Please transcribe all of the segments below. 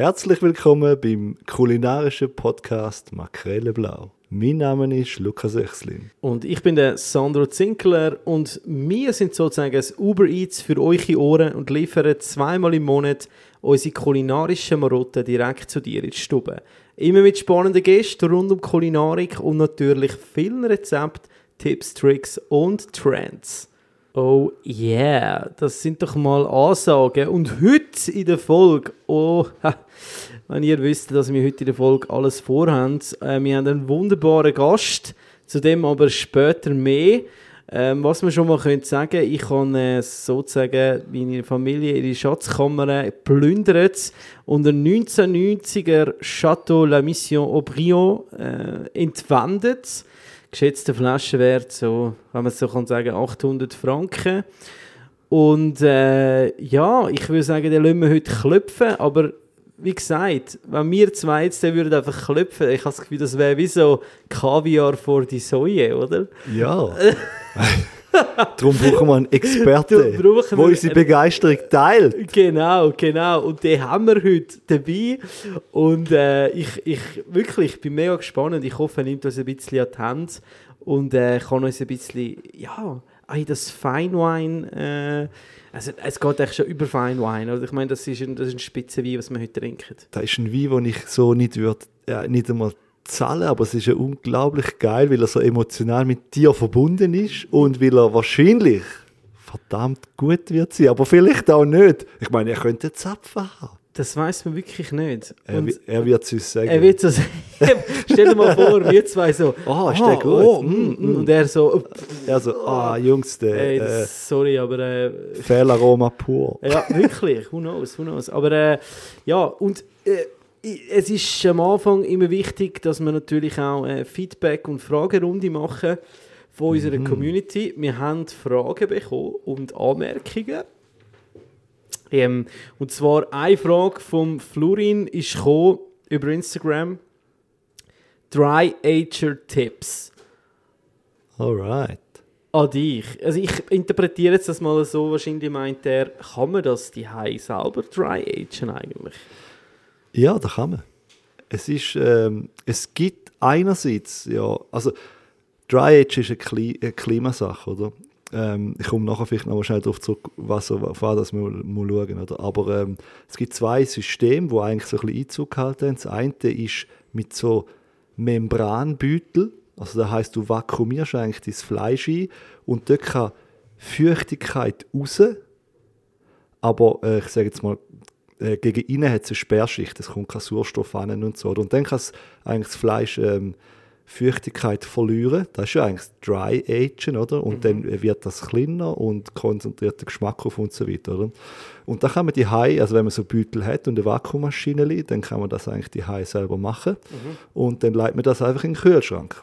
Herzlich willkommen beim kulinarischen Podcast Makrele Blau. Mein Name ist Lukas Echslin. Und ich bin der Sandro Zinkler und wir sind sozusagen das Uber Eats für eure Ohren und liefern zweimal im Monat unsere kulinarischen Marotten direkt zu dir in die Stube. Immer mit spannenden Gästen rund um Kulinarik und natürlich vielen Rezepten, Tipps, Tricks und Trends. Oh yeah, das sind doch mal Ansagen. Und heute in der Folge, oh, wenn ihr wisst, dass wir heute in der Folge alles vorhaben, äh, wir haben einen wunderbaren Gast, zu dem aber später mehr. Ähm, was wir schon mal können sagen ich habe äh, sozusagen meine Familie ihre Schatzkammer geplündert und ein 1990er Chateau La Mission Aubryon äh, entwendet geschätzter Flaschenwert, so, wenn man es so kann sagen, 800 Franken. Und äh, ja, ich würde sagen, den lassen wir heute klopfen, aber wie gesagt, wenn wir zwei jetzt würden einfach klopfen, ich habe das Gefühl, das wäre wie so Kaviar vor die Säue, oder? Ja. Darum brauchen wir einen Experten, der unsere Begeisterung teilt. Genau, genau. Und den haben wir heute dabei. Und äh, ich, ich wirklich ich bin mega gespannt. Ich hoffe, er nimmt uns ein bisschen an die Hand und äh, kann uns ein bisschen, ja, in das Feinwein. Äh, also es geht eigentlich schon über Feinwein. Also ich meine, das ist ein, das ist ein Spitzenwein, was wir heute trinken. Das ist ein Wein, den ich so nicht würde, ja, nicht einmal zahlen, aber es ist ja unglaublich geil, weil er so emotional mit dir verbunden ist und weil er wahrscheinlich verdammt gut wird sein, aber vielleicht auch nicht. Ich meine, er könnte Zapfen haben. Das weiß man wirklich nicht. Er, er wird es uns sagen. Er wird es Stell dir mal vor, wir zwei so. Oh, ist der gut? Oh, mm, mm. Und er so. Er so, ah, Jungs, der. Ey, äh, sorry, aber. Äh, Fehlaroma pur. Ja, wirklich. Who knows, who knows. Aber äh, ja, und. Äh, es ist am Anfang immer wichtig, dass wir natürlich auch äh, Feedback und Fragerunde machen von unserer mhm. Community. Wir haben Fragen bekommen und Anmerkungen. Ähm, und zwar eine Frage vom Florin ist gekommen über Instagram. Dry Ager Tipps. Alright. An dich. Also ich interpretiere jetzt das mal so, wahrscheinlich meint er, kann man das die selber dry agen eigentlich? Ja, das kann man. Es, ist, ähm, es gibt einerseits, ja, also Dry Age ist eine, Kli eine Klimasache, oder? Ähm, ich komme nachher vielleicht noch schnell darauf zurück, was auf das wir mal schauen, oder? Aber ähm, es gibt zwei Systeme, die eigentlich so ein bisschen Einzug halten. Das eine ist mit so Membranbeutel, also das heißt, du vakuumierst eigentlich dein Fleisch ein und dort kann Feuchtigkeit raus, aber äh, ich sage jetzt mal äh, gegen innen hat es eine Sperrschicht, es kommt kein Sauerstoff an und so. Und dann kann es eigentlich das Fleisch ähm, Feuchtigkeit verlieren. Das ist ja eigentlich das Dry Agen, oder? Und mhm. dann wird das kleiner und konzentriert den Geschmack auf und so weiter, oder? Und da kann man die Hai, also wenn man so Beutel hat und eine Vakuummaschine, dann kann man das eigentlich die Hai selber machen. Mhm. Und dann leitet man das einfach in den Kühlschrank.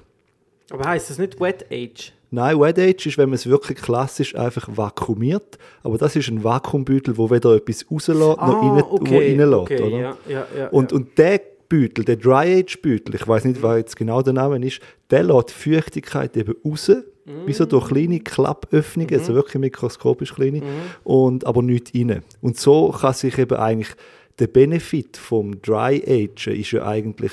Aber heißt das nicht Wet Age? Nein, Wet Age ist, wenn man es wirklich klassisch einfach vakuumiert. Aber das ist ein Vakuumbeutel, wo weder etwas rauslässt, ah, noch rein, okay, reinlässt. Okay, oder? Ja, ja, ja, und, und der Beutel, der Dry Age Beutel, ich weiß nicht, was jetzt genau der Name ist, der lässt Feuchtigkeit eben raus, mm. wie so durch kleine Klappöffnungen, mm. also wirklich mikroskopisch kleine, mm. und, aber nicht rein. Und so kann sich eben eigentlich der Benefit vom Dry Age ist ja eigentlich,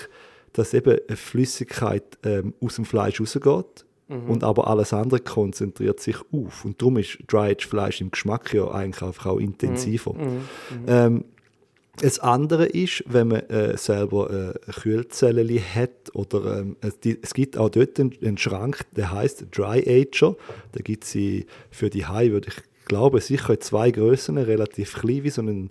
dass eben eine Flüssigkeit ähm, aus dem Fleisch rausgeht Mhm. Und aber alles andere konzentriert sich auf. Und darum ist Dry-Aged-Fleisch im Geschmack ja eigentlich einfach auch intensiver. Mhm. Mhm. Ähm, das andere ist, wenn man äh, selber äh, Kühlzellen hat, oder ähm, es, die, es, gibt auch dort einen, einen Schrank, der heißt Dry Ager. Da gibt es für die Hai, würde ich glaube, sicher zwei Größen, relativ klein wie so ein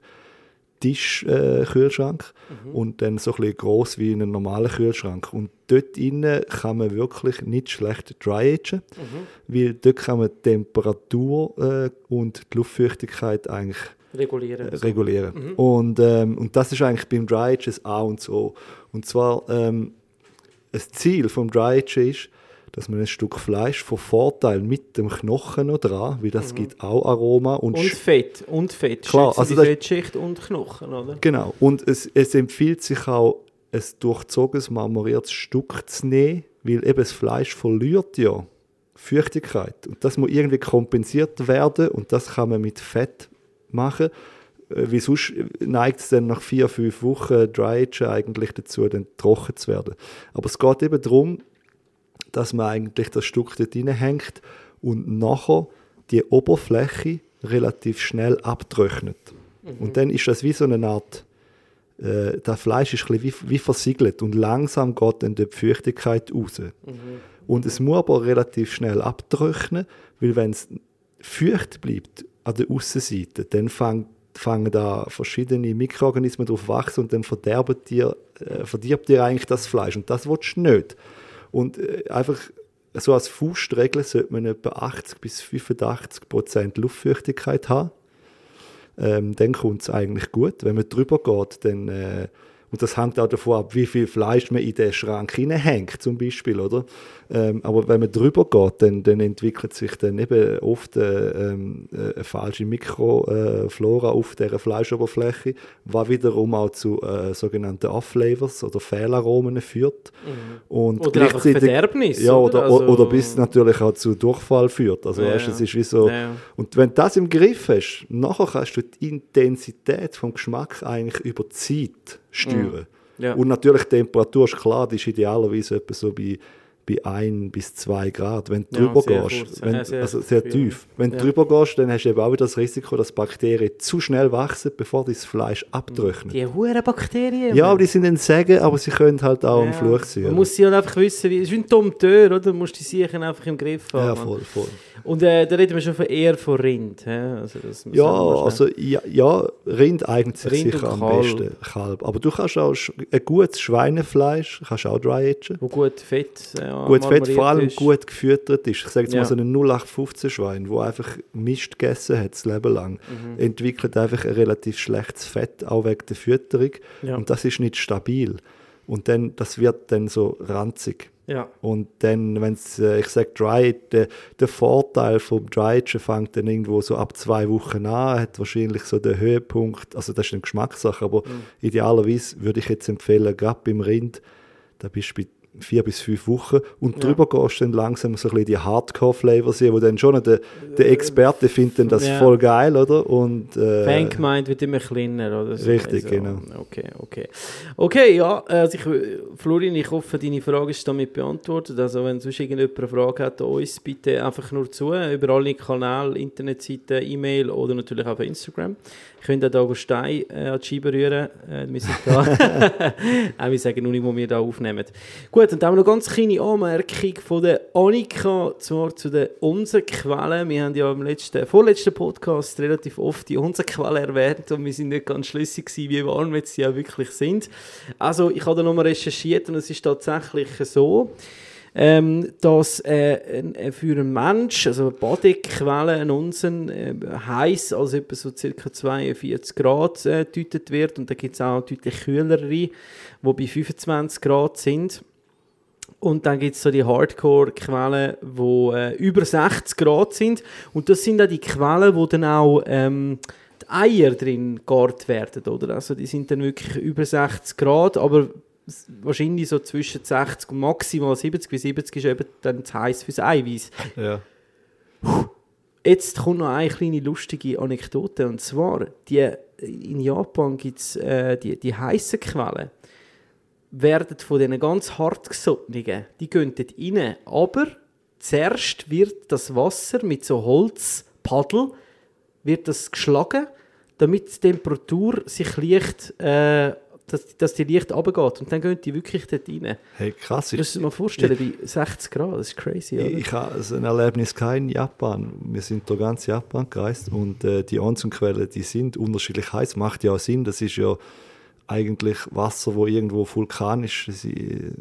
Tischkühlschrank äh, mhm. und dann so ein groß wie ein normaler Kühlschrank. Und dort innen kann man wirklich nicht schlecht dry agen, mhm. weil dort kann man die Temperatur äh, und die Luftfeuchtigkeit eigentlich regulieren. Äh, regulieren. Mhm. Und, ähm, und das ist eigentlich beim Dry Age A und so. Und zwar ähm, das Ziel vom Dry ist, dass man ein Stück Fleisch von Vorteil mit dem Knochen noch dran, weil das mhm. gibt auch Aroma. Und, und Fett, und Fett. Klar, also die Fettschicht und Knochen, oder? Genau, und es, es empfiehlt sich auch, ein durchzogenes, marmoriertes Stück zu nehmen, weil eben das Fleisch verliert ja Feuchtigkeit. Und das muss irgendwie kompensiert werden und das kann man mit Fett machen. äh, wie sonst neigt es dann nach vier, fünf Wochen Dry Age eigentlich dazu, dann trocken zu werden. Aber es geht eben darum, dass man eigentlich das Stück dort reinhängt und nachher die Oberfläche relativ schnell abtrocknet. Und dann ist das wie so eine Art, äh, das Fleisch ist ein wie, wie versiegelt und langsam geht dann die Feuchtigkeit raus. Und es muss aber relativ schnell abtrocknen, weil wenn es feucht bleibt an der Aussenseite, dann fang, fangen da verschiedene Mikroorganismen drauf wachsen und dann verderben dir, äh, verdirbt dir eigentlich das Fleisch. Und das willst du nicht. Und äh, einfach so als Faustregel sollte man etwa 80 bis 85 Prozent Luftfeuchtigkeit haben. Ähm, dann kommt es eigentlich gut. Wenn man drüber geht, dann, äh, und das hängt auch davon ab, wie viel Fleisch man in den Schrank hineinhängt, zum Beispiel, oder? Ähm, aber wenn man drüber geht, dann, dann entwickelt sich dann eben oft äh, ähm, äh, eine falsche Mikroflora auf dieser Fleischoberfläche, was wiederum auch zu äh, sogenannten Off-Flavors oder Fehlaromen führt. Und Mhm. Oder einfach gleichzeitig- Verderbnis, Ja, oder? oder, Also- oder bis natürlich auch zu Durchfall führt. Also, Ja, weißt, es ist wie so. Ja. Und wenn du das im Griff hast, nachher kannst du die Intensität vom Geschmack eigentlich über die Zeit steuern. Mhm. Ja. Und natürlich die Temperatur ist klar, die ist idealerweise etwa so bei, bei 1 bis 2 Grad. Wenn du Ja, drüber gehst, kurz. wenn, sehr also sehr tief. Wenn du ja. drüber gehst, dann hast du eben auch wieder das Risiko, dass Bakterien zu schnell wachsen, bevor das Fleisch abtrocknet. Die huren Bakterien. Ja, aber die sind ein Segen, aber sie können halt auch ein Ja. Fluch sein. Man muss sie halt einfach wissen, wie, es ist wie ein Dompteur, oder? Du musst die Sachen einfach im Griff haben. ja, voll, voll. Und äh, da reden wir schon von eher von Rind. Also Ja, also ja, ja, Rind eignet sich Rind sicher am Kalb. besten. Kalb. Aber du kannst auch ein gutes Schweinefleisch kannst auch dry agen. wo gut Fett äh, Gut Fett, vor allem ist. gut gefüttert ist. Ich sage jetzt Ja. mal so ein 0815 Schwein, wo einfach Mist gegessen hat das Leben lang, Mhm. entwickelt einfach ein relativ schlechtes Fett, auch wegen der Fütterung. Ja. Und das ist nicht stabil. Und dann, das wird dann so ranzig. Ja. Und dann, wenn es, äh, ich sage Dry, der, der Vorteil vom Dry Agen fängt dann irgendwo so ab zwei Wochen an, hat wahrscheinlich so den Höhepunkt, also das ist eine Geschmackssache, aber idealerweise würde ich jetzt empfehlen, gerade beim Rind, da bist du bei vier bis fünf Wochen und Ja. drüber gehst du dann langsam so ein bisschen die Hardcore-Flavor sehen, wo dann schon der, der Experte findet dann das Ja. voll geil, oder? Und, äh, Fan gemeint wird immer kleiner, oder? so. Richtig, genau. Okay, okay. Okay, ja, also ich, Florin, ich hoffe, deine Frage ist damit beantwortet. Also wenn sonst irgendjemand eine Frage hat an uns, bitte einfach nur zu, über alle Kanäle, Internetseiten, E-Mail oder natürlich auch auf Instagram. Ich könnte auch da Stein äh, an die Scheibe rühren. Äh, wir sind da. auch wir sagen nur nicht, wo wir da aufnehmen. Gut, und dann haben wir noch ganz kleine Anmerkung von der Annika, zwar zu den Unserquellen. Wir haben ja im letzten, vorletzten Podcast relativ oft die Unserquellen erwähnt und wir sind nicht ganz schlüssig gewesen, wie warm jetzt sie auch wirklich sind. Also ich habe da nochmal recherchiert und es ist tatsächlich so, ähm, dass äh, äh, für einen Mensch, also eine Badequelle, ein Unsinn, äh, heiß als etwa so ca. 42 Grad äh, gedeutet wird. Und da gibt es auch deutlich kühlere, die bei 25 Grad sind. Und dann gibt es so die Hardcore-Quellen, die äh, über 60 Grad sind. Und das sind auch die Quellen, wo dann auch ähm, die Eier drin gegart werden, oder? Also die sind dann wirklich über 60 Grad, aber wahrscheinlich so zwischen 60 und maximal 70, wie 70 ist eben dann zu heiß fürs Eiweiß. ja. Jetzt kommt noch eine kleine lustige Anekdote und zwar, die, in Japan gibt es äh, die, die heißen Quellen, werden von diesen ganz hartgesottenen, die gehen dort rein, aber zuerst wird das Wasser mit so Holzpaddel wird das geschlagen, damit die Temperatur sich leicht, äh, dass, dass die leicht runtergeht und dann gehen die wirklich dort rein. Hey, krass. Du musst dir mal vorstellen, bei 60 Grad, das ist crazy, oder? Ich, ich habe so ein Erlebnis in Japan. Wir sind durch ganz Japan gereist und äh, die Onsenquellen, die sind unterschiedlich heiß. Macht ja auch Sinn. Das ist ja eigentlich Wasser, wo irgendwo vulkanisch sie, äh,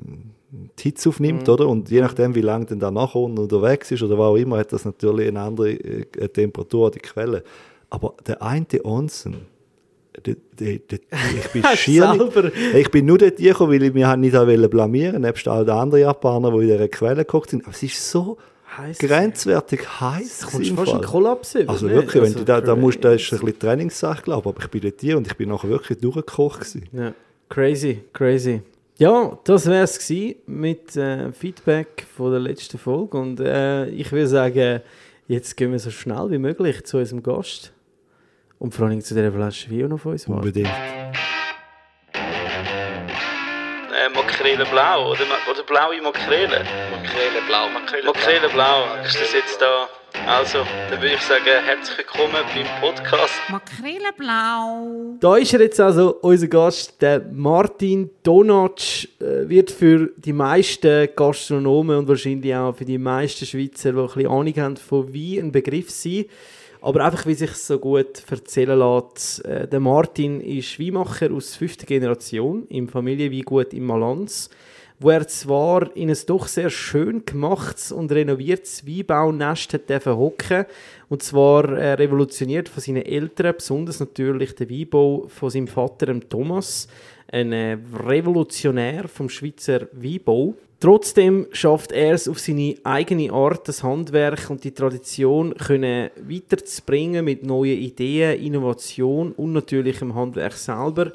die Hitze aufnimmt, oder? Und je nachdem, wie lange denn da nachher unten unterwegs ist oder was auch immer, hat das natürlich eine andere äh, Temperatur an die Quelle. Aber der eine Onsen, ich bin schier nicht, ich bin nur dort gekommen, weil ich mich nicht auch blamieren nebst all den anderen Japanern, die in dieser Quelle geguckt sind. Aber es ist so Heiß. grenzwertig heiß. Da du im fast einen Kollaps über. Also ne? wirklich, wenn Also du da, da musst, das ist ein bisschen Trainingssache, glaube ich, aber ich bin dort hier und ich bin nachher wirklich durchgekocht. Ja, crazy, crazy. Ja, das wäre es mit äh, Feedback von der letzten Folge. Und äh, ich würde sagen, jetzt gehen wir so schnell wie möglich zu unserem Gast. Und vor allem zu dieser Flasche Wein noch von uns warten. Unbedingt. Äh, Makrele blau oder, oder blaue Makrele? Makrele blau, Makrele Makrele blau, ist das jetzt da? Also, dann würde ich sagen, herzlich willkommen beim Podcast. Makrele blau. Da ist er jetzt also, unser Gast, der Martin Donatsch, äh, wird für die meisten Gastronomen und wahrscheinlich auch für die meisten Schweizer, die ein bisschen Ahnung haben von Wein, ein Begriff sein. Aber einfach, wie sich so gut erzählen lässt, äh, der Martin ist Weinmacher aus fünfter Generation im Familienweingut in Malanz, wo er zwar in ein doch sehr schön gemachtes und renoviertes Weinbaunest hat hocken und zwar äh, revolutioniert von seinen Eltern, besonders natürlich der Weinbau von seinem Vater dem Thomas, ein äh, Revolutionär vom Schweizer Weinbau. Trotzdem schafft er es auf seine eigene Art, das Handwerk und die Tradition können weiterzubringen mit neuen Ideen, Innovation und natürlich im Handwerk selber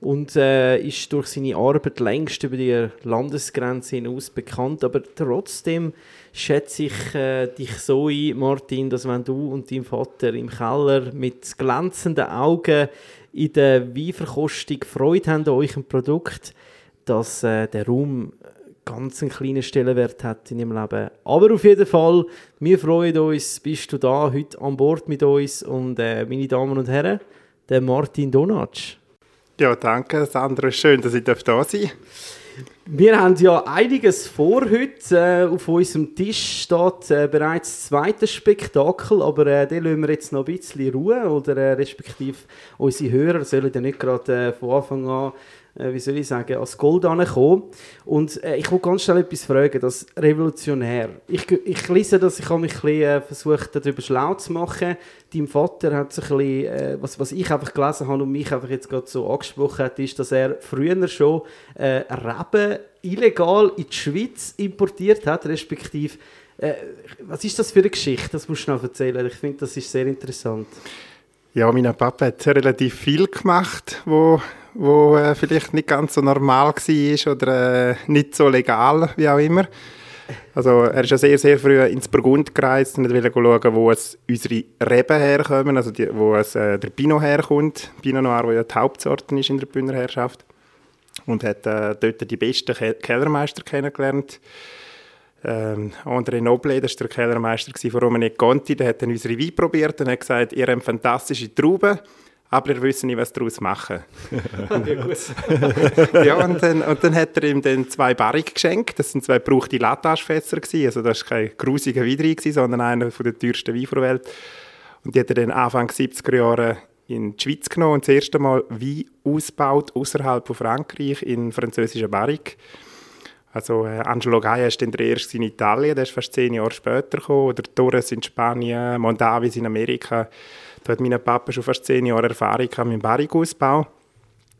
und äh, ist durch seine Arbeit längst über die Landesgrenze hinaus bekannt. Aber trotzdem schätze ich äh, dich so ein, Martin, dass wenn du und dein Vater im Keller mit glänzenden Augen in der Weinverkostung Freude haben an eurem Produkt, dass äh, der Raum ganz einen kleinen Stellenwert hat in ihrem Leben. Aber auf jeden Fall, wir freuen uns, bist du da heute an Bord mit uns und äh, meine Damen und Herren, der Martin Donatsch. Ja, danke Sandra, schön, dass ich da sein darf. Wir haben ja einiges vor heute. Äh, auf unserem Tisch steht äh, bereits das zweite Spektakel, aber äh, den lassen wir jetzt noch ein bisschen Ruhe oder äh, respektive unsere Hörer sollen ja nicht gerade äh, von Anfang an wie soll ich sagen, als Gold ankommen. Und äh, ich will ganz schnell etwas fragen, das revolutionär. Ich, ich lese das, ich habe mich ein äh, versucht, darüber schlau zu machen. Dein Vater hat sich ein bisschen, äh, was, was ich einfach gelesen habe und mich einfach jetzt gerade so angesprochen hat, ist, dass er früher schon äh, Reben illegal in die Schweiz importiert hat, respektive äh, was ist das für eine Geschichte? Das musst du noch erzählen. Ich finde, das ist sehr interessant. Ja, mein Papa hat relativ viel gemacht, wo, wo äh, vielleicht nicht ganz so normal war oder äh, nicht so legal, wie auch immer. Also er ist ja sehr, sehr früh ins Burgund gereist und wollte schauen, wo es unsere Reben herkommen, also die, wo es, äh, der Pinot herkommt. Pinot Noir, der ja die Hauptsorte ist in der Bühner Herrschaft. Und hat äh, dort die besten Ke Kellermeister kennengelernt. Ähm, André Noble, das war der Kellermeister von Romane Conti, der hat dann unsere Wein probiert und hat gesagt, ihr habt fantastische Trauben, aber ihr wisst nicht, was daraus machen. ja, und dann, und dann hat er ihm dann zwei Barrik geschenkt. Das sind zwei gebrauchte Lataschfässer Also das war kein grusiger Wein drin, sondern einer der teuersten Weine der Welt. Und die hat er dann Anfang 70er Jahre in die Schweiz genommen und das erste Mal Wein ausgebaut außerhalb von Frankreich in französischen Barrik. Also äh, Angelo Gaia ist dann der erste in Italien, der ist fast zehn Jahre später gekommen. Oder Torres in Spanien, Mondavis in Amerika. Da hat mein Papa schon fast zehn Jahre Erfahrung mit dem Barrikausbau.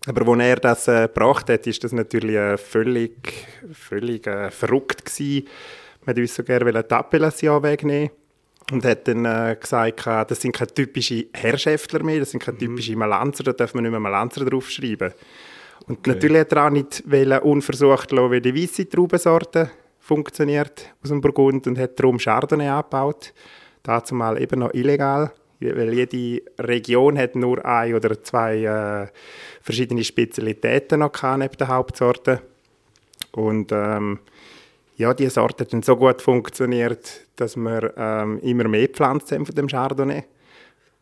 Aber als er das äh, gebracht hat, ist das natürlich äh, völlig, völlig äh, verrückt gewesen. Man wollte uns so gerne die Appellation wegnehmen und hat dann äh, gesagt, das sind keine typischen Herrschäftler mehr, das sind keine mhm. typischen Malanzer, da darf man nicht mehr Malanzer draufschreiben. Und okay. natürlich hat er auch nicht unversucht lassen, wie die weiße Traubensorte funktioniert aus dem Burgund und hat darum Chardonnay angebaut. Dazu mal eben noch illegal, weil jede Region hat nur ein oder zwei äh, verschiedene Spezialitäten noch gehabt, neben der Hauptsorte. Und ähm, ja, die Sorte hat dann so gut funktioniert, dass wir ähm, immer mehr gepflanzt haben von dem Chardonnay.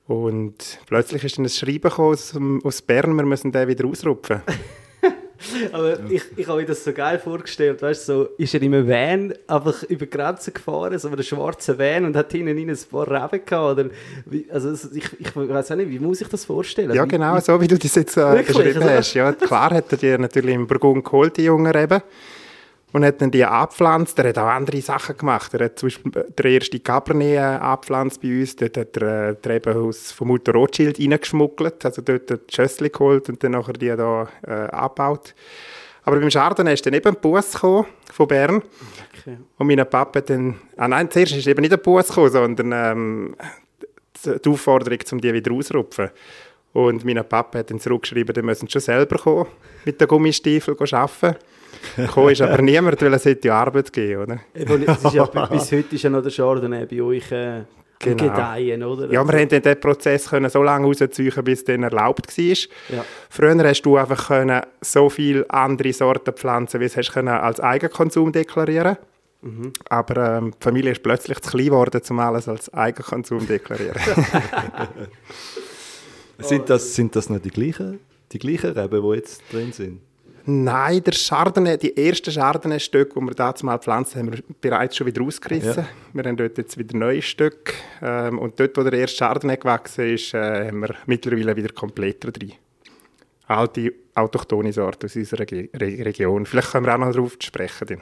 Und plötzlich ist dann ein Schreiben aus, aus Bern, wir müssen den wieder ausrupfen. Aber ich, ich habe mir das so geil vorgestellt, weißt so ist er in einem Van einfach über die Grenze gefahren, so einem schwarzen Van und hat hinten ein paar Reben gehabt, oder wie, also ich, ich weiß auch nicht, wie muss ich das vorstellen? Ja genau, so wie du das jetzt äh, beschrieben also, hast. Ja, klar hat er die natürlich im Burgund geholt, die jungen Reben und hat dann die abgepflanzt. Er hat auch andere Sachen gemacht. Er hat zum Beispiel der erste Cabernet äh, abgepflanzt bei uns. Dort hat er äh, das Rebenhaus von Mutter Rothschild reingeschmuggelt. Also dort hat die Schössli geholt und dann nachher die da äh, abgebaut. Aber beim Chardonnay ist dann eben ein Bus von Bern. Okay. Und mein Papa dann... Ah nein, zuerst ist eben nicht ein Bus gekommen, sondern ähm, die Aufforderung, um die wieder auszurupfen. Und mein Papa hat dann zurückgeschrieben, die müssen schon selber kommen, mit den Gummistiefeln arbeiten. Gekommen ist aber niemand, weil es heute Arbeit geben, oder? Eben, ja, bis heute ist ja noch der Chardonnay bei euch äh, Genau. gedeihen, oder? Ja, wir haben dann den Prozess können so lange rausziehen, bis es dann erlaubt war. Ja. Früher hast du einfach können so viele andere Sorten Pflanzen, wie es hast können, als Eigenkonsum deklarieren Mhm. Aber ähm, die Familie ist plötzlich zu klein geworden, um alles als Eigenkonsum zu deklarieren. Sind das, sind das noch die gleichen, die gleichen Reben, die jetzt drin sind? Nein, der Chardonnay, die ersten Chardonnay-Stücke, die wir dazu mal gepflanzt haben, wir bereits schon wieder rausgerissen. Ja. Wir haben dort jetzt wieder neue Stücke. Ähm, und dort, wo der erste Chardonnay gewachsen ist, äh, haben wir mittlerweile wieder komplett drin. Alte, autochtone Sorte aus unserer Re Region. Vielleicht können wir auch noch darauf sprechen. Dann.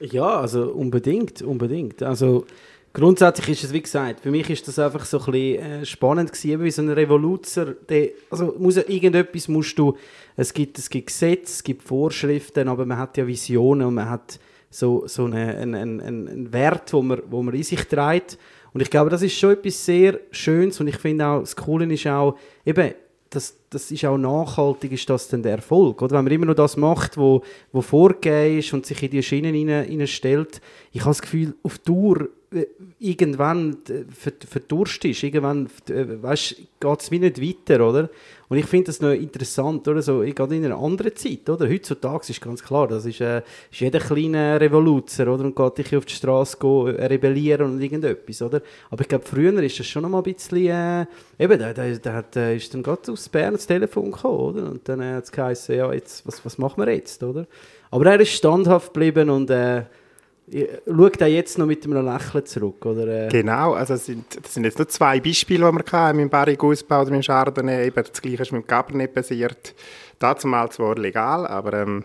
Ja, also unbedingt, unbedingt. Also grundsätzlich ist es, wie gesagt, für mich ist das einfach so ein bisschen äh, spannend gewesen, wie so ein Revoluzer, der, also muss irgendetwas musst du, es gibt, es gibt Gesetze, es gibt Vorschriften, aber man hat ja Visionen und man hat so, so eine, einen, einen, einen Wert, wo man, wo man in sich trägt. Und ich glaube, das ist schon etwas sehr Schönes und ich finde auch, das Coole ist auch, eben, das, das ist auch nachhaltig, ist das dann der Erfolg. Oder? Wenn man immer noch das macht, wo, wo vorgegeben ist und sich in die Schienen rein, rein stellt, ich habe das Gefühl, auf äh, irgendwann äh, verd- verdurst ist, irgendwann äh, weißt, geht es wie nicht weiter, oder? Und ich finde das noch interessant, oder? So, gerade in einer anderen Zeit, oder? Heutzutage ist ganz klar, das ist, äh, ist jeder kleine Revoluzer, oder? Und geht dich auf die Straße äh, rebellieren und irgendetwas, oder? Aber ich glaube, früher ist das schon noch mal ein bisschen, äh, eben, da, da, da äh, ist dann gerade aus Bern das Telefon gekommen, oder? Und dann äh, hat es geheißen, ja, jetzt, was, was machen wir jetzt, oder? Aber er ist standhaft geblieben und äh, schaut auch jetzt noch mit einem Lächeln zurück, oder? Äh, Genau, also es sind, das sind jetzt nur zwei Beispiele, die wir hatten, mit dem Barrique-Ausbau oder mit dem Chardonnay. Eben das Gleiche ist mit dem Cabernet passiert. Dazu mal zwar legal, aber ähm,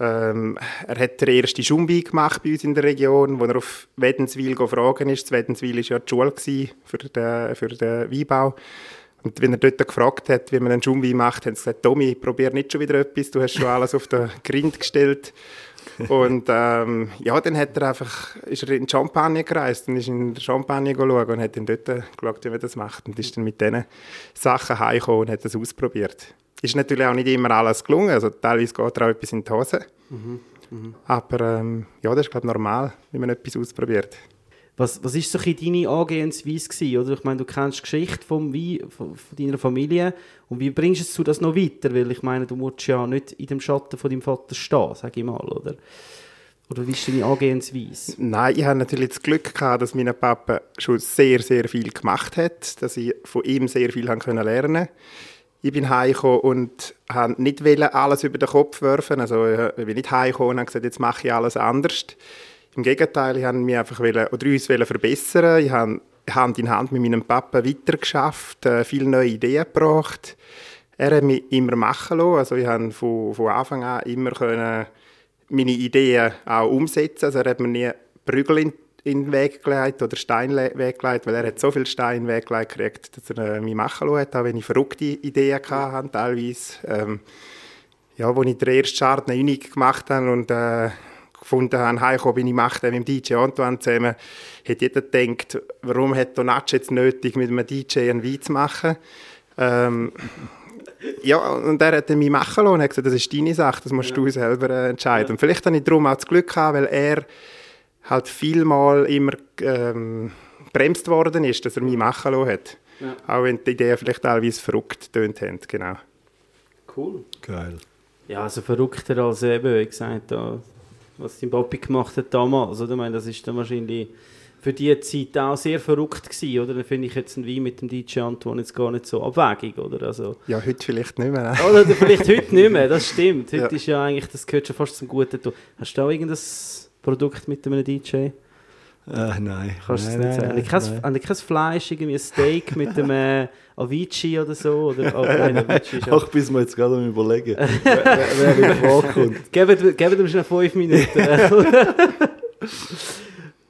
ähm, er hat den ersten Schumbi gemacht bei uns in der Region, wo er auf Wädenswil gefragt ist. Das Wädenswil war ja die Schule für den, für den Weinbau. Und wenn er dort gefragt hat, wie man einen Schumbi macht, haben sie gesagt, Tommy, probier nicht schon wieder etwas, du hast schon alles auf den Grind gestellt. Und ähm, ja, dann hat er einfach, ist er in Champagne gereist und ist in Champagne geschaut und hat dann dort geschaut, wie man das macht. Und ist dann mit diesen Sachen heimgekommen und hat das ausprobiert. Ist natürlich auch nicht immer alles gelungen, also teilweise geht er auch etwas in die Hose. Aber ähm, ja, das ist glaube ich normal, wenn man etwas ausprobiert. Was, ist so deine Angehensweise oder? Ich meine, du kennst die Geschichte vom Wein, von, deiner Familie und wie bringst du das noch weiter? Weil ich meine, du musst ja nicht in dem Schatten von deinem Vater stehen, sag ich mal, oder? Oder wie ist deine Angehensweise? Nein, ich hatte natürlich das Glück gehabt, dass mein Papa schon sehr, sehr viel gemacht hat, dass ich von ihm sehr viel lernen Ich bin heimgekommen und wollte nicht alles über den Kopf werfen. Also ich bin nicht heimgekommen und habe gesagt, jetzt mache ich alles anders. Im Gegenteil, ich wollte mich einfach wollen, oder uns wollen verbessern. Ich habe Hand in Hand mit meinem Papa weitergeschafft, äh, viele neue Ideen gebracht. Er hat mich immer machen lassen. Also ich habe von, von Anfang an immer können meine Ideen auch umsetzen. Also er hat mir nie Prügel in, in den Weg gelegt oder Steine in den Weg gelegt, weil er hat so viele Steine in den Weg gelegt gekriegt, dass er äh, mich machen lassen hat, auch wenn ich verrückte Ideen hatte, teilweise. Ähm, ja, als ich den ersten Chardonnay Unique gemacht habe und äh, gefunden habe, heimgekommen bin ich mache den mit dem DJ Antoine zusammen, hat jeder gedacht, warum hat Donatsch jetzt nötig, mit einem DJ einen Wein zu machen. Ähm, ja, und er hat dann mich machen lassen und hat gesagt, das ist deine Sache, das musst du selber äh, entscheiden. Und vielleicht habe ich darum auch das Glück gehabt, weil er halt vielmal immer ähm, bremst worden ist, dass er mich machen lassen hat. Auch wenn die Ideen vielleicht teilweise verrückt tönt haben, genau. Cool. Geil. Ja, also verrückter als eben, wie gesagt, da, was dein Papi gemacht hat damals, oder? Ich meine, das ist dann wahrscheinlich für die Zeit auch sehr verrückt gewesen, oder? Dann finde ich jetzt ein Wein mit dem DJ Antoine jetzt gar nicht so abwegig, oder? Also, Ja, heute vielleicht nicht mehr. ne? oder vielleicht heute nicht mehr, das stimmt. Heute Ja. ist ja eigentlich, das gehört schon fast zum guten. Hast du auch irgendein Produkt mit einem DJ? Äh, nein. Kannst du das nicht sagen? nein, kein, nein. die kein Fleisch, irgendwie ein Steak mit äh, Avicii oder so? Oder, oh, nein, Avicii Auch bis wir jetzt gerade am überlegen, wer, wer, wer in Frage kommt. Gebt, gebt ihm schnell fünf Minuten.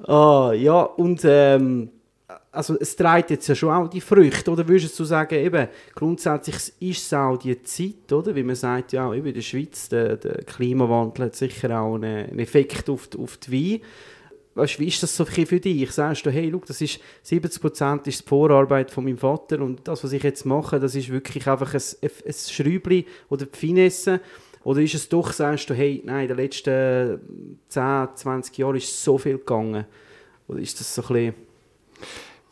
ah, ja, und ähm, also es trägt jetzt ja schon auch die Früchte, oder würdest du sagen, eben, grundsätzlich ist es auch die Zeit, oder? Wie man sagt, ja, eben in der Schweiz, der, der Klimawandel hat sicher auch einen, einen Effekt auf die, auf die Wein. Weißt, wie ist das so für dich? Sagst du, hey, look, das ist 70% ist die Vorarbeit von meinem Vater und das, was ich jetzt mache, das ist wirklich einfach ein, ein, Schräubchen oder die Finesse. Oder ist es doch, sagst du, hey, nein, in den letzten 10, 20 Jahren ist so viel gegangen? Oder ist das so ein bisschen...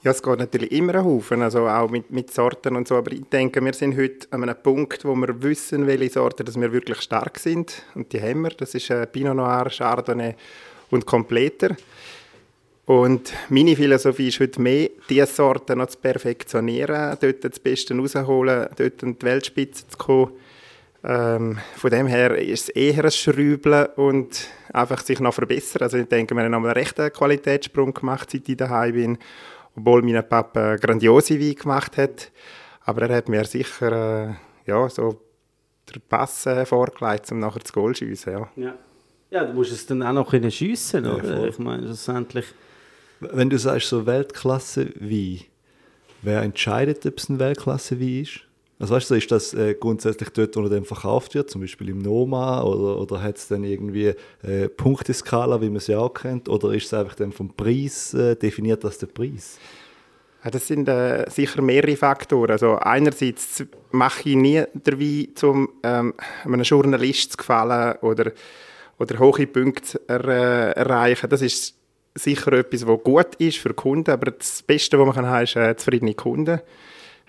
Ja, es geht natürlich immer ein Haufen, also auch mit, mit Sorten und so, aber ich denke, wir sind heute an einem Punkt, wo wir wissen, welche Sorten dass wir wirklich stark sind und die haben wir. Das ist äh, Pinot Noir, Chardonnay und Kompleter. Und meine Philosophie ist heute mehr, diese Sorten noch zu perfektionieren, dort das Beste rausholen, dort an die Weltspitze zu kommen. Ähm, von dem her ist es eher ein Schrübeln und einfach sich noch verbessern. Also ich denke, wir haben einen rechten Qualitätssprung gemacht, seit ich daheim bin, obwohl mein Papa grandiose Wein gemacht hat. Aber er hat mir sicher äh, ja, so den Pass vorgelegt, um nachher das Goal zu schiessen. Ja. Ja. Ja, du musst es dann auch noch schiessen, Ja, oder? voll. ich meine, schlussendlich... Wenn du sagst, so Weltklasse Wein, wer entscheidet, ob es ein Weltklasse Wein ist? Also weißt du, ist das äh, grundsätzlich dort, wo er dann verkauft wird, zum Beispiel im Noma, oder, oder hat es dann irgendwie äh, Punkteskala, wie man sie auch kennt, oder ist es einfach dann vom Preis, äh, definiert das der Preis? Ja, Das sind äh, sicher mehrere Faktoren. Also einerseits mache ich nie den Wein, um ähm, einem Journalist zu gefallen oder, oder hohe Punkte er, äh, erreichen. Das ist sicher etwas, was gut ist für Kunden, aber das Beste, was man kann haben, ist äh, zufriedene Kunden.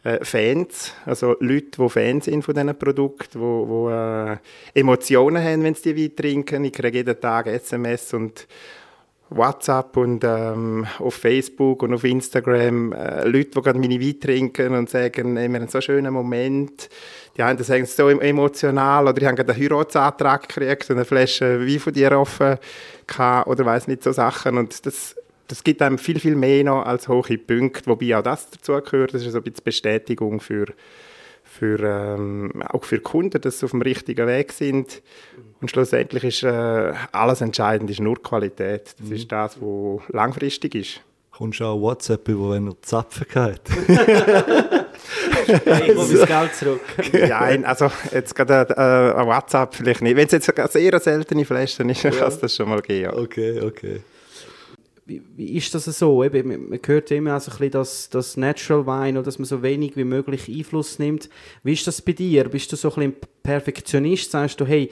Äh, Fans, also Leute, die Fans sind von diesen Produkten, die, die äh, Emotionen haben, wenn sie die Wein trinken. Ich kriege jeden Tag SMS und WhatsApp und ähm, auf Facebook und auf Instagram äh, Leute, die gerade meine Wein trinken und sagen, hey, wir haben so einen schönen Moment. Die einen sagen es so em- emotional oder die haben gerade einen Heiratsantrag gekriegt und eine Flasche Wein von dir offen gehabt oder weiß nicht, so Sachen. Und das, das gibt einem viel, viel mehr noch als hohe Punkte, wobei auch das dazu gehört. Das ist so ein bisschen Bestätigung für, für, ähm, auch für Kunden, dass sie auf dem richtigen Weg sind. Und schlussendlich ist äh, alles entscheidend, ist nur die Qualität. Das ist das, was langfristig ist. Kommst du auch WhatsApp über, wenn er Zapfen hat? Ich komme mein Geld zurück. ja, ein- also jetzt gerade äh, ein WhatsApp vielleicht nicht. Wenn es jetzt eine sehr seltene Flasche ist, dann kann es das schon mal geben. Ja. Okay, okay. Wie, ist das so? Eben, man- hört immer auch so ein bisschen das, das Natural Wine, dass man so wenig wie möglich Einfluss nimmt. Wie ist das bei dir? Bist du so ein bisschen Perfektionist? Sagst du, hey,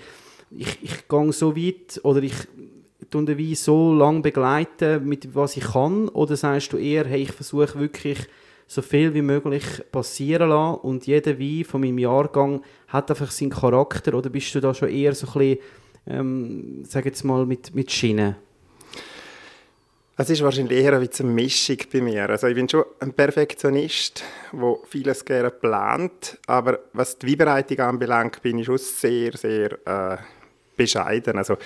ich, ich gehe so weit oder ich tue den Wein so lange begleiten, mit was ich kann? Oder sagst du eher, hey, ich versuche wirklich so viel wie möglich passieren lassen und jeder Wein von meinem Jahrgang hat einfach seinen Charakter? Oder bist du da schon eher so ein bisschen, ähm, sag jetzt mal, mit, mit Schienen? Es ist wahrscheinlich eher eine Mischung bei mir. Also ich bin schon ein Perfektionist, der vieles gerne plant, aber was die Weinbereitung anbelangt, bin ich schon sehr, sehr äh, bescheiden. Also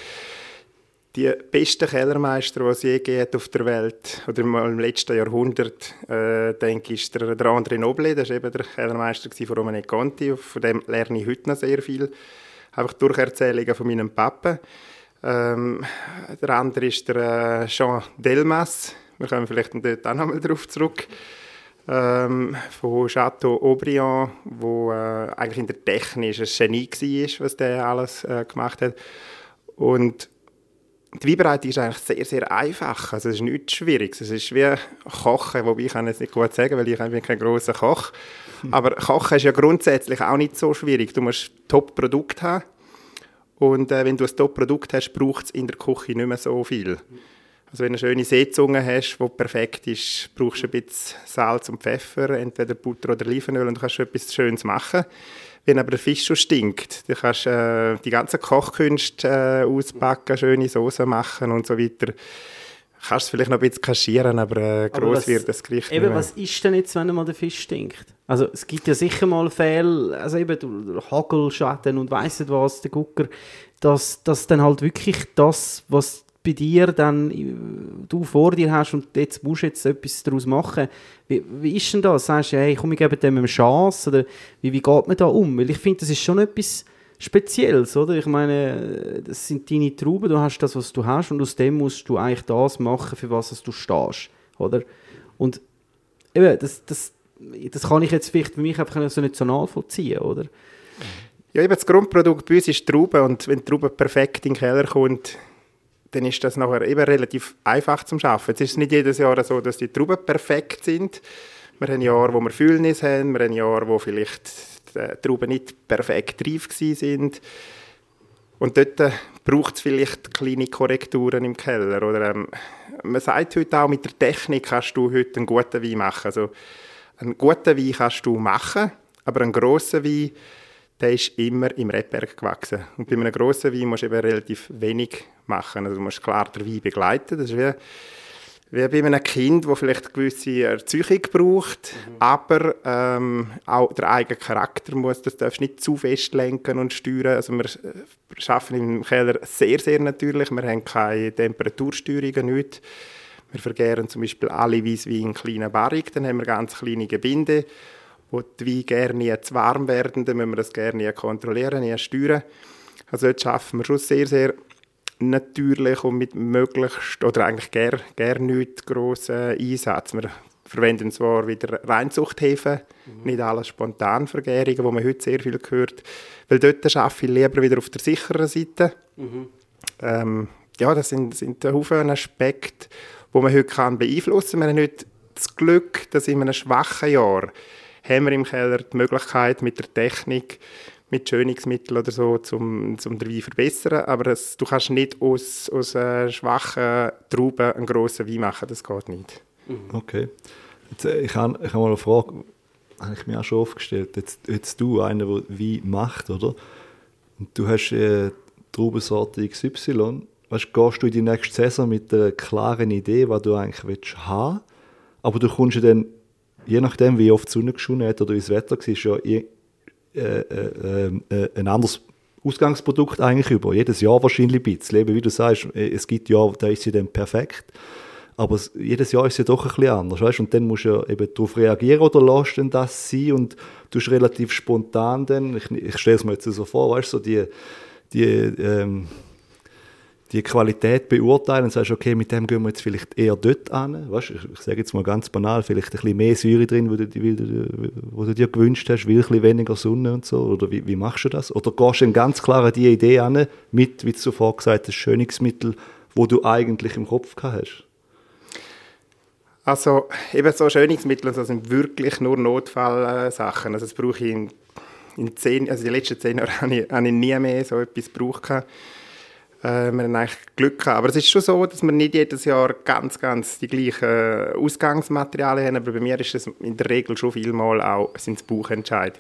die besten Kellermeister, die es je gibt auf der Welt, oder im letzten Jahrhundert, äh, denke ich, ist der, der André Noble, das war eben der Kellermeister von Romane Conti, von dem lerne ich heute noch sehr viel, einfach durch Erzählungen von meinem Papa. Ähm, der andere ist der äh, Jean Delmas, wir kommen vielleicht dort auch nochmal darauf zurück, ähm, von Chateau Aubriand, wo äh, eigentlich in der Technik ein Genie war, was der alles äh, gemacht hat. Und die Weinbereitung ist eigentlich sehr, sehr einfach. Also es ist nichts Schwieriges. Es ist wie Kochen, wobei ich kann es nicht gut sagen, weil ich bin kein großer Koch. Aber Kochen ist ja grundsätzlich auch nicht so schwierig. Du musst Top-Produkt haben. Und äh, wenn du ein Top-Produkt hast, braucht es in der Küche nicht mehr so viel. Also wenn du eine schöne Seezunge hast, die perfekt ist, brauchst du ein bisschen Salz und Pfeffer, entweder Butter oder Olivenöl und du kannst etwas Schönes machen. Wenn aber der Fisch schon stinkt, dann kannst du äh, die ganzen Kochkünste äh, auspacken, schöne Soßen machen und so weiter. Kannst es vielleicht noch ein bisschen kaschieren, aber, äh, gross was- wird das Gericht Eben, was ist denn jetzt, wenn einmal der Fisch stinkt? Also es gibt ja sicher mal Fälle, also eben du- Hagelschaden und weiss nicht was, der Gucker, dass, dass dann halt wirklich das, was bei dir dann äh, du vor dir hast und jetzt musst du jetzt etwas daraus machen. Wie, wie ist denn das? Sagst du, hey, komm, ich gebe dem eine Chance? Oder wie, wie geht man da um? Weil ich finde, das ist schon etwas Spezielles, oder? Ich meine, das sind deine Trauben, du hast das, was du hast und aus dem musst du eigentlich das machen, für was du stehst, oder? Und eben, das, das, das kann ich jetzt vielleicht für mich einfach nicht so nachvollziehen, oder? Ja, eben das Grundprodukt bei uns ist die Traube und wenn die Traube perfekt in den Keller kommt, dann ist das nachher eben relativ einfach zum Schaffen. Es ist nicht jedes Jahr so, dass die Trauben perfekt sind. Wir haben Jahre, wo wir Füllnis haben, wir haben Jahre, wo vielleicht die Trauben nicht perfekt reif sind. Und dort äh, braucht es vielleicht kleine Korrekturen im Keller. Oder, ähm, man sagt heute auch, mit der Technik kannst du heute einen guten Wein machen. Also, einen guten Wein kannst du machen, aber einen grossen Wein, der ist immer im Rebberg gewachsen. Und bei einem grossen Wein musst du eben relativ wenig machen. Also du musst klar den Wein begleiten. Das ist wie, wie bei einem Kind, das vielleicht eine gewisse Erziehung braucht, mhm. aber ähm, auch der eigene Charakter muss, das darfst du nicht zu fest lenken und steuern. Also wir arbeiten im Keller sehr, sehr natürlich. Wir haben keine Temperatursteuerungen, nichts. Wir vergären zum Beispiel alle Weissweine in kleinen Barrik, dann haben wir ganz kleine Gebinde wo die Weine gerne zu warm werden, dann müssen wir das gerne kontrollieren, nie steuern. Also dort schaffen wir schon sehr, sehr natürlich und mit möglichst, oder eigentlich gerne gar nicht grossen Einsatz. Wir verwenden zwar wieder Reinzuchthäfen, mhm. nicht alles Spontanvergärungen, wo man heute sehr viel hört, weil dort arbeite ich lieber wieder auf der sicheren Seite. Mhm. Ähm, ja, das sind, sind ein Haufen Aspekte, die man heute kann beeinflussen kann. Wir haben heute das Glück, dass in einem schwachen Jahr haben wir im Keller die Möglichkeit mit der Technik, mit Schönungsmitteln oder so, zum, zum den Wein verbessern. Aber es, du kannst nicht aus, aus schwachen Trauben einen grossen Wein machen, das geht nicht. Mhm. Okay. Jetzt, äh, ich habe ich hab mal eine Frage, habe ich mir auch schon aufgestellt. Jetzt, jetzt du, einer, der Wein macht, oder? Und du hast äh, Traubensorte XY. Weißt, gehst du in die nächste Saison mit einer klaren Idee, was du eigentlich willst haben aber du kommst ja dann je nachdem, wie oft die Sonne geschonen hat oder wie das Wetter war, ja äh, äh, äh, ein anderes Ausgangsprodukt eigentlich über. Jedes Jahr wahrscheinlich ein bisschen. Eben, wie du sagst, es gibt Jahre, da ist sie dann perfekt. Aber es, jedes Jahr ist sie doch ein bisschen anders. Weißt? Und dann musst du ja eben darauf reagieren oder lässt du das sein und du bist relativ spontan dann. Ich, ich stelle es mir jetzt so vor, weißt du, so die, die ähm, die Qualität beurteilen und sagst, okay, mit dem gehen wir jetzt vielleicht eher dort an. Weißt, ich, sage jetzt mal ganz banal, vielleicht ein bisschen mehr Säure drin, wo du, wo du dir gewünscht hast, will ein bisschen weniger Sonne und so. Oder wie, wie machst du das? Oder gehst du dann ganz klar die Idee an, mit, wie du zuvor gesagt hast, Schönungsmittel, wo du eigentlich im Kopf gehabt hast? Also eben so Schönungsmittel das sind wirklich nur Notfallsachen. Also das brauche ich in, in zehn, also die letzten zehn Jahre habe ich, habe ich nie mehr so etwas gebraucht. Äh, wir haben eigentlich Glück gehabt. Aber es ist schon so, dass wir nicht jedes Jahr ganz, ganz die gleichen Ausgangsmaterialien haben. Aber bei mir ist es in der Regel schon vielmal auch sind Buchentscheid.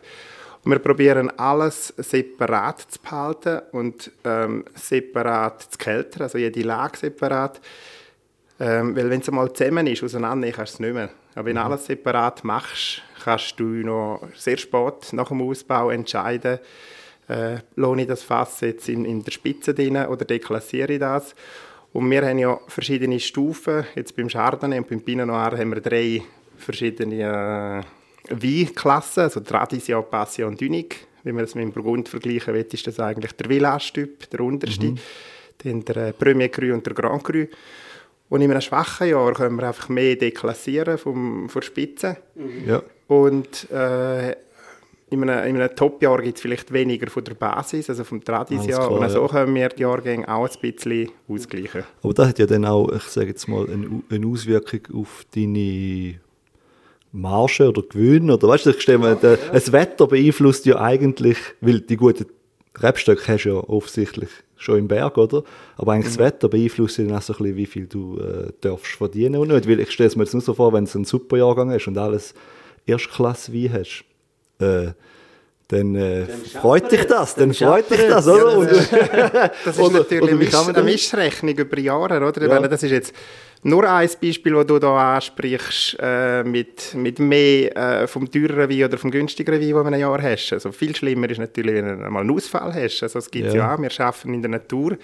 Wir probieren alles separat zu behalten und ähm, separat zu kältern, also jede Lage separat. Ähm, weil wenn es einmal zusammen ist, auseinander, kannst du es nicht mehr. Aber wenn du mhm. alles separat machst, kannst du noch sehr spät nach dem Ausbau entscheiden, äh, lohne ich das Fass jetzt in, in der Spitze drin oder deklassiere ich das? Und wir haben ja verschiedene Stufen. Jetzt beim Chardonnay und beim Pinot Noir haben wir drei verschiedene äh, Weinklassen, also Tradition, Passion und Unique. Wenn man das mit dem Burgund vergleichen will, ist das eigentlich der Village-Typ, der unterste. Mhm. Dann der äh, Premier Cru und der Grand Cru. Und in einem schwachen Jahr können wir einfach mehr deklassieren vom, von der Spitze. Mhm. Ja. Und äh, in einem, einem Top-Jahr gibt es vielleicht weniger von der Basis, also vom Tradisjahr. Und so können wir die Jahrgänge auch ein bisschen ausgleichen. Aber das hat ja dann auch, ich sage jetzt mal, eine, eine Auswirkung auf deine Marge oder Gewinn. Oder weißt du, ich stelle mir, ja, ja. das Wetter beeinflusst ja eigentlich, weil die guten Rebstöcke hast du ja offensichtlich schon im Berg, oder? Aber eigentlich mhm. das Wetter beeinflusst ja dann auch so ein bisschen, wie viel du äh, darfst verdienen und nicht. Weil ich stelle es mir jetzt nur so vor, wenn du einen super Jahrgang hast und alles Erstklasse Wein hast, äh, dann, äh, dann freut dich das, dann, dann freut dich das, oder? Ja, das, ist, das ist oder, natürlich oder eine Mischrechnung über Jahre, oder? Ja. Das ist jetzt nur ein Beispiel, das du da ansprichst, äh, mit, mit mehr äh, vom teureren Wein oder vom günstigeren Wein, den du in einem Jahr hast. Also viel schlimmer ist natürlich, wenn du einmal einen Ausfall hast. Also es gibt ja. ja auch, wir arbeiten in der Natur.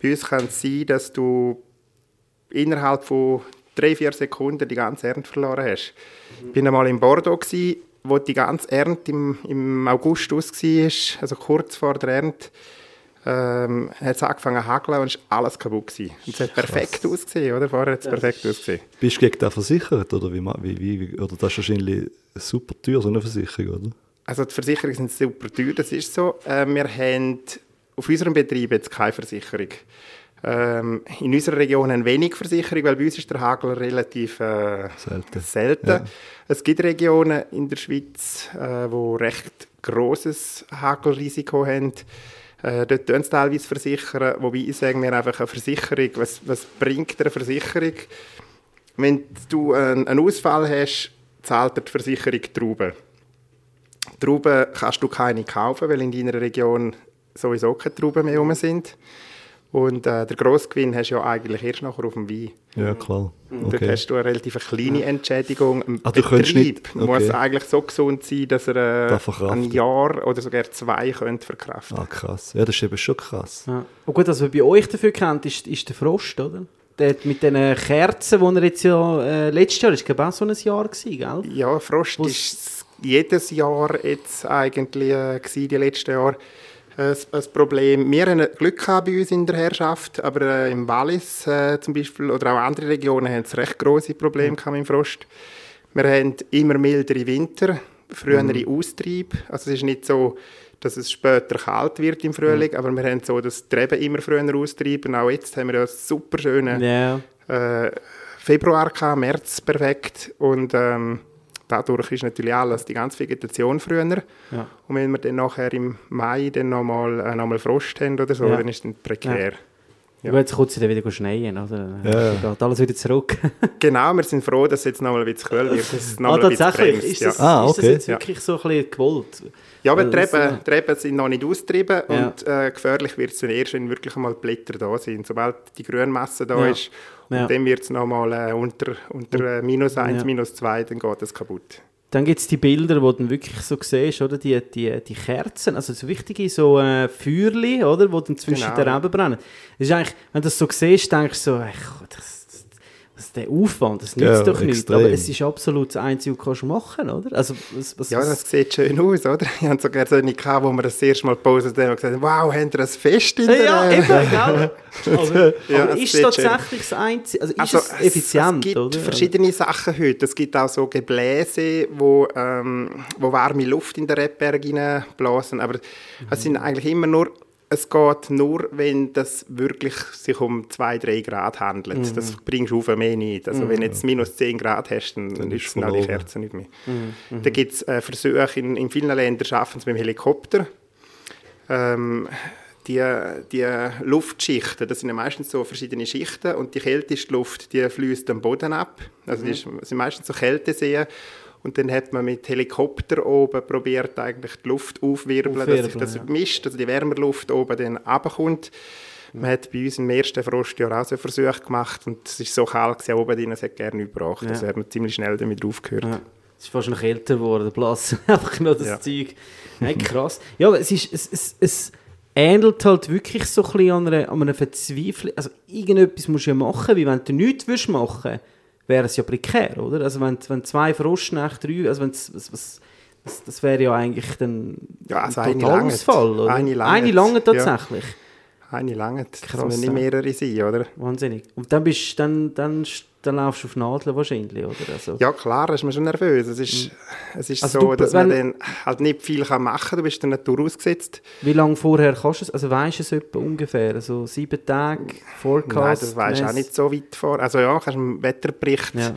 Bei uns kann es sein, dass du innerhalb von drei, vier Sekunden die ganze Ernte verloren hast. Ich mhm. bin einmal in Bordeaux, gewesen, wo die ganze Ernte im, im August aus war, also kurz vor der Ernte, ähm, hat es angefangen zu hageln und ist alles kaputt gewesen. Und es hat perfekt Krass. ausgesehen, oder? Vorher hat es perfekt ausgesehen. Bist du gegen den versichert, oder wie, wie, wie, oder das ist wahrscheinlich super teuer, so eine Versicherung, oder? Also die Versicherungen sind super teuer, das ist so. Äh, wir haben auf unserem Betrieb jetzt keine Versicherung. Ähm, in unserer Region haben wenig Versicherung, weil bei uns ist der Hagel relativ äh, selten. selten. Ja. Es gibt Regionen in der Schweiz, äh, wo recht großes Hagelrisiko haben. Äh, dort tun sie teilweise versichern, wobei ich sage mir einfach eine Versicherung, was, was bringt eine Versicherung? Wenn du einen, Ausfall hast, zahlt die Versicherung Trauben. Trauben kannst du keine kaufen, weil in deiner Region sowieso keine Trauben mehr rum sind. Und äh, der Grossgewinn hast du ja eigentlich erst nachher auf dem Wein. Ja, klar. Dort Okay. hast du eine relativ kleine Entschädigung. Ein Ah, Betrieb nicht- muss okay. eigentlich so gesund sein, dass er äh, verkraften. ein Jahr oder sogar zwei könnte verkraften Ah, krass. Ja, das ist eben schon krass. Ja. Und gut, was man bei euch dafür kennt, ist, ist der Frost, oder? Der mit den Kerzen, die er jetzt ja äh, letztes Jahr, ist glaube auch so ein Jahr gewesen, gell? Ja, Frost ist jedes Jahr jetzt eigentlich äh, gewesen, die letzten Jahre ein Problem. Wir haben Glück gehabt bei uns in der Herrschaft, aber äh, im Wallis äh, zum Beispiel oder auch andere Regionen haben es recht große Probleme gehabt mit dem Frost. Wir haben immer mildere Winter, frühere Austrieb. Also es ist nicht so, dass es später kalt wird im Frühling, aber wir haben so, dass die Reben immer früher austreiben. Auch jetzt haben wir ja einen super schönen Ja. äh, Februar gehabt, März perfekt und ähm, dadurch ist natürlich alles, die ganze Vegetation früher. Ja. Und wenn wir dann nachher im Mai dann nochmal äh, noch mal Frost haben oder so, Ja. dann ist es dann prekär. Ja. Gut, jetzt kommt es dann wieder schneien, oder? Ja. Dann geht alles wieder zurück. Genau, wir sind froh, dass es jetzt nochmal ein bisschen kühl wird. Ah, mal ein bisschen tatsächlich? bremst, Ist ja. das, Ah, ist das okay. jetzt wirklich so ein bisschen gewollt? Ja, aber Weil die das, Reben, die Reben sind noch nicht austrieben Ja. und äh, gefährlich wird es dann erst, wenn wirklich einmal die Blätter da sind. Sobald die Grünmasse da Ja. ist, und Ja. dann wird es nochmal äh, unter, unter äh, minus 1, Ja. minus 2, dann geht es kaputt. Dann gibt es die Bilder, wo du wirklich so siehst, oder? Die, die, die Kerzen, also so wichtige so äh, Feuerli, oder? Die dann zwischen Genau. den Reben brennen. Das ist eigentlich, wenn du das so siehst, denkst du so, ey, das, das, das, der Aufwand, das nützt Ja, doch nichts. extrem. Aber es ist absolut das Einzige, was du kannst machen oder? Also, was, was, Ja, das sieht schön aus, oder? Ich hatte sogar so eine, gehabt, wo wir das erste Mal gepostet haben und gesagt haben, wow, habt ihr ein Fest in der... ja, eben, gell? Aber, Ja, aber es ist tatsächlich das Einzige, also ist Also, es effizient, es gibt oder? verschiedene Sachen heute. Es gibt auch so Gebläse, wo, ähm, wo warme Luft in den Rebberg hineinblasen. Aber es sind eigentlich immer nur, es geht nur, wenn das wirklich sich um 2-3 Grad handelt. Das bringst du auf mehr nicht. Also wenn du jetzt minus 10 Grad hast, dann, dann ist es verloren. Kerzen nicht mehr. Da gibt es äh, Versuche, in, in vielen Ländern schaffen es mit dem Helikopter. Ähm, die, die Luftschichten, das sind ja meistens so verschiedene Schichten und die kälteste Luft, die fließt am Boden ab. Also die ist, sind meistens so Kälteseen und dann hat man mit Helikopter oben probiert eigentlich die Luft aufwirbeln, dass sich das Aufwirbeln, ja. mischt, also die Wärmerluft oben dann runterkommt. Man hat bei uns im ersten Frostjahr auch so einen Versuch gemacht und es ist so kalt gewesen, oben drin, es hat gerne gebracht. Ja. Also hat man ziemlich schnell damit aufgehört. Ja. Es ist fast noch älter geworden, der Platz. Einfach nur das Ja. Zeug. Hey, krass. Ja, aber es, ist, es, es, es ähnelt halt wirklich so ein bisschen an einer, an einer Verzweiflung. Also irgendetwas musst du ja machen, wie wenn du nichts machen wäre es ja prekär, oder? Also wenn, wenn zwei Frostnächte, drei, also wenn was, das, das wäre ja eigentlich dann Ja, also ein Totalausfall, lange. oder? Eine lange. Eine lange Ja. tatsächlich. Eine lange, das Krass, müssen nicht ja. mehrere sein, oder? Wahnsinnig. Und dann, bist, dann, dann, dann laufst du auf Nadeln wahrscheinlich, oder? Also, Ja, klar, ist man schon nervös. Es ist, es ist Also so, du- dass man dann halt nicht viel kann machen kann. Du bist der Natur ausgesetzt. Wie lange vorher kannst du es? Also weißt du es etwa ungefähr? Also sieben Tage, Forecast? Nein, das weisst du auch nicht so weit vor. Also ja, kannst du im Wetterbericht Ja.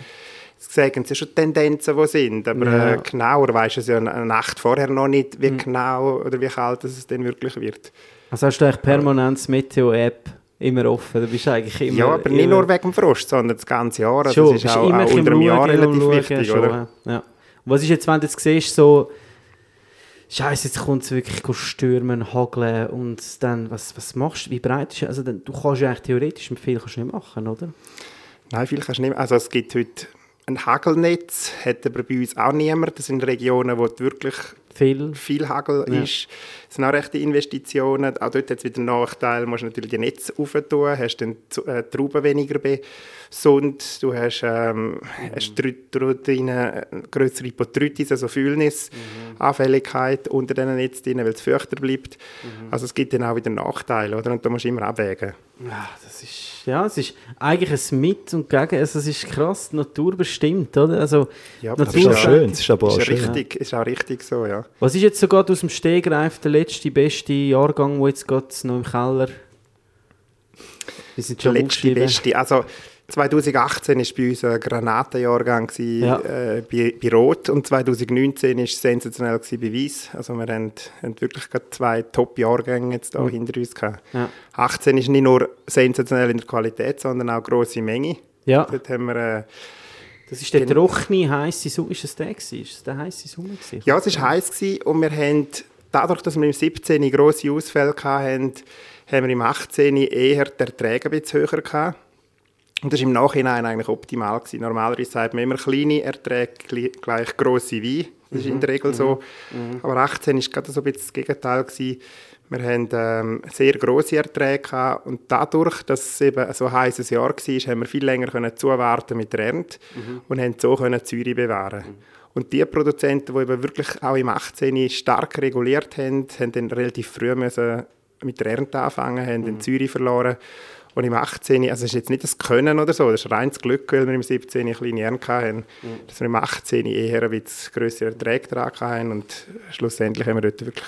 sagen, es sind schon Tendenzen, die sind. Aber Ja. äh, genauer weisst du es ja eine Nacht vorher noch nicht, Mhm. wie genau oder wie kalt es dann wirklich wird. Also hast du eigentlich permanent Meteo-App immer offen? Du bist eigentlich immer... ja, aber nicht nur wegen dem Frost, sondern das ganze Jahr. Also Schon, es ist auch, immer auch unter dem Jahr relativ schauen, wichtig, schon, oder? ja. Was ist jetzt, wenn du jetzt siehst, so... Scheiße, jetzt kommt es wirklich stürmen, hageln und dann, was, was machst du? Wie breit ist Also dann, du kannst ja eigentlich theoretisch mit viel kannst du nicht machen, oder? Nein, viel kannst du nicht. Also es gibt heute ein Hagelnetz, hat aber bei uns auch niemand. Das sind Regionen, wo wirklich Viel. viel Hagel Ja. ist. Das sind auch rechte Investitionen. Auch dort hat es wieder einen Nachteil. Du musst natürlich die Netze auftun, hast dann äh, die Trauben weniger besund. Du hast, ähm, hast dr- drin eine größere Hypotrytis, also Fühlnis, Anfälligkeit unter diesen Netz drin, weil es feuchter bleibt. Also es gibt dann auch wieder Nachteile, oder? Und da musst du immer abwägen. Ja, das ist, ja, es ist eigentlich ein Mit und Gegen. Also es ist krass, die Natur bestimmt, oder? Also, Ja, aber Das ist Natur auch Ja. schön. Das ist aber auch ist, schön. richtig, ist auch richtig so, ja. Was ist jetzt so gerade aus dem Stegreif der letzte, beste Jahrgang, wo jetzt gerade noch im Keller... Der schon letzte. Beste. Also, 2018 war bei uns ein Granatenjahrgang Ja. äh, bei, bei Rot und 2019 war es sensationell bei Weiss. Also wir haben, haben wirklich zwei Top-Jahrgänge jetzt da hinter uns gehabt. Ja. 18 ist nicht nur sensationell in der Qualität, sondern auch grosse Menge. Ja, Dort haben wir, äh, das ist der trockene, heisse Sommer. Ist es der gewesen? Ist es der heisse Sommer gewesen? ja, es war heiß gewesen und wir haben, dadurch, dass wir im 17 grosse Ausfälle hatten, haben wir im 18 eher die Erträge ein bisschen höher gehabt. Und das war im Nachhinein eigentlich optimal. Gewesen. Normalerweise sagt man immer kleine Erträge gleich- grosse Wein. Das ist in der Regel so. Aber 18 war gerade so ein bisschen das Gegenteil. Gewesen. Wir haben ähm, sehr grosse Erträge gehabt. und dadurch, dass es eben so ein heißes Jahr war, haben wir viel länger können zuwarten mit der Ernte und haben so können die Säure bewahren. Und die Produzenten, die eben wirklich auch im 18 stark reguliert haben, haben dann relativ früh müssen mit der Ernte anfangen, haben den Säure verloren. Und im 18, also es ist jetzt nicht das Können oder so, das ist reines Glück, weil wir im 17 eine kleine Ernte hatten, dass wir im 18 eher ein bisschen grössere Erträge dran hatten und schlussendlich haben wir dort wirklich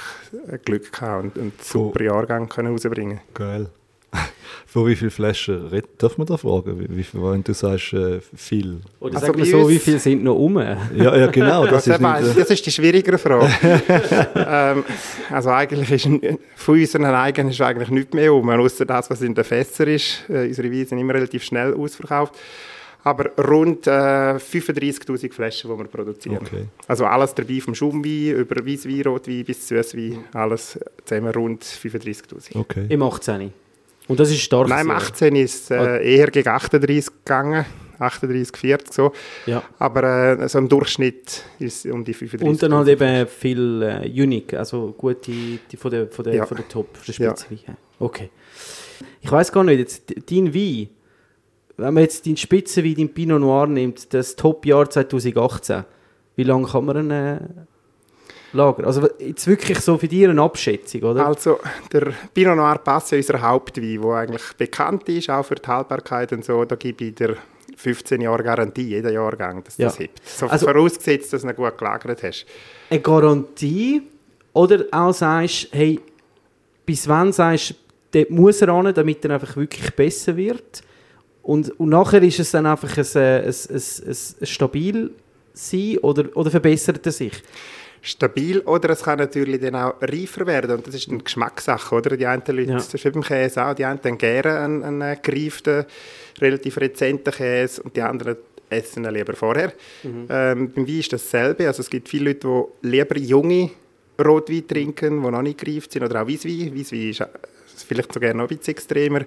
Glück gehabt und, und einen super Jahrgang können rausbringen Geil. Von wie vielen Flaschen red- darf man da fragen? Wie, wie viel, wenn du sagst, äh, viel? Oder Also sagen so, wie viele sind noch um? Ja, ja genau. Das ist nicht, äh, das ist die schwierigere Frage. ähm, also eigentlich ist von unseren eigenen ist eigentlich nichts mehr um, außer das, was in den Fässern ist. Äh, unsere Weine sind immer relativ schnell ausverkauft. Aber rund äh, 35'000 Flaschen, die wir produzieren. Okay. Also alles dabei, vom Schaumwein über Weisswein, Rotwein bis Süßwein, alles zusammen rund 35'000. okay. Im 18. Und das ist stark. Nein, im Jahr. 18 ist es äh, eher gegen 38 gegangen, 38, 40 so. Ja. Aber äh, so im Durchschnitt ist es um die 35'000. Und dann halt eben viel äh, Unique, also gute die von der, von der, Ja. von der Top, von der Ja. Spitzenwein. Okay. Ich weiß gar nicht, jetzt, dein Wein, wenn man jetzt deinen Spitzenwein, dein Pinot Noir nimmt, das Top-Jahr 2018, wie lange kann man einen lagern? Also jetzt wirklich so für dich eine Abschätzung, oder? Also, der Pinot Noir passt ja unser Hauptwein, der eigentlich bekannt ist, auch für die Haltbarkeit und so. Da gebe ich dir 15 Jahre Garantie, jeder Jahrgang, dass Ja. das hebt. So Also- vorausgesetzt, dass du ihn gut gelagert hast. eine Garantie oder auch sagst, hey, bis wann sagst du, dort muss er ran, damit er einfach wirklich besser wird und, und nachher ist es dann einfach ein, äh, ein, ein, ein, ein stabil sein oder, oder verbessert er sich? Stabil oder es kann natürlich dann auch reifer werden und das ist eine Geschmackssache, oder? Die einen Leute, Ja. das ist beim Käse auch, die einen gerne einen, einen gereiften, relativ rezenten Käse und die anderen essen ihn lieber vorher. Mhm. Ähm, beim Wein ist dasselbe, also es gibt viele Leute, die lieber junge Rotwein trinken, die noch nicht gereift sind, oder auch Weisswein. Weisswein ist äh, vielleicht sogar noch ein bisschen extremer.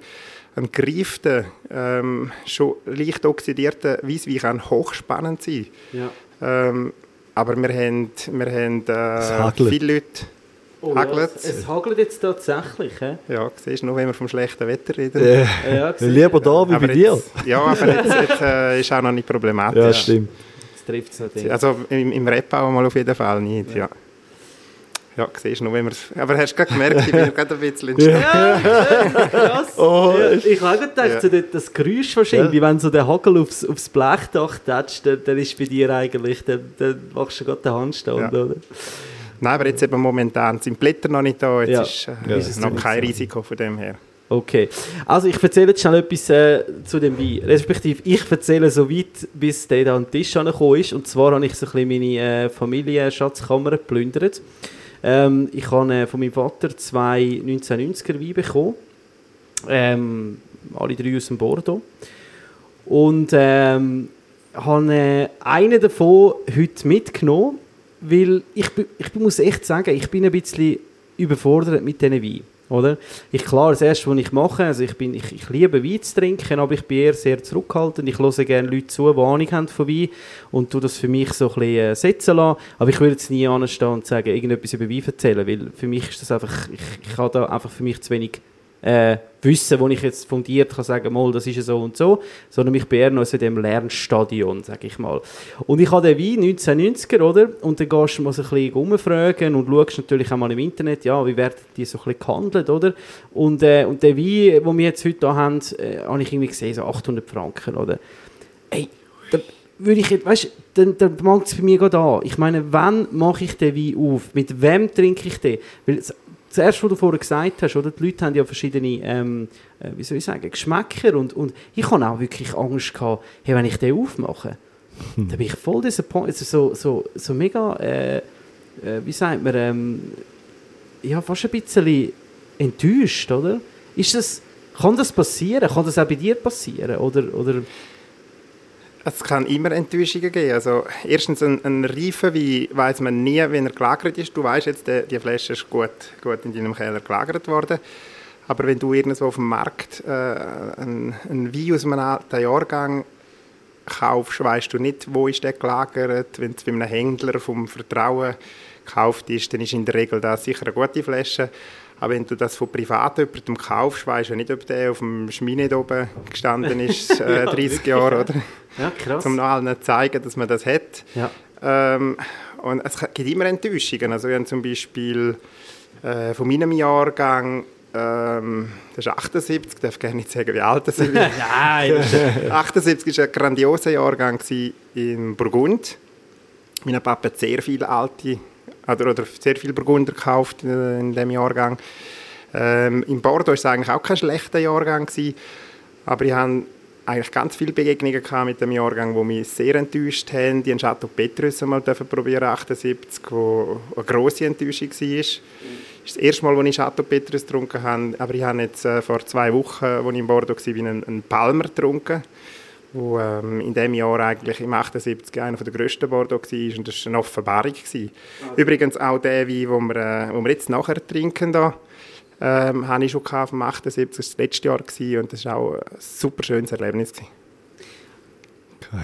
Ein gereifter, ähm, schon leicht oxidierter Weisswein kann hochspannend sein. Ja. Ähm, aber wir haben, wir haben äh, viele Leute. Oh, Hagelt. ja, es, es hagelt jetzt tatsächlich. Hä? Ja, siehst du, nur wenn wir vom schlechten Wetter reden. Äh, Ja, lieber da wie aber bei dir. ja, aber jetzt, jetzt äh, ist auch noch nicht problematisch. Ja, stimmt. Jetzt trifft es natürlich. Also im, im Rap auch mal auf jeden Fall nicht, ja. Ja, siehst du, nur wenn wir Aber hast du gerade gemerkt, ich bin gerade ein bisschen entstellt. Krass. Oh, ja, ich habe gedacht, Ja. so das, Geräusch wahrscheinlich, wenn so der Hagel aufs, aufs Blechdach tätscht, dann, dann ist bei dir eigentlich, dann, dann machst du gerade den Handstand, Ja. oder? Nein, aber jetzt eben momentan sind die Blätter noch nicht da, jetzt Ja. ist äh, Ja, ist noch kein. Risiko von dem her. Okay. Also ich erzähle jetzt schnell etwas äh, zu dem Wein. Respektive, ich erzähle so weit, bis der da an den Tisch gekommen ist. Und zwar habe ich so ein bisschen meine äh, Familienschatzkammer geplündert. Ähm, ich habe äh, von meinem Vater zwei 1990er Weine bekommen. Ähm, alle drei aus dem Bordeaux. Und ähm, habe äh, einen davon heute mitgenommen, weil ich, ich muss echt sagen, ich bin ein bisschen überfordert mit diesen Wein. Oder? Ich, klar, das Erste, was ich mache, also ich, bin, ich, ich liebe Wein zu trinken, aber ich bin eher sehr zurückhaltend. Ich höre gerne Leute zu, die Ahnung haben von Wein und tu das für mich so ein bisschen äh, setzen lassen. Aber ich würde jetzt nie anstehen und sagen, irgendetwas über Wein erzählen, weil für mich ist das einfach, ich, ich habe da einfach für mich zu wenig äh, Wissen, wo ich jetzt fundiert kann sagen, mal, das ist so und so, sondern ich bin eher noch so in dem Lernstadion, sage ich mal. Und ich habe den Wein 1990er, oder? Und dann gehst du mal so ein bisschen rumfragen und schaust natürlich auch mal im Internet, ja, wie werden die so ein bisschen gehandelt, oder? Und, äh, und der Wein, den wir jetzt heute haben, äh, habe ich irgendwie gesehen, so 800 Franken, oder? Ey, da würde ich jetzt, weißt du, dann, dann fängt es bei mir gerade an. Ich meine, wann mache ich den Wein auf? Mit wem trinke ich den? Weil das, zuerst, was du vorher gesagt hast, oder? Die Leute haben ja verschiedene, ähm, äh, wie soll ich sagen, Geschmäcker und, und ich habe auch wirklich Angst gehabt, hey, wenn ich den aufmache, Hm. dann bin ich voll disappointed, also so, so, so mega, äh, äh, wie sagt man, ähm, ja, fast ein bisschen enttäuscht, oder? Ist das, kann das passieren? Kann das auch bei dir passieren? Oder, oder Es kann immer Enttäuschungen geben. Also erstens ein, ein reifen Wein weiß man nie, wenn er gelagert ist. Du weißt jetzt, die, die Flasche ist gut, gut in deinem Keller gelagert worden. Aber wenn du irgendwo auf dem Markt äh, einen, einen Wein aus einem alten Jahrgang kaufst, weißt du nicht, wo ist der gelagert. Wenn es bei einem Händler vom Vertrauen gekauft ist, dann ist in der Regel das sicher eine gute Flasche. Aber wenn du das von privat jemandem kaufst, weißt du nicht, ob der auf dem Schmine da oben gestanden ist, äh, 30 Jahre, oder? ja, krass. um noch allen zu zeigen, dass man das hat. Ja. Ähm, und es gibt immer Enttäuschungen. Also ich habe zum Beispiel äh, von meinem Jahrgang, ähm, das ist 78, ich darf gerne nicht sagen, wie alt das ist. Nein, das ist- 78 war ein grandioser Jahrgang in Burgund. Mein Papa hat sehr viele alte, oder, oder sehr viele Burgunder gekauft äh, in diesem Jahrgang. Ähm, in Bordeaux war es eigentlich auch kein schlechter Jahrgang, gewesen, aber ich hatte eigentlich ganz viele Begegnungen mit dem Jahrgang, die mich sehr enttäuscht haben. Die haben Chateau Petrus einmal probieren, 78, wo eine grosse Enttäuschung war. Das ist das erste Mal, als ich Chateau Petrus getrunken habe, aber ich habe jetzt äh, vor zwei Wochen, als ich in Bordeaux war, einen, einen Palmer getrunken wo ähm, in dem Jahr eigentlich im 78 einer der grössten Bordeaux war und das war eine Offenbarung. Gewesen. Übrigens auch der Wein, den wir, äh, wo wir jetzt nachher trinken, da, ähm, habe ich schon gehabt vom 78, das war das letzte Jahr gewesen, und das war auch ein super schönes Erlebnis. Gewesen.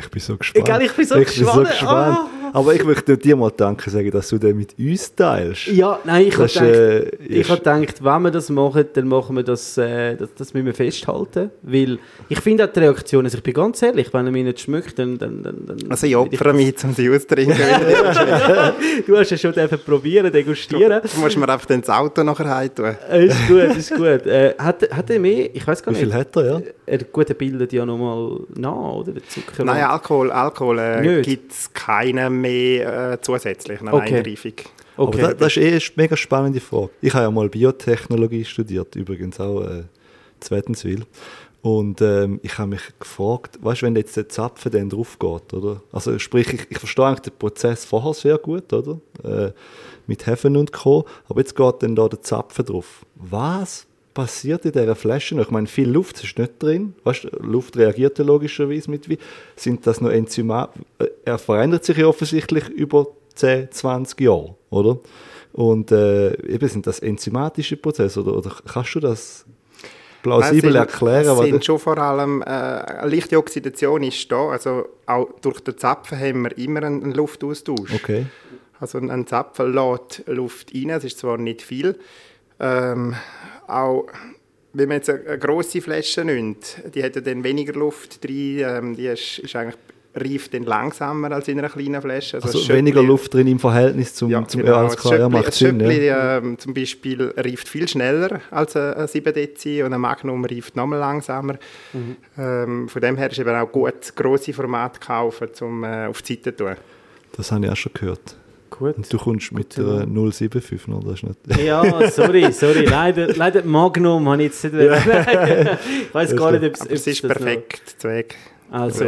Ich bin so gespannt. Egal, ich bin so gespannt. Ah. Aber ich möchte dir mal Danke sagen, dass du den mit uns teilst. Ja, nein, ich habe ist, gedacht, äh, ich gedacht, wenn wir das machen, dann machen wir das, äh, das, das müssen wir festhalten, weil ich finde auch die Reaktion, also ich bin ganz ehrlich, wenn er mich nicht schmeckt, dann... dann, dann, dann Also ich opfere mich, um sie auszutrinken. Du hast ja schon dürfen probieren, degustieren. du musst mir einfach dann das Auto nachher heimtun. Äh, ist gut, ist gut. Äh, hat, hat er mehr, ich weiß gar Wie viel nicht, hat er, ja? er gute bildet ja nochmal nach, oder? Der Zucker. Nein, Alkohol, Alkohol äh, gibt es keine mehr äh, zusätzlich, eine Okay. Einreifung. okay. Aber das, das ist eh eine mega spannende Frage. Ich habe ja mal Biotechnologie studiert, übrigens auch äh, Zwettenswil. Und ähm, ich habe mich gefragt, weißt du, wenn jetzt der Zapfen dann drauf geht, oder? Also sprich, ich, ich verstehe eigentlich den Prozess vorher sehr gut, oder? Äh, mit Hefen und Co. Aber jetzt geht dann da der Zapfen drauf. Was passiert in dieser Flasche noch? Ich meine, viel Luft ist nicht drin. Weißt, Luft reagiert ja logischerweise mit wie. Sind das noch Enzyme? Äh, Er verändert sich ja offensichtlich über 10, 20 Jahre, oder? Und äh, eben sind das enzymatische Prozesse, oder, oder kannst du das plausibel sind- erklären? Es sind schon vor allem, äh, eine leichte Oxidation ist da, also auch durch den Zapfen haben wir immer einen, Luftaustausch. Okay. Also ein- Zapfen lässt Luft rein, es ist zwar nicht viel, ähm, auch wenn man jetzt eine, grosse Flasche nimmt, die hat ja dann weniger Luft drin, ähm, die ist, ist eigentlich reift dann langsamer als in einer kleinen Flasche. Also ein weniger Luft drin im Verhältnis zum, ja, zum genau. Ein klar, ja, macht Sinn. Ja. ähm, zum Beispiel reift viel schneller als ein, ein 7 Dezi und ein Magnum reift noch mal langsamer. Mhm. Ähm, von dem her ist eben auch gut, grosse Formate kaufen, um äh, auf die Seite zu tun. Das habe ich auch schon gehört. Gut. Und du kommst mit der 075 noch, das ist nicht... Ja, sorry, sorry. Leider, leider Magnum habe ich jetzt nicht. ich weiß gar nicht, ob Aber es ist perfekt, zu Weg. Also.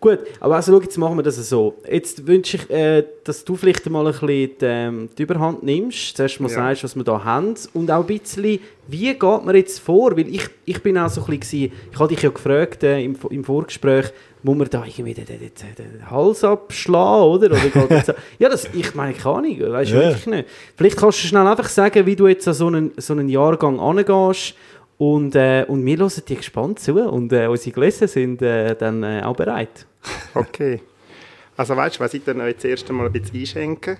Gut, aber also schau, jetzt machen wir das so. Jetzt wünsche ich, äh, dass du vielleicht mal ein bisschen die, ähm, die Überhand nimmst, zuerst mal Ja. sagst, was wir da haben und auch ein bisschen, wie geht man jetzt vor? Weil ich, ich bin auch so ein bisschen, ich hatte dich ja gefragt äh, im, im Vorgespräch, muss man da irgendwie den, den, den, Hals abschlagen, oder? oder so? ja, das, ich meine, keine Ahnung, weißt du Ja. wirklich nicht. Vielleicht kannst du schnell einfach sagen, wie du jetzt an so einen, so einen Jahrgang angehst und, äh, und wir hören dir gespannt zu und äh, unsere Gläser sind äh, dann äh, auch bereit. Okay. Also weißt du, was ich dann euch das erste Mal ein bisschen einschenken?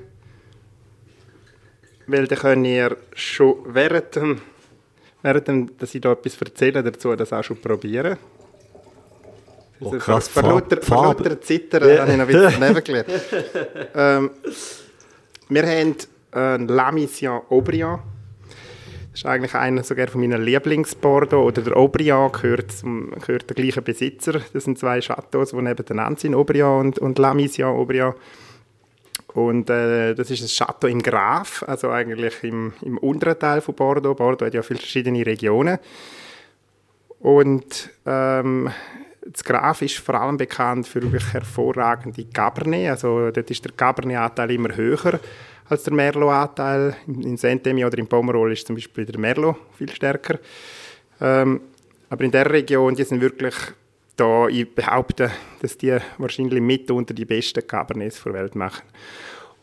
Weil dann könnt ihr schon während dem, während dem, dass ich da etwas erzähle dazu, das auch schon probieren. Oh, krass, vor, lauter, vor lauter Zittern Ja. habe ich noch ein bisschen daneben gelernt. ähm, wir haben einen La Mission Aubryon. Das ist eigentlich einer sogar von meinen Lieblingsbordeaux. Oder der Aubryon gehört, zum, gehört der gleichen Besitzer. Das sind zwei Chateaus, die nebeneinander sind, Aubryon und, und La Mission Aubryon. Und äh, das ist ein Chateau im Graf, also eigentlich im, im unteren Teil von Bordeaux. Bordeaux hat ja viele verschiedene Regionen. Und ähm, das Graf ist vor allem bekannt für wirklich hervorragende Cabernet. Also dort ist der Cabernet-Anteil immer höher als der Merlot-Anteil. In Saint-Emilion oder in Pomerol ist zum Beispiel der Merlot viel stärker. Ähm, aber in der Region, die sind wirklich da, ich behaupte, dass die wahrscheinlich mit unter die besten Cabernets der Welt machen.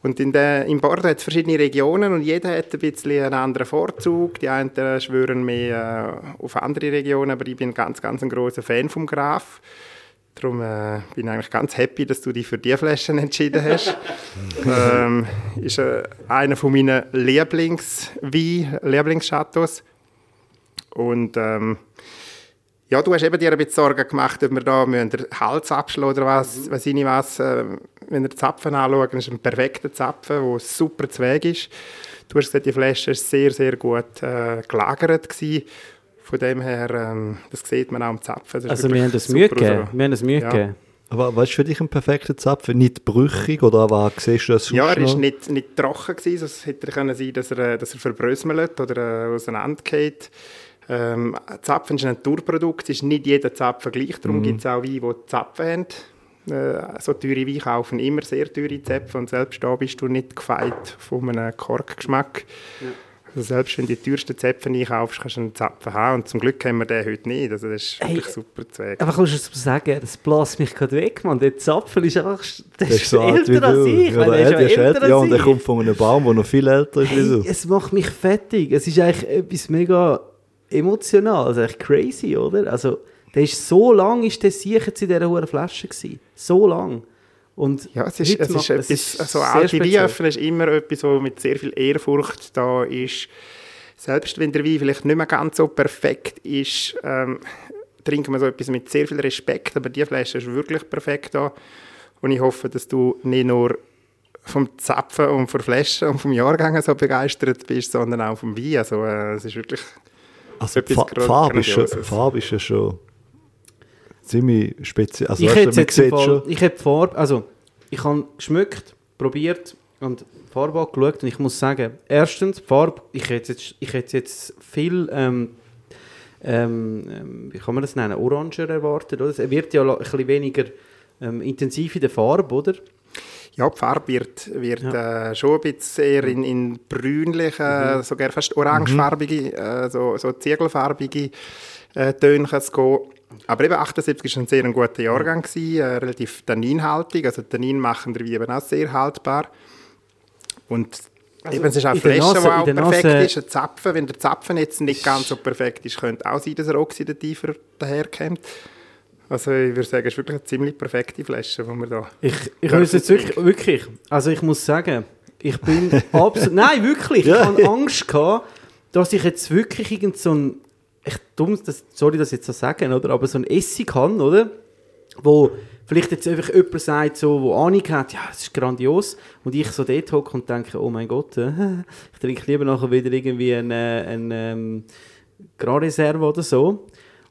Und in der, in Bordeaux hat es verschiedene Regionen und jeder hat ein bisschen einen anderen Vorzug. Die einen schwören mehr äh, auf andere Regionen, aber ich bin ganz, ganz ein großer Fan vom Graf. Darum äh, bin ich eigentlich ganz happy, dass du dich für die Flaschen entschieden hast. ähm, ist äh, einer von meinen Lieblingswein, Lieblingschateaus. Und ähm, ja, du hast eben dir ein bisschen Sorgen gemacht, ob wir da den Hals abschlagen oder was, mhm. weiß ich nicht was. Äh, wenn wir den Zapfen anschauen, ist ein perfekter Zapfen, der super Zweig ist. Du hast gesagt, die Flasche war sehr, sehr gut äh, gelagert. Gewesen. Von dem her, ähm, das sieht man auch am Zapfen. Also wir haben das Mühe gegeben. Wir haben das Mühe ja. gegeben. Aber was ist für dich ein perfekter Zapfen? Nicht brüchig oder was siehst du das Ja, er war nicht, nicht trocken, gewesen, sonst hätte er können sein dass er, dass er verbröselt oder äh, auseinandergeht. Ähm, Zapfen ist ein Naturprodukt, ist nicht jeder Zapfen gleich, darum mhm. gibt es auch Weine, die Zapfen haben. Äh, so teure Weine kaufen immer sehr teure Zäpfe und selbst da bist du nicht gefeit von einem Korkgeschmack. Ja. Also selbst wenn du die teuersten Zäpfe einkaufst, kannst du einen Zapfen haben. Und zum Glück haben wir den heute nicht. Also das ist wirklich hey, super Zweig. Aber kannst du es sagen, das bläst mich gerade weg, man. Der Zapfen ist einfach der ist so älter als ich. Ja, der ist älter, ja, und der kommt von einem Baum, der noch viel älter ist hey, Es macht mich fettig. Es ist eigentlich etwas mega emotional, also echt crazy, oder? Also, der ist so lang ist der sicher in dieser hohen Flasche gewesen. So lang. Und ja, es ist, es ist etwas, ist also alte Wein ist immer etwas, was mit sehr viel Ehrfurcht da ist. Selbst wenn der Wein vielleicht nicht mehr ganz so perfekt ist, ähm, trinken wir so etwas mit sehr viel Respekt, aber die Flasche ist wirklich perfekt da. Und ich hoffe, dass du nicht nur vom Zapfen und von Flaschen und vom Jahrgang so begeistert bist, sondern auch vom Wein. Also äh, es ist wirklich also Fa Farbe, ist schon, Farbe ist ja schon ziemlich speziell. Also, ich hätte jetzt Fall, ich habe Farbe, also ich habe geschmückt, probiert und Farbe angeschaut und ich muss sagen, erstens, Farbe, ich hätte jetzt, ich hätte jetzt viel, ähm, ähm, ähm, wie kann man das nennen, oranger erwartet, oder? Es wird ja ein bisschen weniger ähm, intensiv in der Farbe, oder? Ja, die Farbe wird, wird ja. äh, schon ein bisschen eher in, in brünliche, mhm. sogar fast orangefarbige, mhm. äh, so, so ziegelfarbige äh, Töne gehen. Aber eben 78 war ein sehr guter Jahrgang, gewesen, äh, relativ tanninhaltig, also Tannin machen der Wein auch sehr haltbar. Und also eben, es ist auch eine Flasche, die auch perfekt Nase ist, ein Zapfen. Wenn der Zapfen jetzt nicht ganz so perfekt ist, könnte auch sein, dass er oxidativer daherkommt. Also ich würde sagen, es ist wirklich eine ziemlich perfekte Flasche, die wir da... Ich, ich muss jetzt wirklich, wirklich, also ich muss sagen, ich bin absolut... Nein, wirklich, ich hatte Angst, gehabt, dass ich jetzt wirklich irgend so ein... Echt dumm, das, sorry, das jetzt zu sagen, oder? Aber so ein Essig kann, oder? Wo vielleicht jetzt einfach jemand sagt, so, wo Ahnung hat, ja, das ist grandios. Und ich so dort hocke und denke, oh mein Gott, äh, ich trinke lieber nachher wieder irgendwie ein, äh, ein ähm, Grand Reserve oder so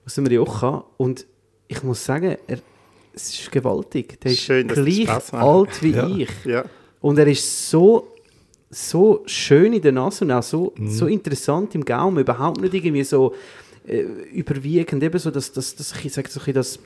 aus dem Rioja. Und ich muss sagen, er, es ist gewaltig. Der ist Schön, gleich alt wie ja. ich. Ja. Und er ist so, so schön in der Nase und auch so, mhm. so interessant im Gaumen. Überhaupt nicht irgendwie so äh, überwiegend. Eben so, dass, dass, dass ich sage, so das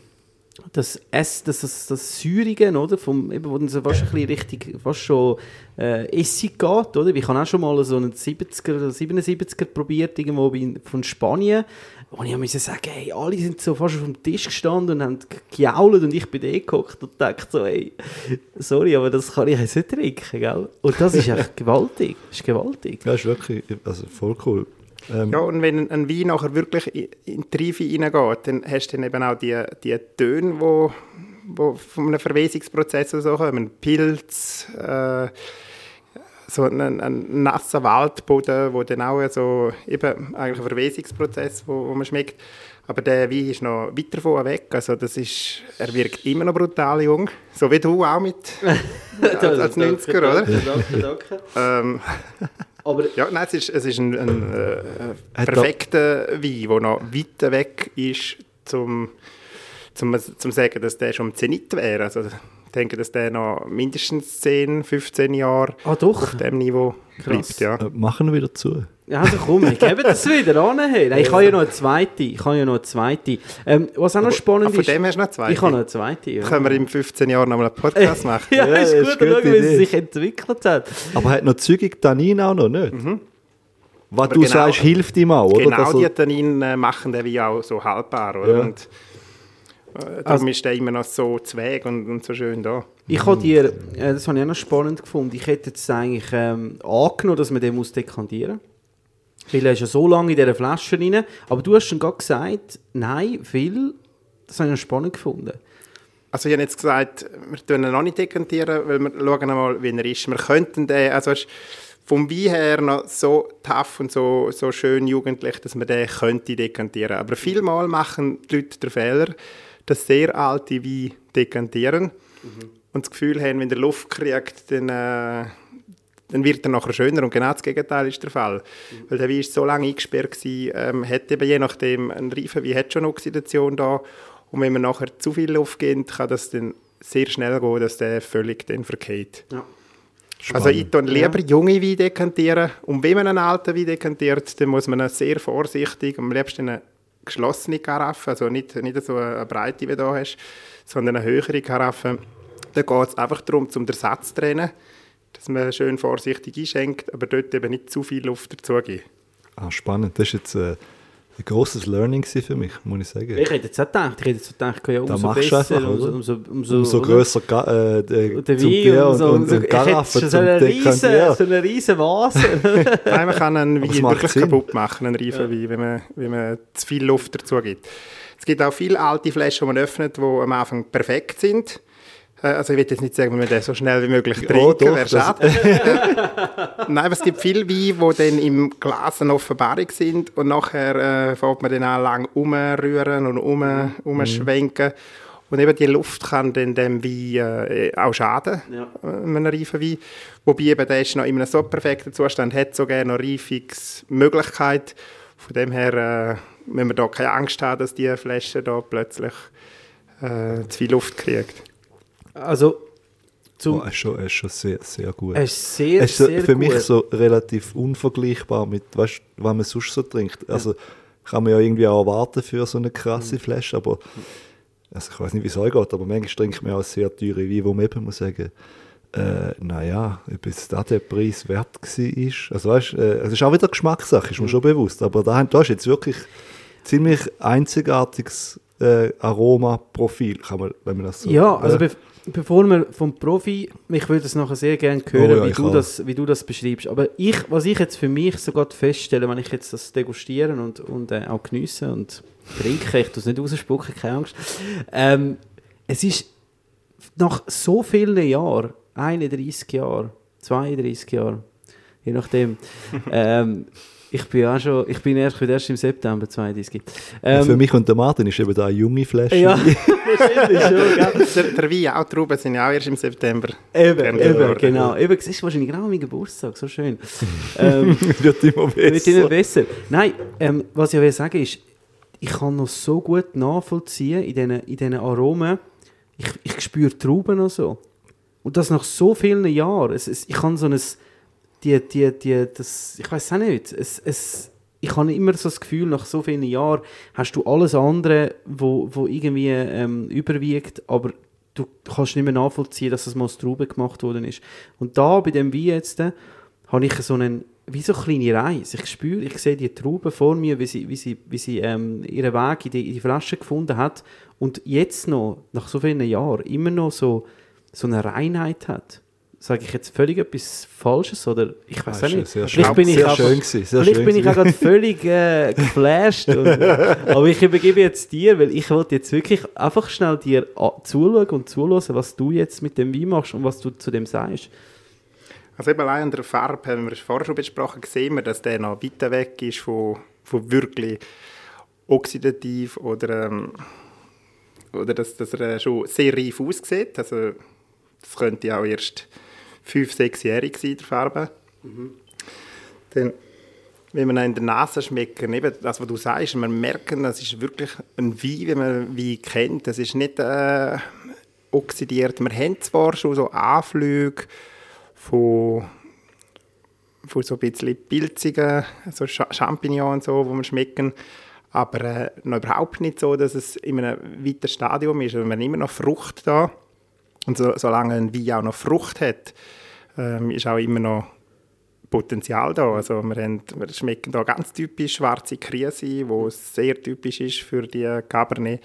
das S, das, das, das Säurigen, oder, vom, eben, wo dann so fast ein bisschen richtig, fast schon äh, Essig geht, oder? Ich habe auch schon mal so einen 70er oder 77er probiert, irgendwo in, von Spanien, und ich musste sagen, hey, alle sind so fast auf dem Tisch gestanden und haben gejault und ich bin da gehockt und dachte so, hey, sorry, aber das kann ich jetzt nicht trinken, gell? Und das ist echt gewaltig, das ist gewaltig. Ja, ist wirklich, also voll cool. Ähm, ja, und wenn ein Wein nachher wirklich in die Tiefe reingeht, dann hast du dann eben auch die, die Töne, wo, wo von einem Verwesungsprozess so kommen. Pilz, äh, so ein, ein, nasser Waldboden, wo dann auch so eben eigentlich ein Verwesungsprozess, wo, wo man schmeckt. Aber der Wein ist noch weit davon weg. Also das ist, er wirkt immer noch brutal jung. So wie du auch mit als, als 90er, oder? Danke, danke. ähm, aber ja, nein, es ist, es ist ein, ein äh, perfekter Wein, der noch weit weg ist, zum, zum, zum sagen, dass der schon am Zenit wäre. Also denke, dass der noch mindestens 10, 15 Jahre Ah, doch. auf dem Niveau Krass. bleibt. Ja. Äh, machen wir wieder zu. Ja, also komm, ich gebe das wieder an. Hey. Nein, ich habe ja noch eine zweite. Ich habe ja noch eine zweite. Ähm, was auch noch Ah, spannend von ist... dem hast du noch zwei. ich habe noch eine zweite, ja. Können wir in 15 Jahren noch mal einen Podcast machen? ja, Ja, ist ist gut, eine schauen, wie Idee. sich entwickelt hat. Aber hat noch zügig Tannin auch noch nicht? Was Aber du genau- sagst, hilft ihm auch, oder? Genau, die Tanninen äh, machen den wie auch so haltbar. Oder? Ja. Und, darum Also- ist der immer noch so zweig und, und so schön da. Ich habe dir, äh, das habe ich auch noch spannend gefunden, ich hätte jetzt eigentlich ähm, angenommen, dass man den muss dekantieren muss. Weil er ist ja so lange in dieser Flasche drin. Aber du hast schon gerade gesagt, nein, viel. Das habe ich noch spannend gefunden. Also ich habe jetzt gesagt, wir tun ihn noch nicht dekantieren, weil wir schauen mal, wie er ist. Wir könnten den, also vom Wein her noch so tough und so, so schön jugendlich, dass man den könnte dekantieren. Aber vielmal machen die Leute den Fehler, dass sehr alte Weine dekantieren und das Gefühl haben, wenn der Luft kriegt, dann, äh, dann wird er nachher schöner. Und genau das Gegenteil ist der Fall. Weil der Wein ist so lange eingesperrt gewesen, ähm, hat eben je nachdem ein reifen Wein hat schon Oxidation da. Und wenn man nachher zu viel Luft gibt, kann das dann sehr schnell gehen, dass der völlig dann verkehrt. Ja. Also ich tue lieber junge Weine dekantieren. Und wenn man einen alten Wein dekantiert, dann muss man sehr vorsichtig, am liebsten eine geschlossene Karaffe, also nicht, nicht so eine breite, wie du hier hast, sondern eine höhere Karaffe. Da geht es einfach darum, zum den Satz zu trennen, dass man schön vorsichtig einschenkt, aber dort eben nicht zu viel Luft dazugeben. Ah, spannend. Das ist jetzt äh, ein grosses Learning für mich, muss ich sagen. Ich hätte jetzt auch gedacht, ich hätte jetzt gedacht, ja, umso besser, einfach, umso, oder? umso, umso, Umso grösser Ga äh, der, zum Wein Bier und und, so, und, und schon zum so eine riesen, Dekantieren. so eine riesen Vase. Nein, man kann einen Wein wirklich Sinn. kaputt machen, einen reifen Wein, wenn man, wenn man zu viel Luft dazu gibt. Es gibt auch viele alte Flaschen, die man öffnet, die am Anfang perfekt sind. Äh, Also ich will jetzt nicht sagen, man den so schnell wie möglich Oh, trinken, doch, wäre schade. Nein, aber es gibt viele Weine, die dann im Glas eine Offenbarung sind und nachher äh, fängt man dann an lang umrühren und um, umschwenken. Und eben die Luft kann dann dem Wein äh, auch schaden, Ja. äh, einem reifen Wein. Wobei eben der ist noch in einem so perfekten Zustand, hat sogar noch Reifungsmöglichkeit. Von dem her äh, müssen wir da keine Angst haben, dass die Flasche da plötzlich äh, zu viel Luft kriegt. Also, Oh, zum, er ist schon, er ist schon sehr, sehr gut. er ist sehr, Es ist so, sehr für gut. mich so relativ unvergleichbar mit, weißt, was man sonst so trinkt. Also kann man ja irgendwie auch erwarten für so eine krasse Flasche, aber also ich weiß nicht, wie es euch geht, aber manchmal trinkt man auch sehr teure Wein, wo man eben muss sagen, äh, naja, ob jetzt da der Preis wert war. Also weißt, äh, es ist auch wieder Geschmackssache, ist mir schon bewusst, aber da, da ist jetzt wirklich ziemlich einzigartiges äh, Aromaprofil, kann man, wenn man das so Ja, also äh, be bevor wir vom Profi, ich würde das nachher sehr gerne hören, Oh ja, wie, du auch. das, wie du das beschreibst. Aber ich, was ich jetzt für mich sogar feststelle, wenn ich jetzt das degustieren und, und äh, auch geniessen und trinke, ich tue es nicht rausspucken, keine Angst. Ähm, es ist nach so vielen Jahren, 31 Jahre, 32 Jahre, je nachdem, ähm, ich bin auch schon, ich bin erst, ich bin erst im September 32. Ähm, für mich und der Martin ist eben da eine junge Flasche. ja, wahrscheinlich schon, gell? Der, Wein, auch die Trauben sind ja auch erst im September. Eben, eben, genau. Eben, es ist wahrscheinlich genau mein Geburtstag, so schön. ähm, wird immer wird immer besser. besser. Nein, ähm, was ich will sagen ist, ich kann noch so gut nachvollziehen in diesen in diesen Aromen. Ich, ich spüre Trauben noch so. Und das nach so vielen Jahren. Es, es, ich kann so ein, die, die, die, das, ich weiß auch nicht, es, es, ich habe immer so das Gefühl, nach so vielen Jahren hast du alles andere, wo, wo irgendwie ähm, überwiegt, aber du kannst nicht mehr nachvollziehen, dass das mal aus Trauben gemacht worden ist. Und da, bei dem Wein jetzt, äh, habe ich so einen, wie so eine kleine Reise. Ich spüre, ich sehe die Trauben vor mir, wie sie, wie sie, wie sie ähm, ihren Weg in die, in die Flasche gefunden hat und jetzt noch, nach so vielen Jahren, immer noch so, so eine Reinheit hat. Sage ich jetzt völlig etwas Falsches oder ich weiß Ah, auch ist nicht. sehr Vielleicht bin ich sehr einfach- schön gewesen, sehr Vielleicht schön bin ich auch gerade völlig äh, geflasht. Und, aber ich übergebe jetzt dir, weil ich wollte jetzt wirklich einfach schnell dir a- zuschauen und zuhören, was du jetzt mit dem Wein machst und was du zu dem sagst. Also eben allein an der Farbe, haben wir es vorher schon besprochen, sehen wir, dass der noch weiter weg ist von, von wirklich oxidativ oder, ähm, oder dass, dass er äh, schon sehr reif aussieht. Also das könnte auch erst fünf, sechsjährig sein, der Farbe. Dann, wenn man in der Nase schmeckt, eben das, was du sagst, man merkt, das ist wirklich ein Wein, wie man Wein kennt. Das ist nicht... Äh, oxidiert. Wir haben zwar schon so Anflüge von, von so ein bisschen pilzigen so Cha- Champignons so, die wir schmecken, aber äh, noch überhaupt nicht so, dass es in einem weiteren Stadium ist. Also wir haben immer noch Frucht da und so, solange ein Wein auch noch Frucht hat, ähm, ist auch immer noch Potenzial da. Also wir, haben, wir schmecken da ganz typisch schwarze Krise, wo sehr typisch ist für die Cabernet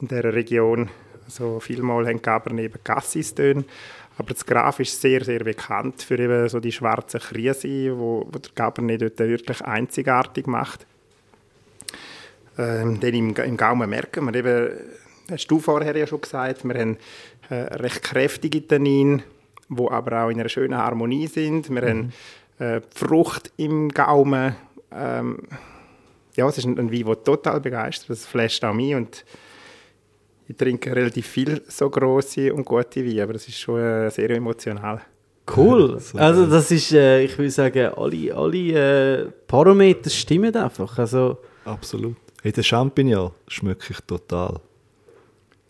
in der Region. Also vielmal haben Cabernet eben Cassis-Töne, aber das Graf ist sehr, sehr bekannt für eben so die schwarze Krise, wo, wo der Cabernet dort wirklich einzigartig macht. Ähm, dann im, im Gaumen merken wir eben, hast du vorher ja schon gesagt, wir haben äh, recht kräftige Tannine, die aber auch in einer schönen Harmonie sind. Wir haben äh, die Frucht im Gaumen. Ähm, ja, es ist ein, ein Wein, der total begeistert. Das flasht auch mich und ich trinke relativ viel so grosse und gute Weine, aber das ist schon äh, sehr emotional. Cool. Also das ist, äh, ich will sagen, alle, alle äh, Parameter stimmen einfach. Also Absolut. Hey, den Champignon schmecke ich total.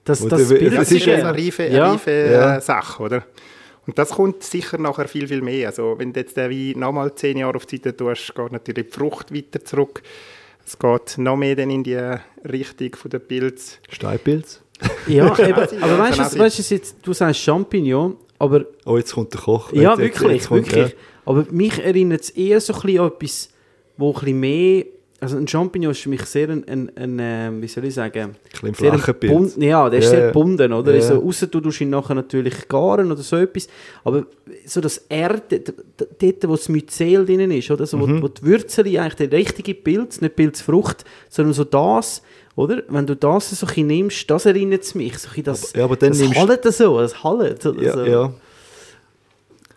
Das, das Ja, Es das ist eine ja- reife, Ja. reife Ja. äh, Sache, oder? Und das kommt sicher nachher viel, viel mehr. Also wenn du jetzt den Wein nochmal zehn Jahre auf die Seite tust, geht natürlich die Frucht weiter zurück. Es geht noch mehr dann in die Richtung von der Pilz. Steinpilz? Ja, eben, aber ja, weißt du, weißt du jetzt, du sagst Champignon, aber Oh, jetzt kommt der Koch. ja, wirklich, kommt- wirklich. Aber mich erinnert es eher so ein bisschen an etwas, wo ein bisschen mehr, also ein Champignon ist für mich sehr ein, ein, ein ähm, wie soll ich sagen, bisschen sehr bund- ja, der ist Ja, sehr ja. bunden, oder? Ja, Also, ja. ausser du tust ihn nachher natürlich garen oder so etwas, aber so das Erde, dort, wo das Myzel drin ist, oder? So, wo, Mhm. wo die Würzel eigentlich der richtige Pilz, nicht Pilzfrucht, sondern so das, oder? Wenn du das so ein nimmst, das erinnert es mich, so ein das, ja, aber dann das nimmst- Hallet so, das Hallet, oder Ja, so. ja.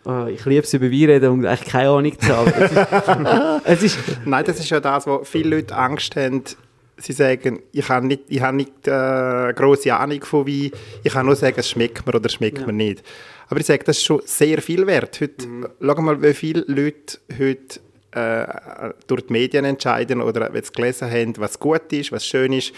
Ah, ich liebe es über Wein reden und eigentlich keine Ahnung zu haben. Es ist, es ist Nein, das ist ja das, wo viele Leute Angst haben. Sie sagen, ich habe nicht, ich habe nicht äh, grosse Ahnung von Wein. Ich kann nur sagen, es schmeckt mir oder schmeckt Ja. mir nicht. Aber ich sage, das ist schon sehr viel wert. Heute, Schau mal, wie viele Leute heute äh, durch die Medien entscheiden oder wenn sie gelesen haben, was gut ist, was schön ist.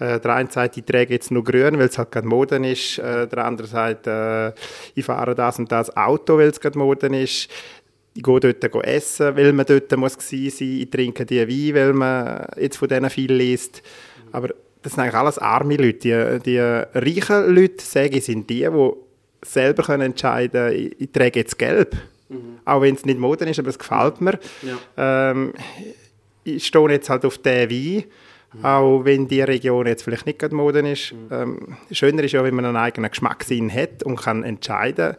Äh, der eine sagt, ich trage jetzt nur grün, weil es halt gerade Moden ist. Äh, der andere sagt, äh, ich fahre das und das Auto, weil es gerade Moden ist. Ich gehe dort go essen, weil man dort muss sein. Ich trinke die Wein, weil man jetzt von denen viel liest. Aber das sind eigentlich alles arme Leute. Die, die reichen Leute, sage ich, sind die, die selber können entscheiden können, ich, ich trage jetzt gelb. Auch wenn es nicht Moden ist, aber es gefällt mir. Ähm, ich stehe jetzt halt auf diesen Wein, auch wenn die Region jetzt vielleicht nicht gerade Moden ist. Ähm, schöner ist ja, wenn man einen eigenen Geschmackssinn hat und kann entscheiden,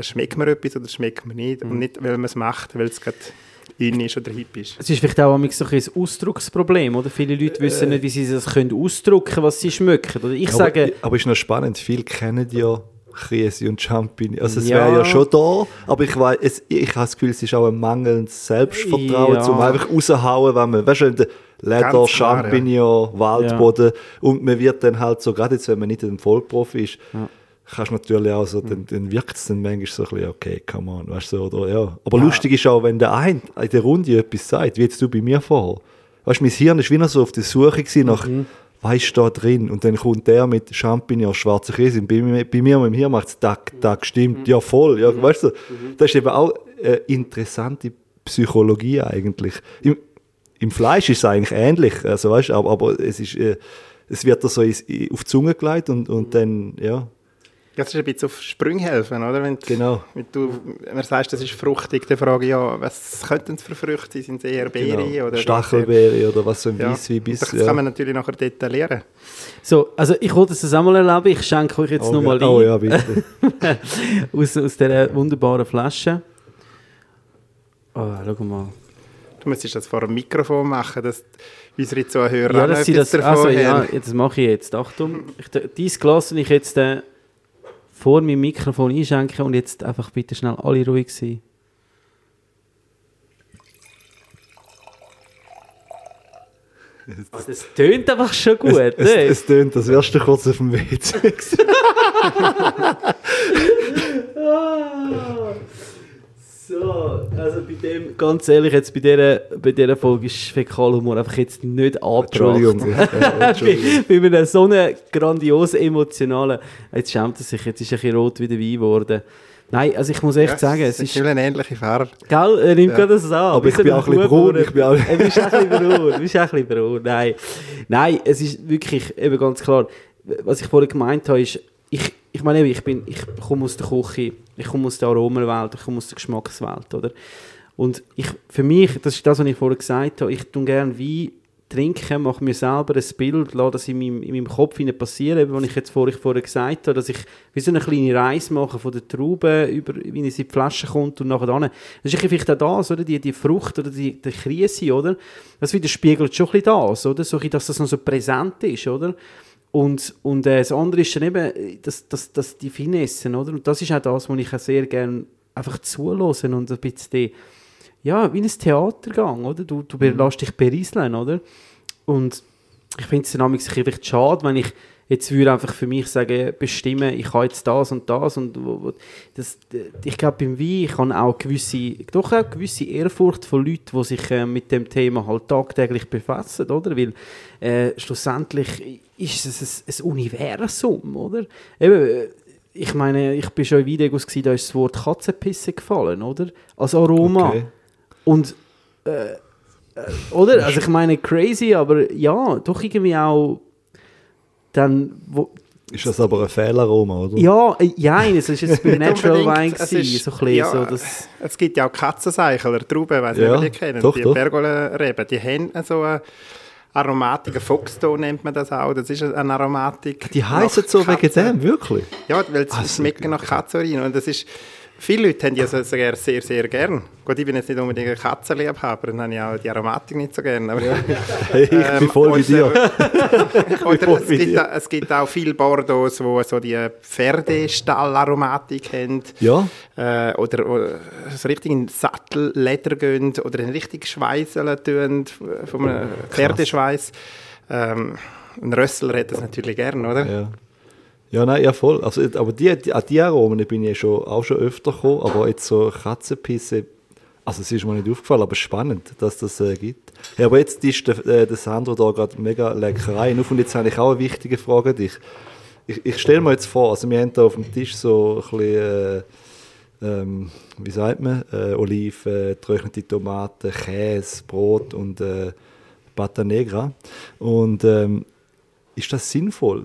schmeckt mir etwas oder schmeckt mir nicht. Und nicht, weil man es macht, weil es gerade in ist oder hip ist. Es ist vielleicht auch manchmal so ein bisschen ein Ausdrucksproblem, oder? Viele Leute wissen nicht, wie sie das können ausdrücken was sie schmecken. Oder ich sage, aber, aber ist noch spannend, viele kennen ja Krise und Champignon. Also es Ja. wäre ja schon da, aber ich weiß, es, ich habe das Gefühl, es ist auch ein mangelndes Selbstvertrauen, Ja. zum einfach raushauen, wenn man, weißt du, Leder, Champignon, Waldboden und man wird dann halt so, gerade jetzt, wenn man nicht ein Vollprofi ist, kannst du natürlich auch so, dann, dann wirkt es dann manchmal so ein bisschen, okay, come on, weißt du, oder, ja. Aber lustig ist auch, wenn der ein in der Runde etwas sagt, wie jetzt du bei mir vorher. Weißt du, mein Hirn ist wieder so auf der Suche gewesen nach, was ist da drin? Und dann kommt der mit Champignon, schwarzer Käse. Und bei mir, bei mir mit dem Hirn macht es Tag, Tag, stimmt, ja voll. Ja, weißt du, das ist eben auch äh, interessante Psychologie eigentlich. Im, im Fleisch ist es eigentlich ähnlich, also weißt, aber, aber es ist, äh, es wird da so ins- auf die Zunge gelegt und, und dann, ja, Das ist ein bisschen auf Sprünge helfen, oder? Wenn, du- Genau. wenn du wenn du sagst, das ist fruchtig, dann frage ich ja, was könnten es für Früchte sein? Sind es eher Beere? genau. Oder Stachelbeere oder was so ein Ja. Weiss wie bis. Das ja. kann man natürlich nachher detaillieren. so, also ich wollte es auch mal erleben. Ich schenke euch jetzt oh, nochmal ja. oh ein ja, bitte. aus, aus dieser wunderbaren Flasche. Oh, schau mal. Du müsstest das vor dem Mikrofon machen, dass unsere Zuhörer Ja, dass sie das, also, ja, das mache ich jetzt. Achtung, ich, dieses Glas ich jetzt äh, vor meinem Mikrofon einschenken und jetzt einfach bitte schnell alle ruhig sein. Ah, Das tönt einfach schon gut. es, ne? es, es tönt, als wärst du kurz auf dem WC. So, Also bei dem, ganz ehrlich, jetzt bei dieser, bei dieser Folge ist Fäkalhumor einfach jetzt nicht angebracht. Entschuldigung. bei, Entschuldigung. bei so einem grandios emotionalen, jetzt schämt er sich, jetzt ist er ein rot wie der Wein geworden. Nein, also ich muss echt Ja, sagen, es ist, ist eine ähnliche Farbe. gell, er nimmt Ja. gerade das an. Aber ich bin auch ein braun, ich bin auch ein bisschen braun, du bist auch ein bisschen braun, nein. Nein, es ist wirklich eben ganz klar, was ich vorhin gemeint habe, ist, ich, ich meine, ich, bin, ich komme aus der Küche, ich komme aus der Aromenwelt, ich komme aus der Geschmackswelt, oder? Und ich, für mich, das ist das, was ich vorhin gesagt habe, ich tue gerne Wein trinken, mache mir selber ein Bild, lasse das in meinem, in meinem Kopf passieren, eben, was ich jetzt vorhin, vorhin gesagt habe, dass ich wie so eine kleine Reise mache von der Traube, über, wie es in die Flasche kommt und nachher dann. Das ist vielleicht auch das, oder? Die, die Frucht oder die, die Krise, oder? Das widerspiegelt schon ein bisschen das, oder? So, dass das noch so präsent ist, oder? Und, und äh, das andere ist dann eben, das, das, das, die Finessen, oder? Und das ist auch das, was ich auch sehr gerne einfach zulassen und ein bisschen, die, ja, wie ein Theatergang, oder? Du, du Mhm. lässt dich berieseln, oder? Und ich finde es dann einfach schade, wenn ich jetzt würde einfach für mich sagen, bestimmen, ich habe jetzt das und das und das, ich glaube beim Wein, ich habe auch gewisse, doch auch gewisse Ehrfurcht von Leuten, die sich äh, mit dem Thema halt tagtäglich befassen, oder? Weil äh, schlussendlich ist es ein, ein Universum, oder? Eben, äh, ich meine, ich bin schon in Videos gewesen, da ist das Wort Katzenpisse gefallen, oder? Als Aroma. Okay. Und, äh, äh, oder? Also ich meine, crazy, aber ja, doch irgendwie auch dann, wo, Ist das aber ein Fehlaroma, oder? ja, äh, ja, es ist jetzt bei Natural Unbedingt. Wine Es gewesen, ist- so ein bisschen, ja, so das, Es gibt ja auch Katzenseichler, Trauben, weiß nicht, Ja, ob ihr die kennt. doch, die doch. Pergola-Reben, die haben so eine Aromatik, ein Foxton nennt man das auch. Das ist eine Aromatik. Die heißen so wegen dem, wirklich? Ja, weil Ah, sie so schmecken nach Katzenurin. Und das ist, viele Leute haben die also sehr, sehr, gern. Gut, ich bin jetzt nicht unbedingt ein Katzenliebhaber, dann habe ich auch die Aromatik nicht so gern. Aber, Hey, ich bin Ähm, voll wie und, dir. Oder voll es, gibt, dir. auch- es gibt auch viele Bordeaux, die so die Pferdestallaromatik haben. Ja, Äh, oder oder so richtig in Sattelleder gehen oder in richtig schweißeln tun, vom Pferdeschweiß. Ähm, ein Rössler hat das natürlich gern, oder? ja. Ja, nein, ja voll. Also, aber die, die, an die Aromen bin ich schon, auch schon öfter gekommen, aber jetzt so Katzenpisse, also es ist mir nicht aufgefallen, aber spannend, dass das äh, gibt. Ja, aber jetzt ist der, äh, der Sandro da gerade mega Leckereien auf und jetzt habe ich auch eine wichtige Frage an dich. Ich, ich stelle mir jetzt vor, also wir haben da auf dem Tisch so ein bisschen, äh, ähm, wie sagt man, äh, Oliven, getrocknete Tomaten, Käse, Brot und äh, Pata Negra. Und ähm, ist das sinnvoll,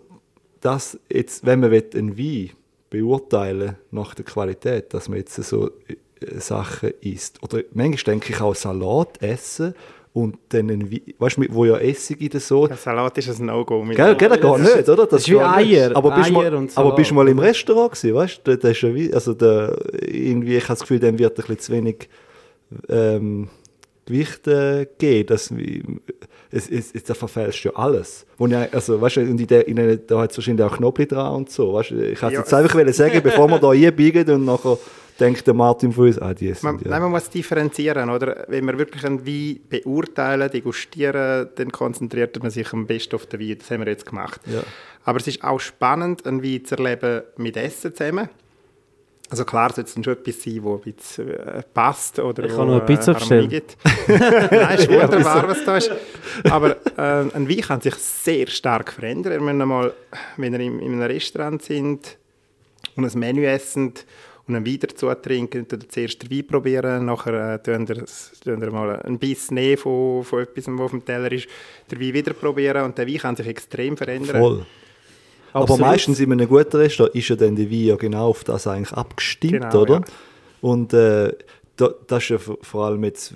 dass jetzt, wenn man will, einen Wein beurteilen nach der Qualität, dass man jetzt so äh, Sachen isst? Oder manchmal denke ich auch Salat essen und dann einen Wein, weißt du, wo ja Essig in der so Der Salat ist ein No-Go. mit- Gell, gell, das geht nicht, oder? das ist wie geht nicht. Eier, Aber bist, Eier mal, und aber bist du mal im Restaurant gewesen, weißt du? Ist ja wie, also da, irgendwie, ich habe das Gefühl, dann wird ein bisschen zu wenig ähm, Gewicht äh, geben. Das, wie- es, es, es, da verfälscht ja alles. Und ja, also, weißt du, und in der, in der, da hat es wahrscheinlich auch Knoblauch dran und so. Weißt du? Ich wollte Ja, jetzt einfach wollen sagen, bevor wir da einbiegen und nachher denkt der Martin von uns, ah, die sind Man, ja. nein, man muss differenzieren, oder? Wenn wir wirklich einen Wein beurteilen, degustieren, dann konzentriert man sich am besten auf den Wein. Das haben wir jetzt gemacht. Ja. Aber es ist auch spannend, einen Wein zu erleben mit Essen zusammen. Also klar, soll es schon etwas sein, das ein bisschen äh, passt oder Ich kann noch eine Pizza äh, bestellen. Nein, ist wunderbar, was da ist. Aber äh, ein Wein kann sich sehr stark verändern. Wir mal, wenn wir in, in einem Restaurant sind und ein Menü essen und einen Wein dazu trinken, dann zuerst den Wein probieren, nachher äh, tun wir, tun mal einen Biss nehmen von, von etwas, was auf dem Teller ist, den Wein wieder probieren und der Wein kann sich extrem verändern. Voll. Aber Absolut. meistens in einem guten Restaurant ist ja dann der Wein ja genau auf das eigentlich abgestimmt, Genau, oder? ja. Und äh, da, das ist ja vor allem jetzt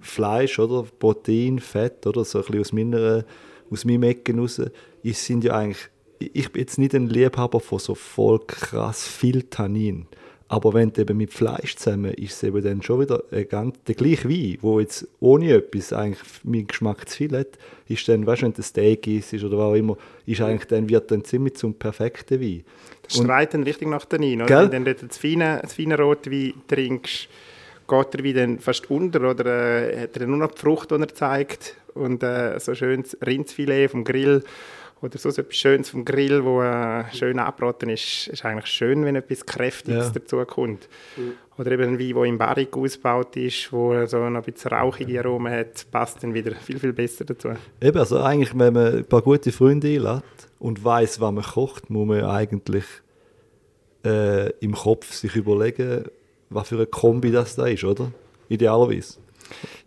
Fleisch, oder? Protein, Fett, oder? So ein bisschen aus, meiner, aus meinem Ecken raus. Ich, sind ja eigentlich, ich ich bin jetzt nicht ein Liebhaber von so voll krass viel Tannin. Aber wenn du eben mit Fleisch zusammen ist es eben dann schon wieder ein ganz, der gleiche Wein, wo jetzt ohne etwas eigentlich meinen Geschmack zu viel hat, ist dann, weißt du, wenn ein Steak isst oder was auch immer, ist eigentlich dann, wird dann ziemlich zum perfekten Wein. Das schreit dann richtig nach Tannin, oder? Gell? Wenn du das feine, das feine Rotwein trinkst, geht der Wein dann fast unter oder äh, hat er nur noch die Frucht, die er zeigt und äh, so schönes Rindsfilet vom Grill oder so etwas Schönes vom Grill, wo äh, schön angebraten ist, ist eigentlich schön, wenn etwas Kräftiges Ja. dazu kommt. Oder eben ein Wein, der im Barrik ausgebaut ist, wo so noch ein bisschen rauchige Aromen hat, passt dann wieder viel, viel besser dazu. Eben, also eigentlich, wenn man ein paar gute Freunde einlädt und weiß, was man kocht, muss man eigentlich äh, im Kopf sich überlegen, was für eine Kombi das da ist, oder? Idealerweise.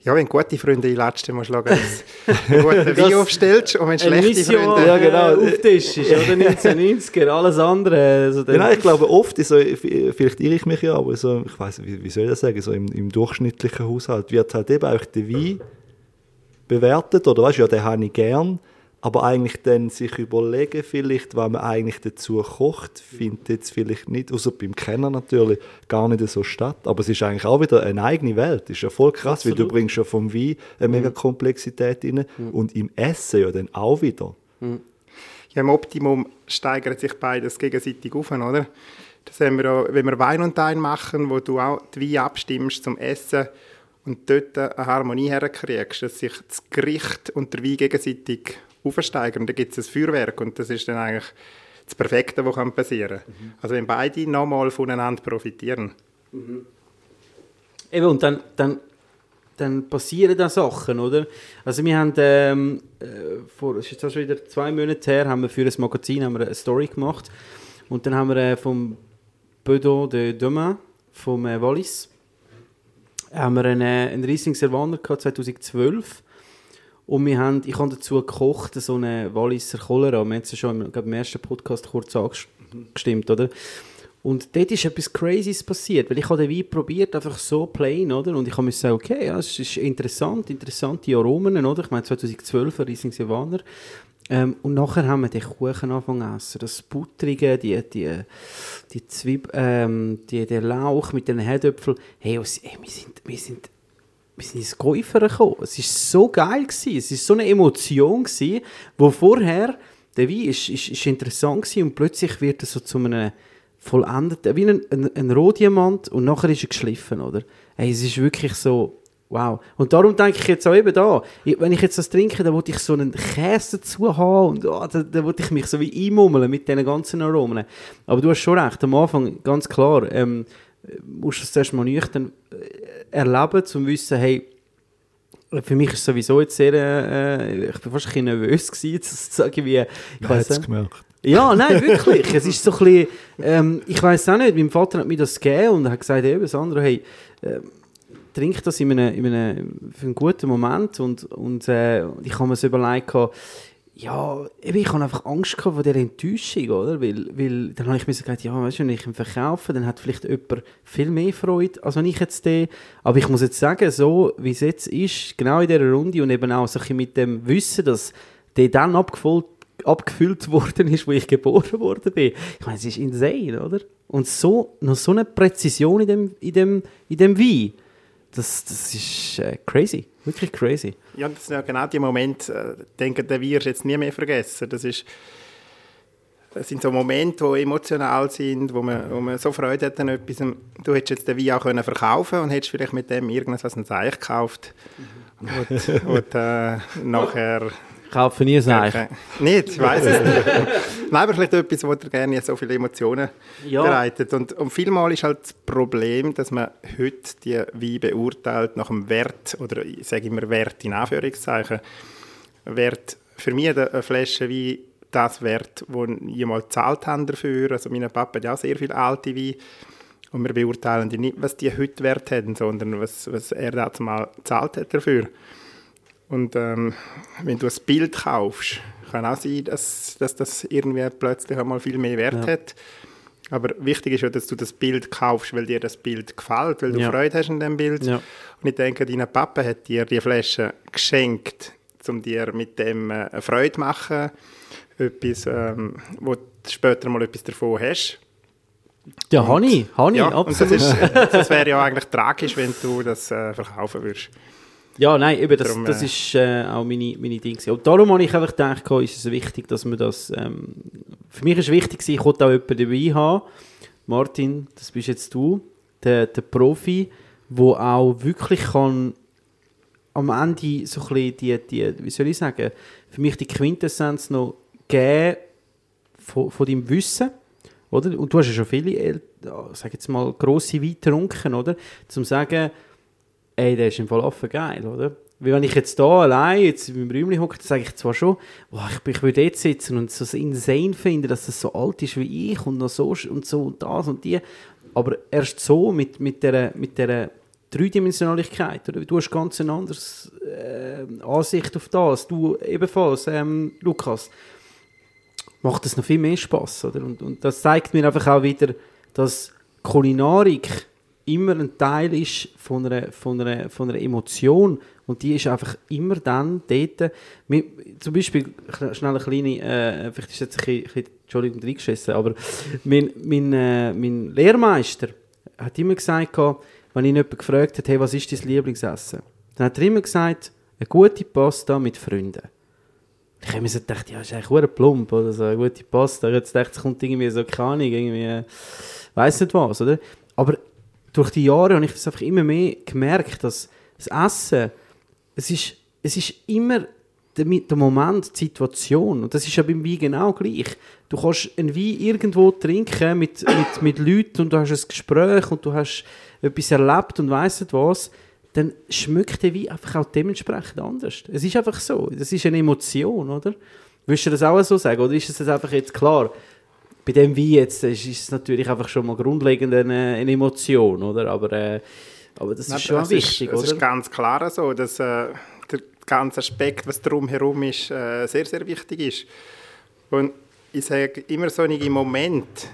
Ja, wenn du gute Freunde einlädst, dann musst du schauen, dass du einen guten Wein aufstellst und wenn schlechte Mission Freunde... Ja, genau. auf Tisch ist, oder 1990er, alles andere. Also Ja, nein, ich glaube, oft, ist so, vielleicht irre ich mich ja, aber so, ich weiß wie, wie soll ich das sagen, so im, im durchschnittlichen Haushalt wird halt eben auch der Wein bewertet, oder weißt du, ja, den habe ich gern, aber eigentlich dann sich überlegen vielleicht, was man eigentlich dazu kocht, findet jetzt vielleicht nicht, außer beim Kenner natürlich, gar nicht so statt. Aber es ist eigentlich auch wieder eine eigene Welt. Das ist ja voll krass, weil du Absolut. bringst ja vom Wein eine mega Komplexität rein und im Essen ja dann auch wieder. Ja, Im Optimum steigert sich beides gegenseitig auf, oder? Das haben wir auch, wenn wir Wein und Wein machen, wo du auch die Wein abstimmst zum Essen und dort eine Harmonie herkriegst, dass sich das Gericht und der Wein gegenseitig aufsteigern. Und dann gibt es ein Feuerwerk und das ist dann eigentlich das Perfekte, was passieren kann. Also wenn beide nochmal voneinander profitieren. Eben, und dann, dann, dann passieren da Sachen, oder? Also wir haben, ähm, äh, vor, es ist schon wieder zwei Monate her, haben wir für ein Magazin haben wir eine Story gemacht und dann haben wir äh, vom Bedo de Demain, vom äh, Wallis, haben wir einen, äh, einen Riesling Servaner gehabt, 2012 und wir haben, ich habe dazu gekocht, so eine Walliser Cholera, wir haben es ja schon im, im ersten Podcast kurz angestimmt, oder? Und dort ist etwas Crazyes passiert, weil ich habe den Wein probiert, einfach so plain, oder? Und ich habe mir gesagt, okay, ja, es ist interessant, interessante Aromen, oder? Ich meine, 2012 ein Riesling Silvaner. Ähm, und nachher haben wir den Kuchen angefangen zu essen. Das Butterige, die, die, die Zwieb, ähm, die, der Lauch mit den Herdöpfeln. Hey, wir sind, wir sind wir sind ins Käufer gekommen. Es war so geil. Gewesen. Es war so eine Emotion, gewesen, wo vorher, der Wein ist, ist, ist interessant gewesen und plötzlich wird er so zu einem vollendeten, wie ein, ein, ein Rohdiamant und nachher ist er geschliffen, oder? Hey, es ist wirklich so, wow. Und darum denke ich jetzt auch eben da, wenn ich jetzt das trinke, dann wollte ich so einen Käse dazu haben und oh, da, da wollte ich mich so wie einmummeln mit diesen ganzen Aromen. Aber du hast schon recht, am Anfang, ganz klar, ähm, musst du es zuerst mal nüchtern äh, erleben, um zu wissen, hey, für mich ist es sowieso jetzt sehr, äh, ich bin fast ein bisschen nervös gewesen, zu sagen, wie, ich hat es gemerkt. Ja, nein, wirklich. es ist so ein bisschen, ähm, ich weiß auch nicht, mein Vater hat mir das gegeben und er hat gesagt, eben, Sandro, hey, ähm, trink das in einem, in einem, für einen guten Moment und, und äh, ich habe mir so überlegt, ja, ich habe einfach Angst vor dieser Enttäuschung, oder? Weil, weil dann habe ich mir gedacht, ja, weißt du, wenn ich ihn verkaufe, dann hat vielleicht jemand viel mehr Freude, als wenn ich jetzt den. Aber ich muss jetzt sagen, so wie es jetzt ist, genau in dieser Runde und eben auch so ein mit dem Wissen, dass der dann abgefüllt, abgefüllt worden ist, wo ich geboren worden bin. Ich meine, es ist insane, oder? Und so, noch so eine Präzision in dem, in dem, in dem Wein, das, das ist äh, crazy, wirklich crazy. Ja, das sind ja genau die Momente, äh, ich denke, den wirst jetzt nie mehr vergessen. Das, ist, das sind so Momente, die emotional sind, wo man, wo man so Freude hat an etwas. Du hättest jetzt den Wein auch können verkaufen und hättest vielleicht mit dem irgendwas ein Zeich gekauft. Und, und äh, nachher... Kaufe nie ein Eich. Okay. Nicht, ich weiß es nicht. Nein, aber vielleicht etwas, wo dir gerne so viele Emotionen Ja. bereitet. Und, und vielmal ist halt das Problem, dass man heute die Wein beurteilt nach dem Wert, oder ich sage immer Wert in Anführungszeichen. Wert, für mich eine Flasche Wein das Wert, ich mal gezahlt habe dafür. Also mein Papa hat ja auch sehr viel alte Wein. Und wir beurteilen die nicht, was die heute Wert haben, sondern was, was er damals mal gezahlt hat dafür. Und ähm, wenn du ein Bild kaufst, kann auch sein, dass, dass das irgendwie plötzlich einmal viel mehr Wert Ja. hat. Aber wichtig ist ja, dass du das Bild kaufst, weil dir das Bild gefällt, weil du Ja. Freude hast an dem Bild. Ja. Und ich denke, dein Papa hat dir die Flasche geschenkt, um dir mit dem äh, eine Freude zu machen. Etwas, ähm, wo du später mal etwas davon hast. Ja, habe ich, habe ich, und das, absolut. ist, das wäre ja eigentlich tragisch, wenn du das äh, verkaufen würdest. Ja, nein, eben, das, Darum, das äh, ist äh, auch meine, meine gewesen. Und darum habe ich einfach gedacht, ist es wichtig, dass man das... Ähm, für mich ist wichtig, ich wollte auch jemanden dabei haben. Martin, das bist jetzt du, der, der Profi, der auch wirklich kann am Ende so ein bisschen die, die, wie soll ich sagen, für mich die Quintessenz noch geben von, von deinem Wissen, oder? Und du hast ja schon viele, El- ja, sag jetzt mal, grosse Wein getrunken, oder? Zum sagen, ey, der ist im Fall offen geil, oder? Weil wenn ich jetzt da allein jetzt in meinem Räumchen hocke, dann sage ich zwar schon, boah, ich, ich würde jetzt sitzen und so insane finden, dass das so alt ist wie ich und noch so und so und das und die. Aber erst so mit, mit dieser mit der Dreidimensionalität, oder? Du hast ganz eine andere äh, Ansicht auf das. Du ebenfalls, ähm, Lukas macht es noch viel mehr Spaß, oder? Und, und das zeigt mir einfach auch wieder, dass Kulinarik immer ein Teil ist von einer, von einer, von einer Emotion und die ist einfach immer dann dort. Wir, zum Beispiel, sch- schnell eine kleine, äh, vielleicht ist jetzt ein bisschen, ein bisschen Entschuldigung, reingeschissen, aber mein, mein, äh, mein Lehrmeister hat immer gesagt, wenn ihn jemand gefragt hat, hey, was ist dein Lieblingsessen? Dann hat er immer gesagt, eine gute Pasta mit Freunden. Ich habe mir so gedacht, ja, ist eigentlich verdammt plump oder so, eine gute Pasta. Ich habe jetzt gedacht, es kommt irgendwie so, keine Ahnung, irgendwie, äh, weiss nicht was, oder? Aber durch die Jahre habe ich das einfach immer mehr gemerkt, dass das Essen, es ist, es ist immer der, der Moment, die Situation. Und das ist ja beim Wein genau gleich. Du kannst einen Wein irgendwo trinken mit, mit, mit Leuten und du hast ein Gespräch und du hast etwas erlebt und weiss nicht was, dann schmeckt der Wein einfach auch dementsprechend anders. Es ist einfach so. Das ist eine Emotion, oder? Würdest du das auch so sagen? Oder ist es einfach jetzt klar, bei dem Wein jetzt ist ist es natürlich einfach schon mal grundlegend eine, eine Emotion, oder? Aber, äh, aber das Nein, ist schon es wichtig, ist, Es oder? ist ganz klar so, dass äh, der ganze Aspekt, was drumherum ist, äh, sehr, sehr wichtig ist. Und ich sage immer solche Momente,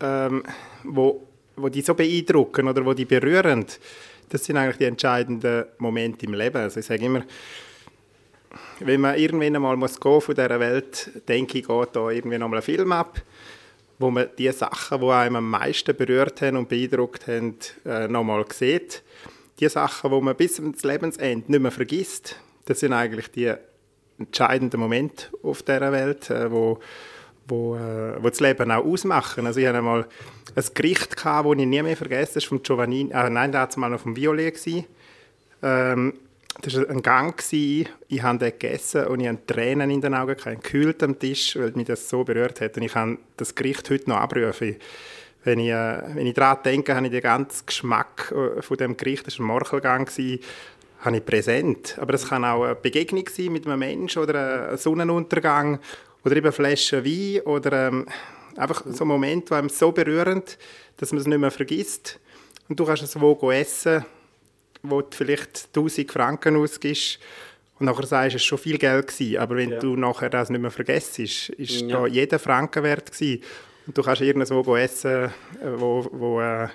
ähm, wo, wo die so beeindrucken oder wo die berühren, das sind eigentlich die entscheidenden Momente im Leben. Also ich sage immer, wenn man irgendwann einmal muss gehen von dieser Welt, denke ich, geht da irgendwie nochmal ein Film ab, wo man die Sachen, die einem am meisten berührt haben und beeindruckt haben, äh, nochmal sieht. Die Sachen, die man bis ins Lebensende nicht mehr vergisst, das sind eigentlich die entscheidenden Momente auf dieser Welt, äh, wo, wo, äh, wo das Leben auch ausmachen. Also ich hatte einmal ein Gericht, das ich nie mehr vergessen das war von Giovannini, äh, nein, da war mal noch vom Violet. Ähm, das war ein Gang, gewesen. ich habe den gegessen und ich hatte Tränen in den Augen, gehabt, gekühlt am Tisch, weil mich das so berührt hat. Und ich kann das Gericht heute noch abrufen. Wenn ich, äh, wenn ich daran denke, habe ich den ganzen Geschmack äh, von dem Gericht, das war ein Morchelgang, gewesen, habe ich präsent. Aber es kann auch eine Begegnung sein mit einem Menschen oder ein Sonnenuntergang oder eben eine Flasche Wein oder ähm, einfach so ein Moment, der einem so berührend, dass man es nicht mehr vergisst. Und du kannst es wo essen, wo du vielleicht 1000 Franken ausgibst und nachher sagst, es war schon viel Geld gewesen, aber wenn Ja. du nachher das nicht mehr vergisst, ist, Ja. da jeder Franken wert gewesen. Und du kannst irgendwo essen, äh, wo, wo äh,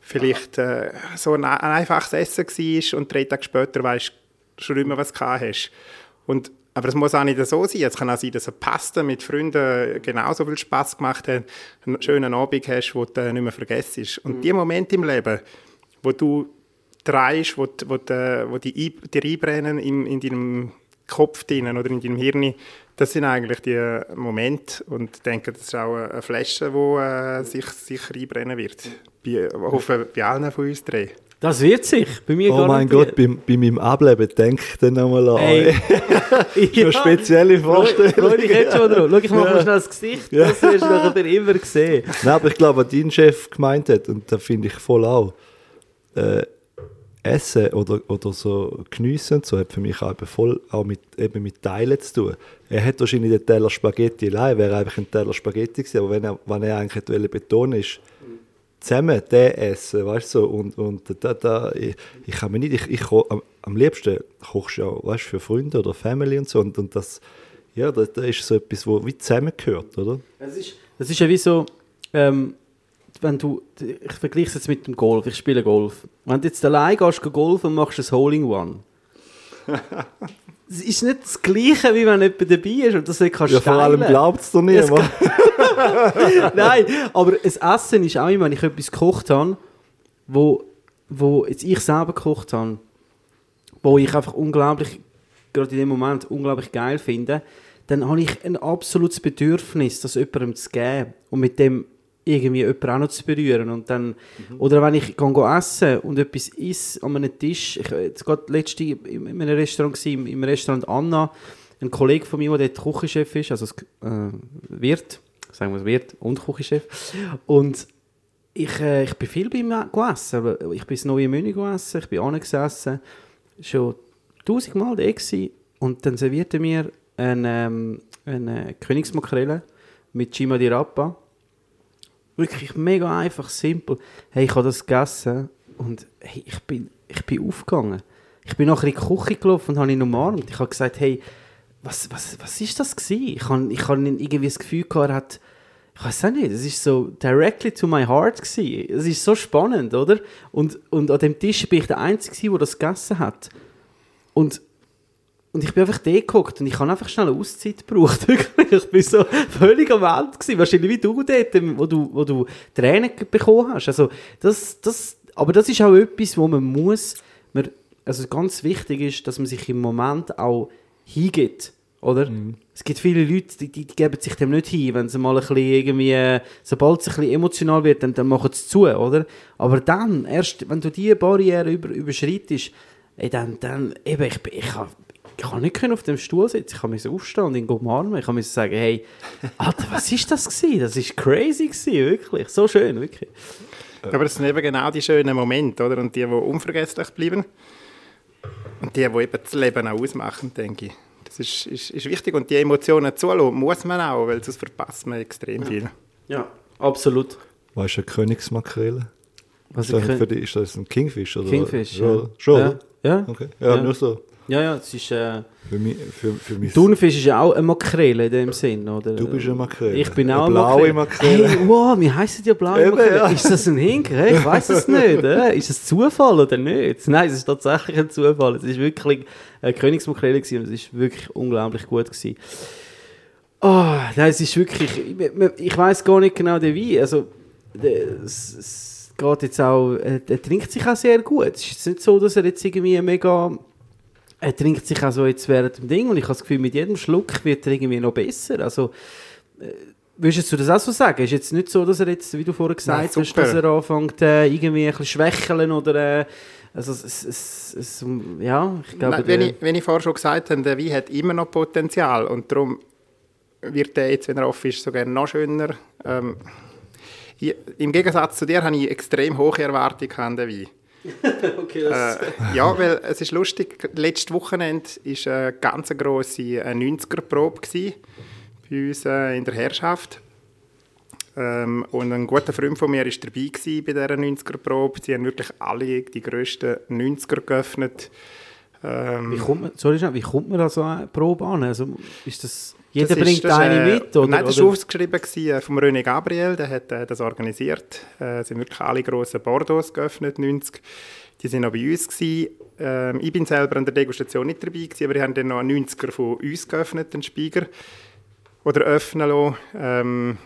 vielleicht äh, so ein, ein einfaches Essen war und drei Tage später weißt du schon mehr, was du hast. Und, aber es muss auch nicht so sein. Es kann auch sein, dass eine Pasta mit Freunden genauso viel Spaß gemacht hat, einen schönen Abend hast, den du nicht mehr vergisst. Und die Momente im Leben, wo du drehst, wo, die- wo, die- wo die dir einbrennen in, in deinem Kopf drinnen oder in deinem Hirn, das sind eigentlich die Momente und ich denke, das ist auch eine Flasche, die äh, sich sicher einbrennen wird. Bei, ich hoffe, bei allen von uns drei. Das wird sich bei mir Oh mein Gott, bei, bei meinem Ableben denke ich dann nochmal an. Ey. Eine ja. spezielle Vorstellung. Freu dich jetzt schon drauf. Schau, ich mache mal schnell das Gesicht. Ja. Das wirst du nachher immer sehen. Nein, aber ich glaube, was dein Chef gemeint hat, und da finde ich voll auch, äh, Essen oder, oder so geniessen und so hat für mich auch voll auch mit, eben mit Teilen zu tun. Er hat wahrscheinlich den Teller Spaghetti allein, wäre einfach ein Teller Spaghetti gewesen, aber wenn er, wenn er eigentlich hätte wollen betonen ist, zusammen den essen, weißt du, so, und, und da, da, ich, ich kann mir nicht, ich, ich am, am liebsten kochst du ja, weißt für Freunde oder Family und so, und, und das, ja, das, das ist so etwas, wo wie zusammengehört, oder? Das ist, ist ja wie so, ähm, wenn du, ich vergleiche es jetzt mit dem Golf, ich spiele Golf. Wenn du jetzt allein gehst, gehst Golf und machst ein Hole-in-One. Es ist nicht das Gleiche, wie wenn jemand dabei ist und das nicht kannst Ja, vor allem teilen. glaubt es doch Es niemand. Nein, aber das Essen ist auch immer, wenn ich etwas gekocht habe, wo, wo jetzt ich selber gekocht habe, wo ich einfach unglaublich, gerade in dem Moment, unglaublich geil finde, dann habe ich ein absolutes Bedürfnis, das jemandem zu geben und mit dem irgendwie jemanden auch noch zu berühren. Und dann, Oder wenn ich gehe essen und etwas esse an einem Tisch, ich war gerade letzte in in einem Restaurant, gewesen, im, Restaurant Anna, ein Kollege von mir, der dort Küchenchef ist, also das, äh, Wirt, sagen wir es Wirt und Küchenchef. Und ich, äh, ich bin viel bei ihm gegessen. Ich bin ins neue Menü gegessen, ich bin angesessen, schon tausendmal da gewesen. Und dann servierte mir eine, ähm, eine Königsmakrele mit Cima di Rappa. Wirklich mega einfach, simpel. Hey, ich habe das gegessen und hey, ich, bin, ich bin aufgegangen. Ich bin nachher in die Küche gelaufen und habe ihn umarmt. Ich habe gesagt, hey, was, was, was das gewesen? Ich habe ich hab irgendwie das Gefühl gehabt, er hat, ich weiß auch nicht, es ist so directly to my heart. Es ist so spannend, oder? Und, und an dem Tisch bin ich der Einzige, der das gegessen hat. Und, und ich bin einfach da geguckt und ich habe einfach schnell eine Auszeit gebraucht. Ich bin so völlig am Welt gewesen. Wahrscheinlich wie du dort, wo du, wo du Tränen bekommen hast. Also das, das, aber das ist auch etwas, wo man muss, man, also ganz wichtig ist, dass man sich im Moment auch hingibt. Oder? Es gibt viele Leute, die, die, geben sich dem nicht hin, wenn sie mal ein bisschen irgendwie, sobald es ein bisschen emotional wird, dann, dann machen sie es zu, oder? Aber dann, erst wenn du diese Barriere über, überschreitest, ey, dann, dann, eben, ich, ich, ich, ich kann nicht können auf dem Stuhl sitzen, ich kann mich aufstehen und ihn umarmen, ich kann mir sagen, hey, Alter, was ist das gewesen? Das ist crazy gewesen, wirklich, so schön, wirklich. Aber das sind eben genau die schönen Momente, oder? Und die, die unvergesslich bleiben. Und die, die eben das Leben auch ausmachen, denke ich. Das ist, ist, ist wichtig. Und die Emotionen zulassen muss man auch, weil sonst verpasst man extrem viel. Ja, absolut. Was ist eine Königsmakrele? Was Ist das, für dich, ist das ein Kingfish? Oder? Kingfish, Schon, ja. schon Ja. Ja. Okay. Ja, Ja. nur so. Ja, ja, es ist, äh, Für mich, für, für mich Thunfisch ist ja auch eine Makrele in dem Sinn, oder? Du bist eine Makrele. Ich bin auch Eine blaue Makrele. Hey, wow, wie heisst die blaue Eben, Makrele? ja. Ist das ein Hink? Hey, ich weiß es nicht. Äh? Ist es Zufall oder nicht? Nein, es ist tatsächlich ein Zufall. Es ist wirklich eine Königsmakrele gewesen und es ist wirklich unglaublich gut gewesen. Oh, nein, es ist wirklich, ich, ich weiß gar nicht genau den Wein. Also, es, es geht jetzt auch, er, er trinkt sich auch sehr gut. Es ist nicht so, dass er jetzt irgendwie mega, er trinkt sich auch so jetzt während dem Ding und ich habe das Gefühl, mit jedem Schluck wird er irgendwie noch besser. Also, äh, würdest du das auch so sagen? Ist jetzt nicht so, dass er jetzt, wie du vorher gesagt Nein, hast, dass er anfängt, äh, irgendwie ein bisschen schwächeln oder, äh, also, es, es, es, ja, ich glaube, Nein, wenn, ich, wenn ich vorher schon gesagt habe, der Wein hat immer noch Potenzial und darum wird der jetzt, wenn er offen ist, sogar noch schöner. Ähm, ich, Im Gegensatz zu dir habe ich extrem hohe Erwartungen an den Wein. okay, das, Äh, ja, weil es ist lustig, letztes Wochenende war eine ganz grosse 90er-Probe gewesen, bei uns äh, in der Herrschaft. Ähm, und ein guter Freund von mir war dabei bei dieser 90er-Probe. Sie haben wirklich alle die grössten 90er geöffnet. Ähm, Wie kommt man, sorry, wie kommt man da so eine Probe an? Also, ist das, jeder das ist- bringt das eine äh, mit? Oder, Nein, das war gewesen, äh, vom René Gabriel, der hat äh, das organisiert. Äh, es sind wirklich alle grossen Bordeaux geöffnet, 90. Die sind auch bei uns gewesen. Ähm, ich bin selber an der Degustation nicht dabei gewesen, aber die haben dann noch einen 90er von uns geöffnet, den Spieger. Oder öffnen lassen. Ähm,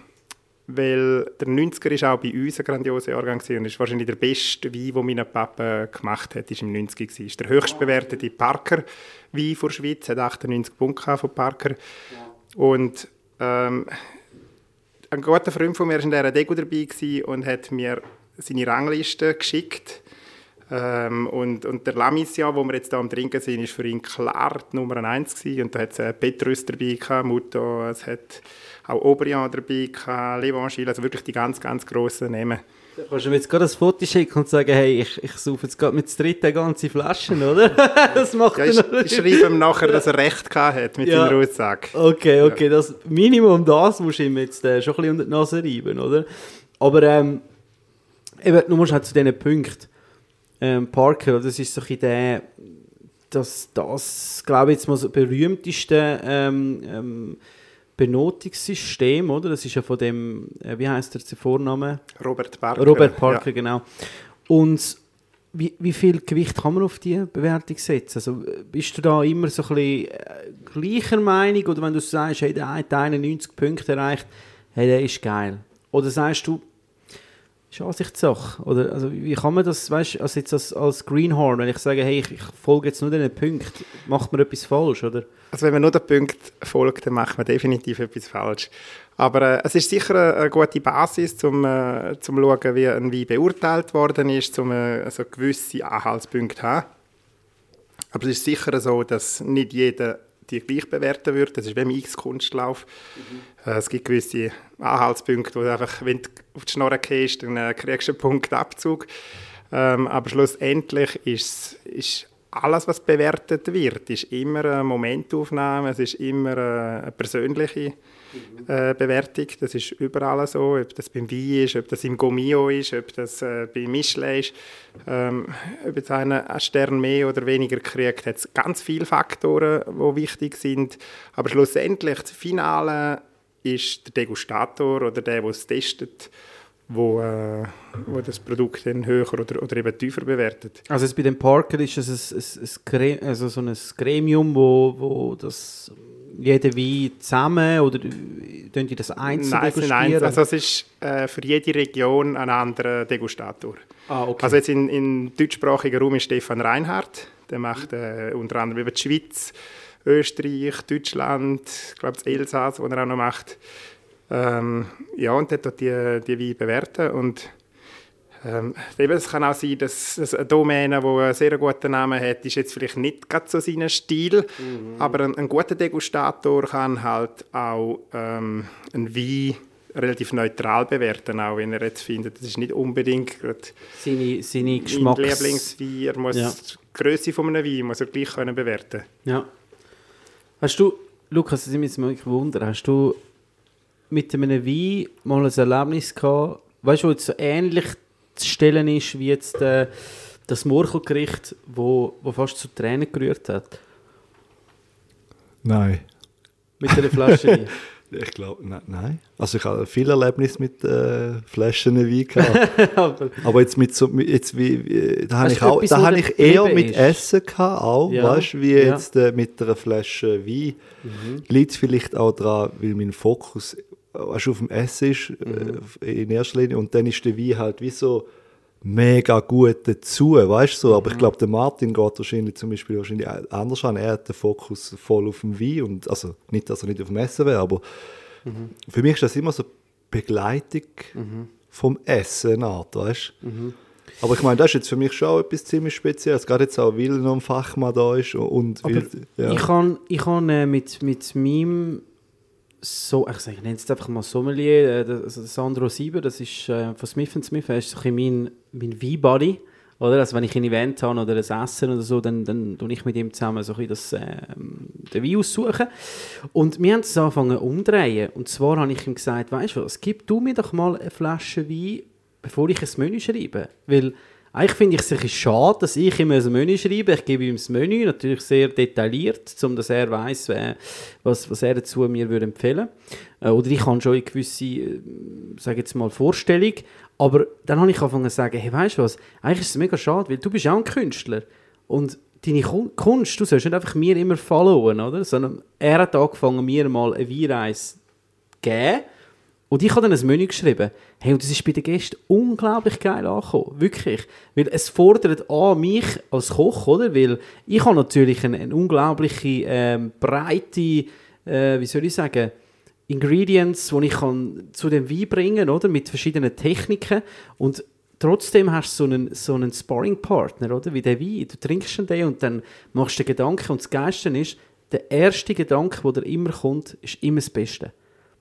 weil der 90er ist auch bei uns ein grandioser Jahrgang und ist wahrscheinlich der beste Wein, den mein Papa gemacht hat, ist im 90er gewesen. Ist der höchst bewertete Parker Wein von der Schweiz, hat 98 Punkte von Parker. Und ähm, ein guter Freund von mir war in dieser Degu dabei und hat mir seine Rangliste geschickt. Ähm, und, und der Lamisia, wo wir jetzt hier am Trinken sind, ist für ihn klar die Nummer 1 gewesen. Und da hat es äh, Petrus dabei gehabt, Muto, es hat auch Aubryon dabei gehabt, also wirklich die ganz, ganz grossen Namen. Da kannst du mir jetzt gerade ein Foto schicken und sagen, hey, ich, ich suche jetzt gerade mit der dritten ganze Flaschen, oder? das macht Ja, ich, ich schreibe ihm nachher, dass er recht gehabt hat mit Ja. seiner Aussage. Okay, okay, das Minimum das musst du ihm jetzt äh, schon ein bisschen unter die Nase reiben, oder? Aber ähm, eben, nur musst halt zu diesen Punkten. Ähm, Parker, das ist so ein bisschen der, das, das glaube ich jetzt mal so berühmteste ähm, ähm, Benotungssystem, oder? Das ist ja von dem, äh, wie heißt der Vorname? Robert Parker. Robert Parker, Ja. genau. Und wie, wie viel Gewicht kann man auf die Bewertung setzen? Also, bist du da immer so ein bisschen äh, gleicher Meinung oder wenn du sagst, hey, der hat 91 Punkte erreicht, hey, der ist geil? Oder sagst du, Ansichtssache? Oder also, wie kann man das, weißt du, also jetzt als, als Greenhorn, wenn ich sage, hey, ich, ich folge jetzt nur diesen Punkten, macht man etwas falsch, oder? Also wenn man nur den Punkt folgt, dann macht man definitiv etwas falsch. Aber äh, es ist sicher eine, eine gute Basis, um äh, zum schauen, wie ein Wein beurteilt worden ist, um äh, also gewisse Anhaltspunkte zu haben. Aber es ist sicher so, dass nicht jeder die gleich bewerten würde. Das ist wie im X-Kunstlauf. Mhm. Äh, es gibt gewisse Anhaltspunkte, wo du einfach, wenn du auf die Schnorre gehst, dann äh, kriegst du einen Punkt Abzug. Ähm, aber schlussendlich ist, ist alles, was bewertet wird, ist immer eine Momentaufnahme, es ist immer eine persönliche äh, Bewertung. Das ist überall so, ob das beim Wein ist, ob das im Gomio ist, ob das äh, bei Michelin ist. Ähm, ob einer einen Stern mehr oder weniger kriegt, hat es ganz viele Faktoren, die wichtig sind. Aber schlussendlich, das Finale ist der Degustator oder der, der es testet, wo, äh, wo das Produkt dann höher oder, oder eben tiefer bewertet. Also jetzt bei dem Parker ist es ein, ein, ein, also so ein Gremium, wo, wo das jeder Wein zusammen oder tun die das einzeln nein, degustieren? Nein, also es ist äh, für jede Region ein anderer Degustator. Ah, okay. Also jetzt in, in deutschsprachigen Raum ist Stefan Reinhardt, der macht äh, unter anderem über die Schweiz, Österreich, Deutschland, ich glaube das Elsass, was er auch noch macht. Ähm, ja, und dort die, die Weine bewerten und ähm, es kann auch sein, dass, dass eine Domäne, die einen sehr guten Namen hat, ist jetzt vielleicht nicht ganz so sein Stil, mhm. aber ein, ein, guter Degustator kann halt auch ähm, einen Wein relativ neutral bewerten, auch wenn er jetzt findet, das ist nicht unbedingt seine, seine Geschmacks... Lieblingswein, er muss ja. die Größe von einem Wein muss er gleich können bewerten Ja. Hast du, Lukas, das ist mich jetzt wundern, hast du mit einem Wein mal ein Erlebnis gehabt, weißt du, so ähnlich zu stellen ist wie jetzt äh, das Murchelgericht, wo, wo fast zu Tränen gerührt hat? Nein. Mit einer Flasche Wein? Ich glaube, ne, nein. Also ich habe viel Erlebnis mit äh, Flaschen Wein gehabt. aber, aber, jetzt mit so, jetzt wie, wie da habe ich auch, da habe ich eher mit ist. Essen gehabt, auch, ja. weißt, wie ja. jetzt äh, mit einer Flasche Wein. Mhm. Liegt vielleicht auch daran, weil mein Fokus weißt, auf dem Essen ist, mhm. äh, in erster Linie. Und dann ist der Wein halt wie so mega gut dazu, weißt du so. Aber mhm. ich glaube, der Martin geht wahrscheinlich zum Beispiel wahrscheinlich anders an. Er hat den Fokus voll auf dem Wein. Und, also nicht, dass er nicht auf dem Essen wäre, aber mhm. für mich ist das immer so Begleitung mhm. vom Essen, Art, weißt du. Mhm. Aber ich meine, das ist jetzt für mich schon auch etwas ziemlich Spezielles. Gerade jetzt auch, weil noch ein Fachmann da ist. Und weil, ja. Ich habe ich hab, äh, mit, mit meinem so, ich, nenne es einfach mal Sommelier, äh, also Sandro Sieber, das ist äh, von Smith Smith, er ist so mein, mein Wein-Buddy. Oder? Also wenn ich ein Event habe oder ein Essen oder so, dann, dann tue ich mit ihm zusammen so ein das, äh, den Wein aussuchen. Und wir haben es angefangen umdrehen. Und zwar habe ich ihm gesagt, weißt du was, gib du mir doch mal eine Flasche Wein, bevor ich ein Menü schreibe. Weil eigentlich finde ich es ein schade, dass ich ihm ein Menü schreibe. Ich gebe ihm das Menü, natürlich sehr detailliert, um dass er weiß, was, was er dazu mir würde empfehlen würde. Äh, oder ich habe schon eine gewisse, äh, sage jetzt mal, Vorstellung. Aber dann habe ich angefangen zu sagen, hey, weißt du was, eigentlich ist es mega schade, weil du bist auch ein Künstler. Und deine Kunst, du sollst nicht einfach mir immer followen, oder? Sondern er hat angefangen, mir mal eine Weinreise zu geben und ich habe dann ein Menü geschrieben. Hey, und das ist bei den Gästen unglaublich geil angekommen. Wirklich. Weil es fordert an mich als Koch, oder? Weil ich habe natürlich eine, eine unglaubliche ähm, breite, äh, wie soll ich sagen, Ingredients, die ich kann zu dem Wein bringen oder? Mit verschiedenen Techniken. Und trotzdem hast du so einen, so einen Sparring-Partner, oder? Wie der Wein. Du trinkst den und dann machst du den Gedanken. Und das Geilste ist, der erste Gedanke, der immer kommt, ist immer das Beste.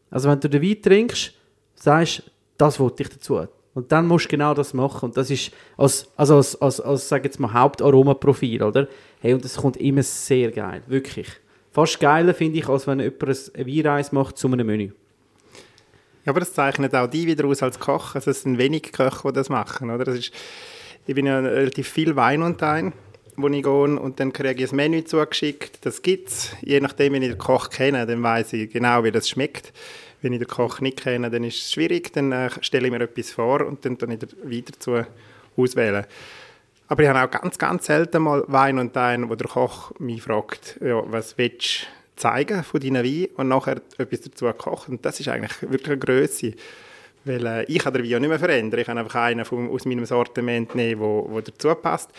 Also wenn du den Wein trinkst, sagst das wollte ich dazu. Und dann musst du genau das machen. Und das ist als, also als, als, als sag jetzt mal, Hauptaromaprofil, oder? Hey, und das kommt immer sehr geil, wirklich. Fast geiler finde ich, als wenn jemand eine Weinreise macht zu einem Menü. Ja, aber das zeichnet auch die wieder aus als Koch. Also es sind wenig Köche, die das machen, oder? Das ist, ich bin ja relativ viel Wein und ein wo ich gehe und dann kriege ich ein Menü zugeschickt. Das gibt es. Je nachdem, wenn ich den Koch kenne, dann weiß ich genau, wie das schmeckt. Wenn ich den Koch nicht kenne, dann ist es schwierig. Dann äh, stelle ich mir etwas vor und dann kann ich wieder zu auswählen. Aber ich habe auch ganz, ganz selten mal Wein und Wein, wo der Koch mich fragt, ja, was willst du zeigen von deinen Wein und nachher etwas dazu kochen. Und das ist eigentlich wirklich eine Größe. Weil äh, ich kann den Wein ja nicht mehr verändern. Ich kann einfach einen vom, aus meinem Sortiment nehmen, wo dazu passt.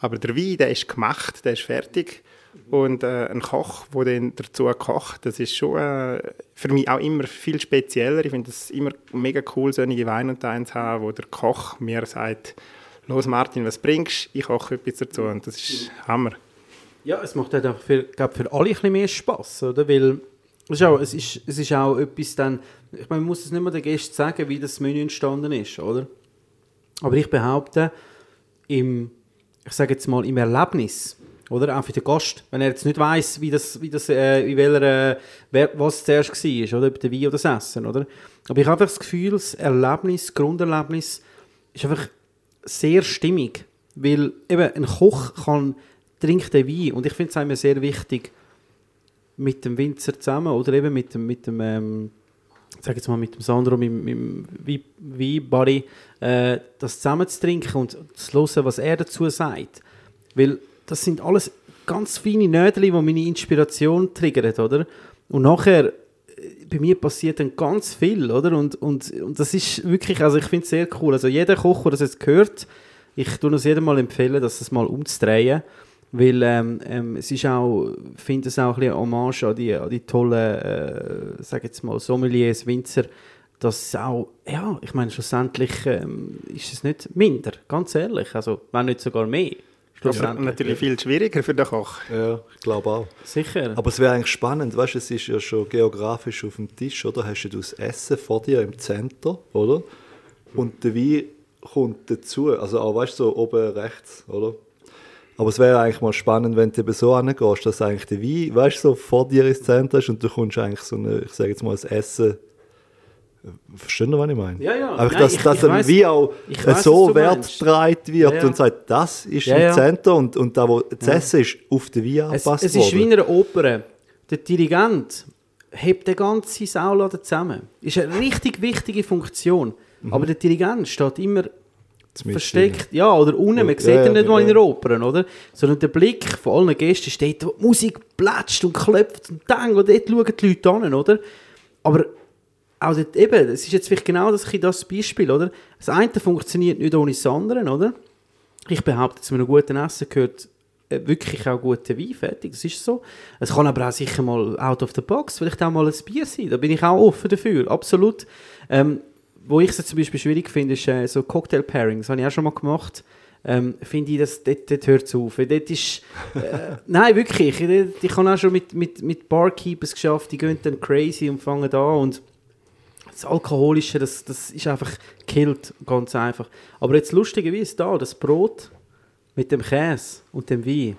Aber der Wein, der ist gemacht, der ist fertig. Und äh, ein Koch, der dann dazu kocht, das ist schon äh, für mich auch immer viel spezieller. Ich finde es immer mega cool, solche Wein und Wein zu haben, wo der Koch mir sagt, los Martin, was bringst du? Ich koche etwas dazu und das ist Hammer. Ja, es macht halt einfach für, glaub, für alle ein bisschen mehr Spass, oder? Weil es ist, auch, es, ist, es ist auch etwas dann, ich meine, man muss es nicht mehr den Gästen sagen, wie das Menü entstanden ist, oder? Aber ich behaupte, im, ich sage jetzt mal, im Erlebnis, oder? Auch für den Gast, wenn er jetzt nicht weiß, wie das, wie das, äh, in welcher, äh, was zuerst war, oder? Ob der Wein oder das Essen, oder? Aber ich habe einfach das Gefühl, das Erlebnis, das Grunderlebnis ist einfach sehr stimmig. Weil eben ein Koch kann, trinkt den Wein und ich finde es immer sehr wichtig, mit dem Winzer zusammen oder eben mit dem, mit dem ähm, sag jetzt mal mit dem Sandro, mit, mit dem Weinbuddy, äh, das zusammen zu trinken und zu hören, was er dazu sagt. Weil das sind alles ganz feine Nödel, die meine Inspiration triggern, oder? Und nachher, äh, bei mir passiert dann ganz viel, oder? Und, und, und das ist wirklich, also ich finde es sehr cool. Also jeder Koch, der das jetzt gehört, ich tue es jedem mal empfehlen, das mal umzudrehen. Weil ähm, ähm, es ist auch, ich finde es auch ein bisschen Hommage an die, an die tollen, äh, sag jetzt mal, Sommeliers, Winzer, dass auch, ja, ich meine, schlussendlich ähm, ist es nicht minder, ganz ehrlich, also wenn nicht sogar mehr. Aber Schlussendlich. natürlich viel schwieriger für den Koch. Ja, ich glaube auch. Sicher. Aber es wäre eigentlich spannend, weißt du, es ist ja schon geografisch auf dem Tisch, oder? Hast du das Essen vor dir im Zentrum, oder? Und der Wein kommt dazu, also auch, weißt du, so oben rechts, oder? Aber es wäre eigentlich mal spannend, wenn du eben so angehst, dass eigentlich der Wein, weißt du, so vor dir ins Zentrum ist und du kommst eigentlich so eine, ich sage jetzt mal, das Essen. Verstehst du, was ich meine? Ja, ja. Einfach, Nein, dass, ich- dass ich ein Wein auch weiss, so was du Wert meinst. getragen wird Ja, ja. und sagt, das ist Ja, im. Zentrum und, und da, wo das Essen ist, auf den Wein Es, angepasst es ist wie in einer Oper. Der Dirigent hebt den ganzen Sauladen zusammen. Ist eine richtig wichtige Funktion. Mhm. Aber der Dirigent steht immer versteckt, ja, oder unten, man Ja, sieht ihn ja, nicht mal in ja. der Oper, oder? Sondern der Blick von allen Gästen steht, wo die Musik plätscht und klopft und dang, und dort schauen die Leute an, oder? Aber auch dort eben, es ist jetzt vielleicht genau das, das Beispiel, oder? Das eine funktioniert nicht ohne das andere, oder? Ich behaupte, zu einem guten Essen gehört äh, wirklich auch guter Wein, fertig, das ist so. Es kann aber auch sicher mal out of the box, vielleicht auch mal ein Bier sein, da bin ich auch offen dafür, absolut. Ähm, wo ich es zum Beispiel schwierig finde, ist äh, so Cocktail-Pairings, das habe ich auch schon mal gemacht. Ähm, finde ich, dass dort, dort hört es auf. Dort ist, äh, nein, wirklich. Ich, ich habe auch schon mit, mit, mit Barkeepers geschafft, die gehen dann crazy und fangen an und das Alkoholische, das, das ist einfach killt, ganz einfach. Aber jetzt lustigerweise da, das Brot mit dem Käse und dem Wein.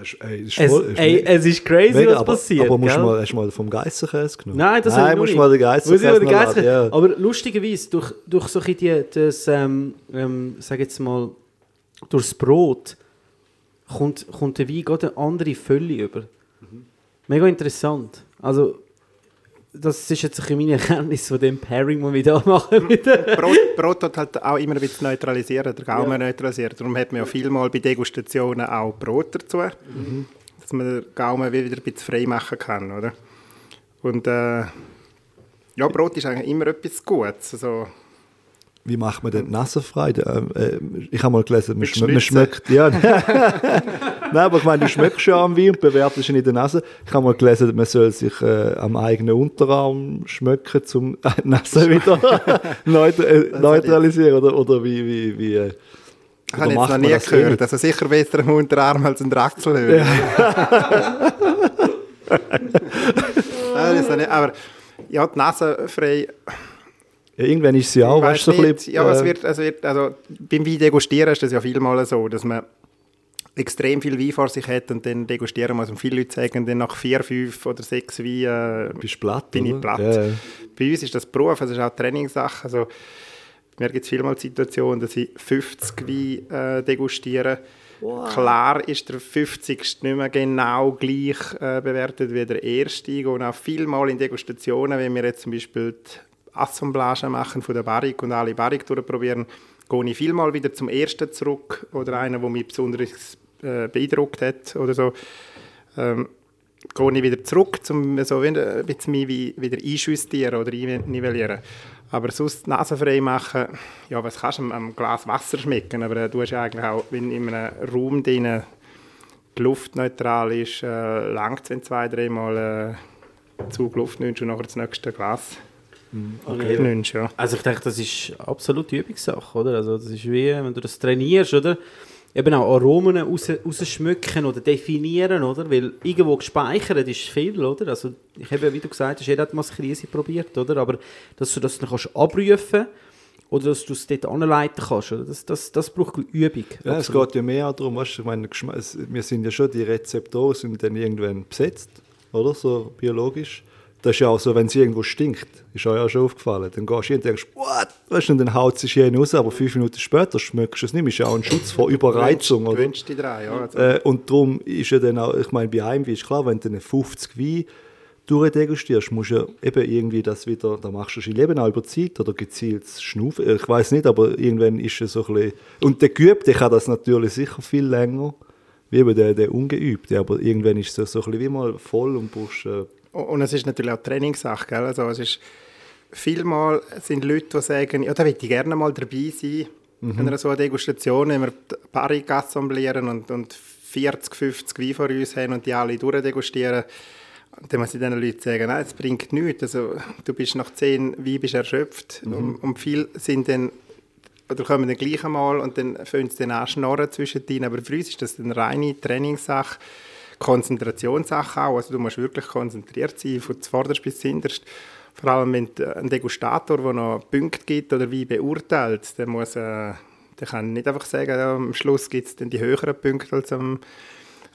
Ist, ey, Es, voll- ist ey, es ist crazy, mega, was aber, passiert. Aber musst du gell? mal, hast du mal vom Geissenkäse genommen? Nein, das Nein, musst mal den Geissenkäse den Geissenkäse- ja. Aber lustigerweise, durch, durch so ein die, das, ähm, ähm, sag jetzt mal, durchs Brot kommt, kommt der Wein gerade eine andere Fülle über. Mhm. Mega interessant. Also, das ist jetzt ein meine Erkenntnis von dem Pairing, das wir da machen. Brot, Brot tut halt auch immer ein bisschen neutralisieren, der Gaumen neutralisieren. Darum hat man ja vielmal bei Degustationen auch Brot dazu, dass man den Gaumen wieder ein bisschen frei machen kann, oder? Und äh, ja, Brot ist eigentlich immer etwas Gutes. Also, Wie macht man denn die Nase frei? Äh, ich habe mal gelesen, man, Mit schme man schmeckt. Ja. Nein, aber ich meine, du schmeckst ja am Wein und bewertest ihn in der Nase. Ich habe mal gelesen, man soll sich äh, am eigenen Unterarm schmecken, um die Nase wieder neutra äh, neutralisieren. Oder, oder wie. wie, wie äh, oder habe ich jetzt noch nie das gehört. nicht? Also sicher besser am Unterarm als ein Drechselhöhe. Nein, das ist nicht, aber ja, die Nase frei Ja, irgendwann ist sie auch, Ich weißt du, so ein bisschen. Ja, es äh, wird, es wird, also beim Wein degustieren ist das ja vielmal so, dass man extrem viel Wein vor sich hat und dann degustieren muss. Und viele Leute sagen dann nach vier, fünf oder sechs Wein äh, bist platt, bin ich platt. Ja, ja. Bei uns ist das Beruf, es ist auch Trainingssache. Also, mir gibt es vielmal die Situation, dass ich 50 Wein äh, degustiere. Klar ist der 50. nicht mehr genau gleich äh, bewertet wie der erste. Und auch vielmal in Degustationen, wenn wir jetzt zum Beispiel die Assemblage machen von der Barrique und alle Barrique durchprobieren, gehe ich vielmal wieder zum ersten zurück oder einer, der mich besonders äh, beeindruckt hat oder so. Ähm, gehe ich wieder zurück, um so ein bisschen mich wie- wieder einjustieren oder einnivellieren. Aber sonst nasenfrei machen, ja, was kannst du am, Glas Wasser schmecken, aber äh, du hast ja eigentlich auch, wenn in einem Raum drin die Luft neutral ist, äh, langt es, wenn zwei, dreimal äh, Zug nimmst und nachher das nächste Glas Okay. nimmst. Ja. Also ich denke, das ist absolut Übungssache, oder? Also das ist wie, wenn du das trainierst, oder? eben auch Aromen raus, rausschmücken oder definieren, oder? Weil irgendwo gespeichert ist viel, oder? Also ich habe, wie du gesagt hast, jeder hat mal das Krise probiert, oder? Aber dass du das dann kannst abrufen oder dass du es dort anleiten kannst, oder? Das, das, das braucht Übung. Ja, es geht ja mehr auch darum, weißt, ich meine, wir sind ja schon, die Rezeptoren sind dann irgendwann besetzt, oder? So biologisch. Das ist ja auch so, wenn es irgendwo stinkt, ist euch ja schon aufgefallen. Dann gehst du hin und denkst, what? Weißt du, und dann haut es sich hier raus, aber fünf Minuten später schmeckst du es nicht. Ist ja auch ein Schutz vor Überreizung, Du wünschst dich dran, ja. Also, Äh, und darum ist ja dann auch, ich meine, bei einem Wein ist klar, wenn du einen 50 Wein durchdegustierst, musst du ja eben irgendwie das wieder, da machst du dein Leben auch über Zeit oder gezielt Schnaufen, ich weiß nicht, aber irgendwann ist es so ein bisschen, und der Geübte kann das natürlich sicher viel länger, wie eben der, der Ungeübte, aber irgendwann ist es so ein bisschen wie mal voll und brauchst, äh, Und es ist natürlich auch Trainingssache, gell? Also es ist, vielmal sind Leute, die sagen, ja, da würde ich gerne mal dabei sein, in einer so einer Degustation, wenn wir Paris assemblieren und, und 40, 50 Weine vor uns haben und die alle durchdegustieren. Und dann muss ich diesen Leuten sagen, nein, es bringt nichts. Also, du bist nach 10 Weinen bist erschöpft und, und viele sind dann oder kommen dann gleich einmal und dann fangen sie dann an schnorren zwischendrin. Aber für uns ist das eine reine Trainingssache, Konzentrationssache auch. Also du musst wirklich konzentriert sein, von zuvorderst bis hinterst. Vor allem, wenn ein Degustator, der noch Punkte gibt oder wie beurteilt, der muss, äh, der kann nicht einfach sagen, ja, am Schluss gibt es dann die höheren Punkte als am,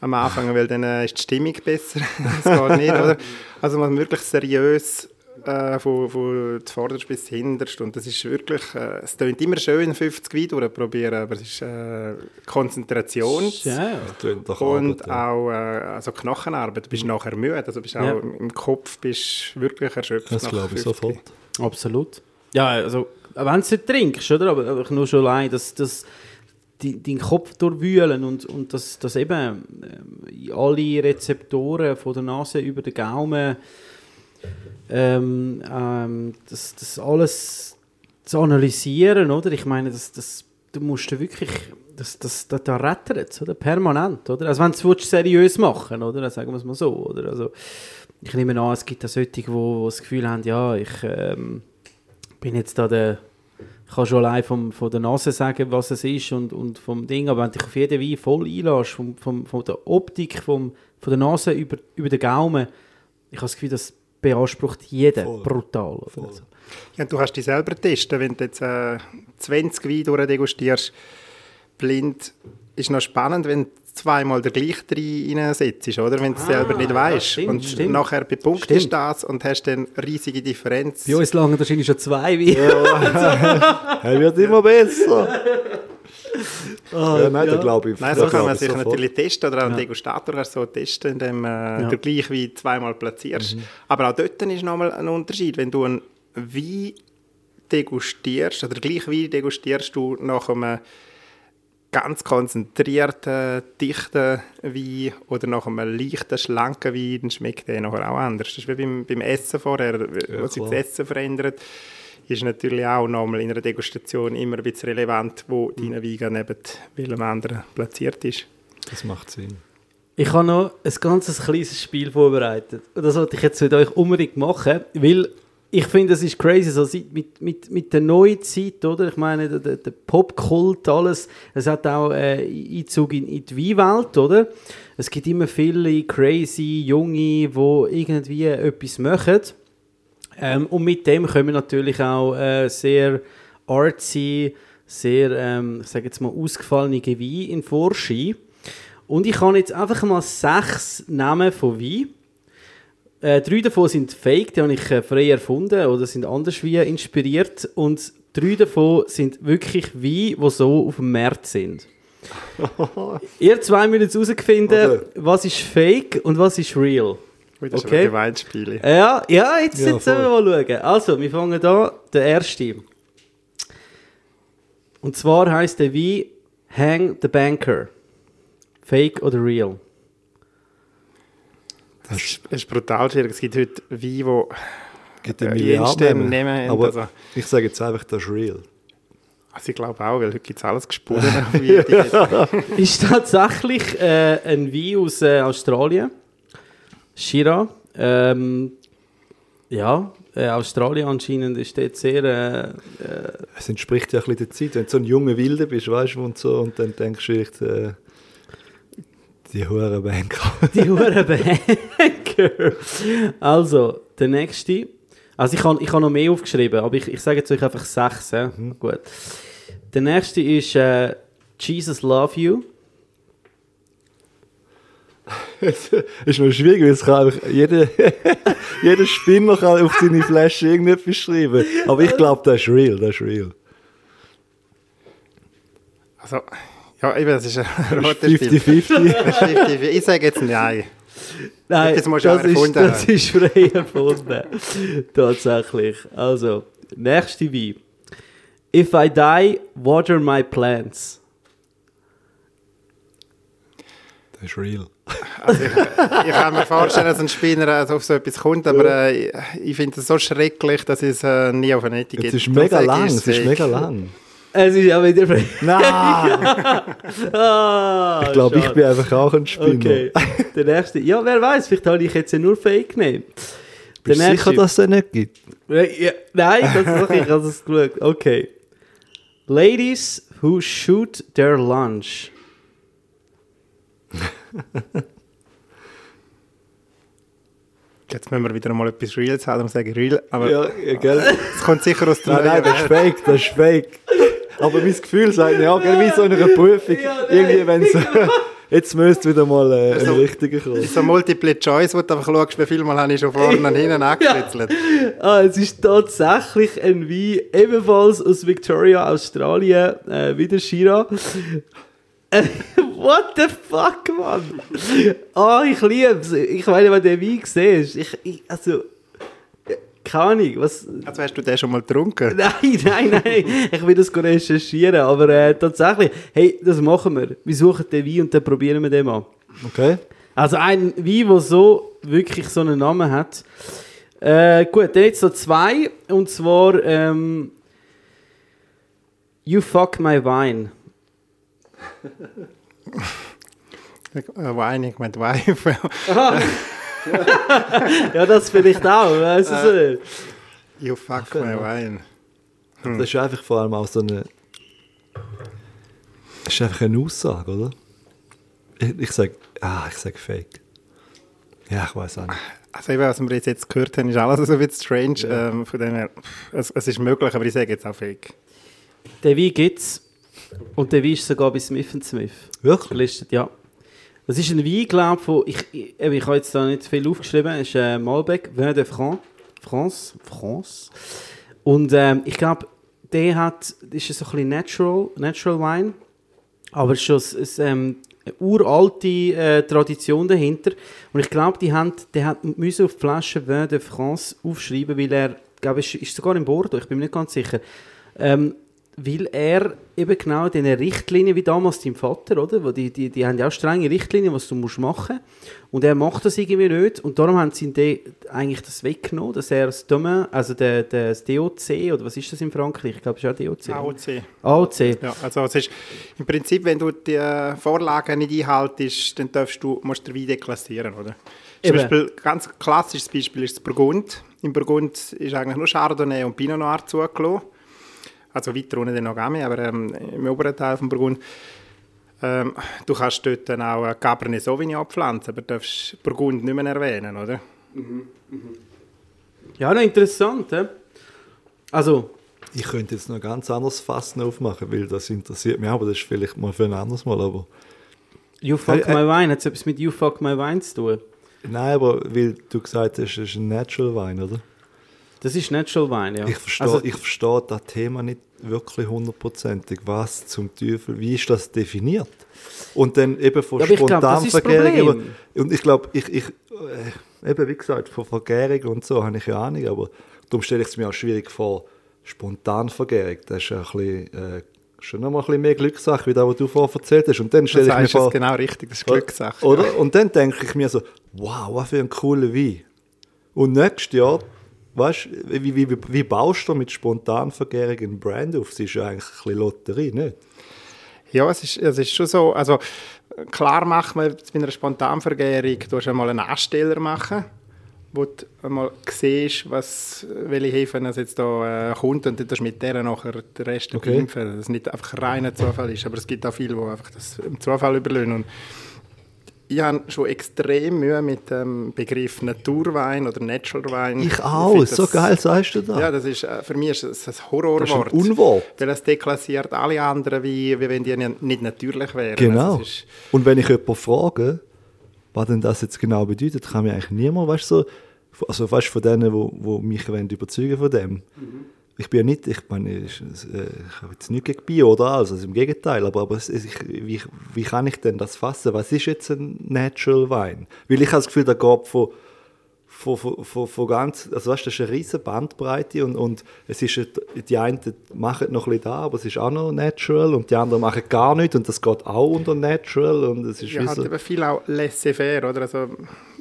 am Anfang, weil dann äh, ist die Stimmung besser. das geht nicht, oder? Also man muss wirklich seriös äh, von, von zuvorderst bis hinterst und das ist wirklich, äh, es klingt immer schön, 50 Wein durchprobieren, aber es ist äh, Konzentration Ja, das tönt und Arbeit, ja. auch äh, also Knochenarbeit. Du bist nachher müde, also bist Ja. auch im Kopf bist wirklich erschöpft. Das glaube ich 50. sofort. absolut. Ja, also, wenn du nicht trinkst, oder? Aber einfach nur schon allein, dass, dass die, deinen Kopf durchwühlen und, und dass, dass eben ähm, alle Rezeptoren von der Nase über den Gaumen ähm, ähm, das, das alles zu analysieren, oder? Ich meine, das, das, du musst da wirklich, das, das, das, da rettert oder? Permanent, oder? Also wenn du es seriös machen oder? Dann Sagen wir es mal so, oder? Also, ich nehme an, es gibt auch solche, die das Gefühl haben, ja, ich ähm, bin jetzt da der, ich kann schon allein vom, von der Nase sagen, was es ist und, und vom Ding, aber wenn du dich auf jeden Wein voll einlässt, vom, vom, von der Optik, vom, von der Nase über, über den Gaumen, ich habe das Gefühl, das beansprucht jeder Voll. brutal. Oder? Voll. So. Ja, du kannst dich selber testen, wenn du jetzt äh, 20 Weine durchdegustierst, blind, ist noch spannend, wenn du zweimal der gleiche reinsetzt, oder? Wenn du es Ah, selber nicht ja, weißt. stimmt, und stimmt. nachher bepunktest das und hast dann riesige Differenz. Bei uns langen wahrscheinlich schon zwei Weine. Er wird immer besser. Ja, nein, da glaube ich. Nein, so kann man ich sich sofort. natürlich testen oder auch ein Degustator kannst du so testen, indem äh, du gleich wie zweimal platzierst. Aber auch dort ist nochmal ein Unterschied. Wenn du einen Wein degustierst oder gleich Wein degustierst du nach einem ganz konzentrierten, dichten Wein oder nach einem leichten, schlanken Wein, dann schmeckt der nachher auch anders. Das ist wie beim, beim Essen vorher, was sich das. Essen verändert ist natürlich auch nochmal in einer Degustation immer ein bisschen relevant, wo Mhm. dein Wein neben welchem anderen platziert ist. Das macht Sinn. Ich habe noch ein ganz kleines Spiel vorbereitet. Und das wollte ich jetzt mit euch unbedingt machen, weil ich finde, es ist crazy, so seit- mit, mit, mit der neuen Zeit, oder? Ich meine, der, der, der Popkult, alles, es hat auch äh, Einzug in, in die Weinwelt, oder? Es gibt immer viele crazy Junge, die irgendwie etwas machen. Ähm, und mit dem kommen natürlich auch äh, sehr artsy, sehr, ähm, ich sage jetzt mal, ausgefallene Weine in Vorschein. Und ich habe jetzt einfach mal sechs Namen von Wein. Äh, drei davon sind fake, die habe ich äh, frei erfunden oder sind anders wie inspiriert. Und drei davon sind wirklich Weine, die so auf dem Markt sind. Ihr zwei müsst jetzt herausfinden, Also. was ist fake und was ist real. Das Okay. aber Gemeinspiele. Ja, ja jetzt, Ja, jetzt wir mal schauen. Also, wir fangen da, der erste. Und zwar heißt der Wein Hang the Banker. Fake oder real? Das ist, das ist brutal schwierig. Es gibt heute Weine, Gibt die eine äh, Milliarde Jensten Namen haben. Aber Also, ich sage jetzt einfach, das ist real. also ich glaube auch, weil heute gibt es alles gesponnen. Ist tatsächlich äh, ein Wein aus äh, Australien. Shira. Ähm, Ja, äh, Australien anscheinend ist dort sehr... Äh, äh, Es entspricht ja ein bisschen der Zeit, wenn du so ein junger Wilder bist, weißt du, und so, und dann denkst du echt, äh, die hohen Banker. die Huren Banker. Also, der nächste. Also ich habe ich hab noch mehr aufgeschrieben, aber ich, ich sage jetzt euch einfach sechs. Ja? Gut. Der nächste ist äh, Jesus Love You. Ist noch schwierig, weil es kann einfach jeder, jeder Spinner kann auf seine Flasche irgendetwas schreiben. Aber ich glaube, das ist real, das ist real. Also, ja, eben, das ist ein Das roter ist Spiel. 50-50. Das ist 50. Ich sage jetzt nein. Nein, Das das, ist, erfunden das ist frei erfunden. Tatsächlich. Also, nächste Wein. If I die, water my plants. Das ist real. Also ich, ich kann mir vorstellen, dass ein Spinner also auf so etwas kommt, aber äh, ich finde es so schrecklich, dass ich es äh, nie auf eine Etikett Es ist mega lang, es ist mega lang. Es ist ja wieder frei. Nein! Ah, Ich glaube, ich bin einfach auch ein Spinner. Okay, der nächste. Ja, wer weiß, vielleicht habe ich jetzt ja nur Fake genommen. Bist du sicher, dass es den nicht gibt? Ja, nein, das ist ich habe es geschaut. Okay. Ladies who shoot their lunch. Jetzt müssen wir wieder mal etwas Reals haben, darum sage ich Real. Aber Ja, ja, gell? es kommt sicher aus der Nein, nein, das ist fake, das ist fake. Aber mein Gefühl sagt, ja, gell, wie so in einer Prüfung. Ja. Irgendwie, wenn es. Jetzt müsste wieder mal äh, ein richtiger kommen. so Multiple Choice, wo du einfach schaust, wie viel Mal habe ich schon vorne und hinten angekritzelt. Ah, es ist tatsächlich ein Wein, ebenfalls aus Victoria, Australien, äh, wieder Shira. What the fuck, Mann? Ah, ich liebe es. Ich meine, wenn du den Wein siehst, ich, ich, also, keine Ahnung, was... Also hast du den schon mal getrunken? Nein, nein, nein, ich will das recherchieren, aber äh, tatsächlich, hey, das machen wir. Wir suchen den Wein und dann probieren wir den mal. Okay? Also ein Wein, der so wirklich so einen Namen hat. Äh, gut, dann jetzt so zwei. Und zwar ähm, You Fuck My Wine. Äh, Wein, ich meine Wife. Ja, das vielleicht auch, weißt du so nicht? you fuck my wine. Das ist einfach vor allem auch so eine. Das ist einfach eine Aussage, oder? Ich, ich sage. Ah, ich sage Fake. Ja, ich weiß auch nicht. Also eben, was wir jetzt, gehört haben, ist alles so ein bisschen strange. Ähm, von dem her, es, es ist möglich, aber ich sage jetzt auch fake. Den Wein gibt es. Und der Wein ist sogar bei Smith Smith Wirklich? gelistet, ja. Das ist ein Wein, glaube von ich, ich, ich habe jetzt da nicht viel aufgeschrieben, es ist äh, Malbec, Vin de France, France, France. Und ähm, ich glaube, der hat, das ist so ein bisschen Natural, Natural Wine, aber es ist schon ein, ein, ähm, eine uralte äh, Tradition dahinter. Und ich glaube, die haben, der hat müssen auf die Flasche Vin de France aufschreiben, weil er, glaube ich, ist sogar in Bordeaux, ich bin mir nicht ganz sicher. Ähm, weil er eben genau diese Richtlinien, wie damals dein Vater, oder? Wo die, die, die haben ja auch strenge Richtlinien, was du musst machen Und er macht das irgendwie nicht. Und darum haben sie de, eigentlich das weggenommen, dass er das Domain, also der, der, das DOC, oder was ist das in Frankreich? Ich glaube, es ist auch DOC. AOC. AOC. Ja, also es ist im Prinzip, wenn du die Vorlagen nicht einhaltest, dann darfst du, musst du den Wein deklassieren, oder? Zum Eben. Beispiel, ganz klassisches Beispiel ist das Burgund. Im Burgund ist eigentlich nur Chardonnay und Pinot Noir zugelassen. Also weiter unten noch Gamay, aber ähm, im oberen Teil vom Burgund. Ähm, du kannst dort dann auch äh, Cabernet Sauvignon pflanzen, aber du darfst Burgund nicht mehr erwähnen, oder? Ja, noch interessant, hä? Also, Ich könnte jetzt noch ganz anderes Fass noch aufmachen, weil das interessiert mich, aber das ist vielleicht mal für ein anderes Mal. Aber You Fuck Äh, äh, My Wine, hat es etwas mit You Fuck My Wine zu tun? nein, aber weil du gesagt hast, es ist ein Natural Wine, oder? Das ist Natural Wine, ja. Ich verstehe, Also, ich verstehe das Thema nicht wirklich hundertprozentig. Was zum Teufel, wie ist das definiert? Und dann eben von Ja, das das Spontanvergärung. Und ich glaube, ich, ich, äh, eben wie gesagt, von Vergärung und so habe ich ja Ahnung, aber darum stelle ich es mir auch schwierig vor, Spontanvergärung. Das ist ja ein bisschen, äh, schon noch mal ein bisschen mehr Glückssache, wie das, was du vorher erzählt hast. Und dann stelle ich mir vor, genau richtig, das ist Glückssache. oder? Und dann denke ich mir so, wow, was für ein cooler Wein. Und nächstes Jahr, weißt wie, wie, wie, baust du mit Spontanvergärung einen Brand auf? Das ist ja eigentlich ein bisschen Lotterie, nicht? Ja, es ist, es ist schon so. Also, klar macht man bei einer Spontanvergärung, du hast einmal einen Ansteller machen, wo du einmal siehst, was, welche Hefe es jetzt da äh, kommt und dann mit der nachher den Rest Okay. bekämpfen. Dass es nicht einfach reiner Zufall ist, aber es gibt auch viele, die einfach das im Zufall überlassen. Und ich habe schon extrem Mühe mit dem Begriff Naturwein oder Natural Wein. Ich auch, so das- geil sagst du das. Ja, das ist, äh, für mich ist es ein das ist ein Horrorwort. Unwort. weil es deklassiert alle anderen, wie, wie wenn die nicht natürlich wären. Genau. Also es ist, Und wenn ich jemanden frage, was denn das jetzt genau bedeutet, kann mir eigentlich niemand, weißt du, so, also weißt, von denen, wo mich überzeugen von dem. Ich bin ja nicht, ich meine, ich, äh, ich habe jetzt nichts gegen Bio oder alles, also im Gegenteil, aber, aber es, ich, wie, wie kann ich denn das fassen? Was ist jetzt ein Natural Wein? Weil ich habe das Gefühl, da geht von, von, von, von, von ganz, also weißt, das ist eine riesige Bandbreite und, und es ist, die einen machen noch ein bisschen da, aber es ist auch noch natural und die anderen machen gar nichts und das geht auch unter natural und es ist ja, halt so, eben viel auch laissez-faire, oder? Also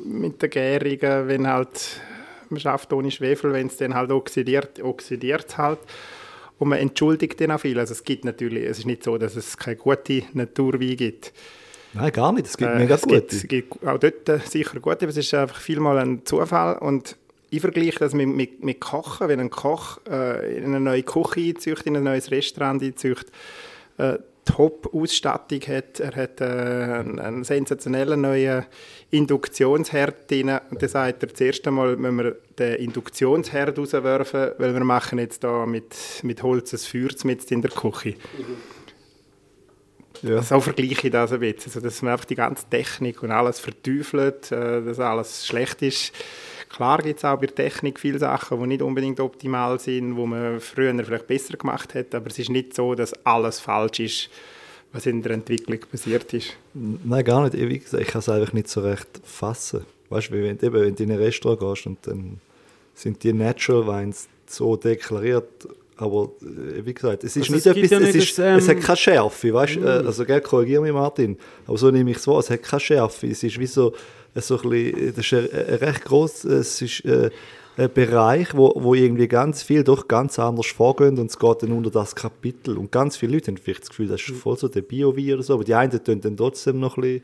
mit der Gärungen, wenn halt, schafft ohne Schwefel, wenn es dann halt oxidiert, oxidiert es halt. Und man entschuldigt dann auch viel. Also es gibt natürlich, es ist nicht so, dass es keine gute Naturwein gibt. nein, gar nicht, es gibt Äh, mega es gibt, gute. es gibt auch dort äh, sicher gute, aber es ist einfach vielmal ein Zufall und ich vergleiche das mit, mit, mit Kochen. Wenn ein Koch äh, in eine neue Küche einzieht, in ein neues Restaurant einzieht, äh, Top-Ausstattung hat, er hat äh, einen, einen sensationellen neuen Induktionsherd drin und dann sagt er, zuerst einmal müssen wir den Induktionsherd rauswerfen, weil wir machen jetzt da mit, mit Holz ein Feuer mit in der Küche. Ja. So vergleiche ich das ein bisschen. Also, dass man einfach die ganze Technik und alles verteufelt, äh, dass alles schlecht ist. Klar gibt es auch bei der Technik viele Sachen, die nicht unbedingt optimal sind, wo man früher vielleicht besser gemacht hat, aber es ist nicht so, dass alles falsch ist, was in der Entwicklung passiert ist. Nein, gar nicht. Wie gesagt, ich kann es einfach nicht so recht fassen. Weißt du, wenn, eben, wenn du in ein Restaurant gehst und dann sind die Natural Wines so deklariert, aber äh, wie gesagt, es ist Also nicht es etwas, ja es, nicht ist, das, ähm, es hat keine Schärfe, weißt du? Äh, also, gell, korrigiere mich, Martin, aber so nehme ich es wahr, es hat keine Schärfe. Es ist wie so, so ein bisschen, das ist ein, ein recht gross, es ist äh, ein Bereich, wo, wo irgendwie ganz viel doch ganz anders vorgehen und es geht dann unter das Kapitel. Und ganz viele Leute haben vielleicht das Gefühl, das ist voll so der so, aber die einen tun dann trotzdem noch ein bisschen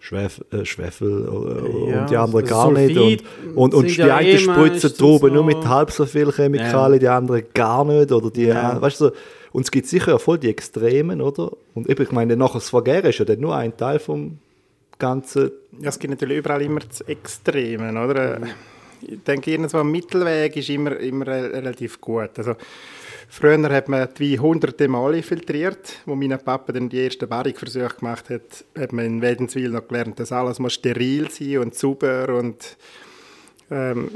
Schwef äh, Schwefel äh, Ja, und die anderen gar nicht. Und, und, und die ja einen eh spritzen Trauben nur noch- mit halb so viel Chemikalien, die anderen gar nicht. Oder die, Ja. weißt du, so. und es gibt sicher ja voll die Extremen, oder? Und eben, ich meine, nachher das Vergären ist ja dann nur ein Teil vom Ganzen. Ja, es gibt natürlich überall immer das Extreme, oder? Ich denke, irgendwo ein Mittelweg ist immer, immer re- relativ gut. Also, früher hat man die hunderte Male filtriert. Wo mein Papa dann die ersten Barrikversuche gemacht hat, hat man in Wädenswil noch gelernt, dass alles muss steril sein und sauber und ähm,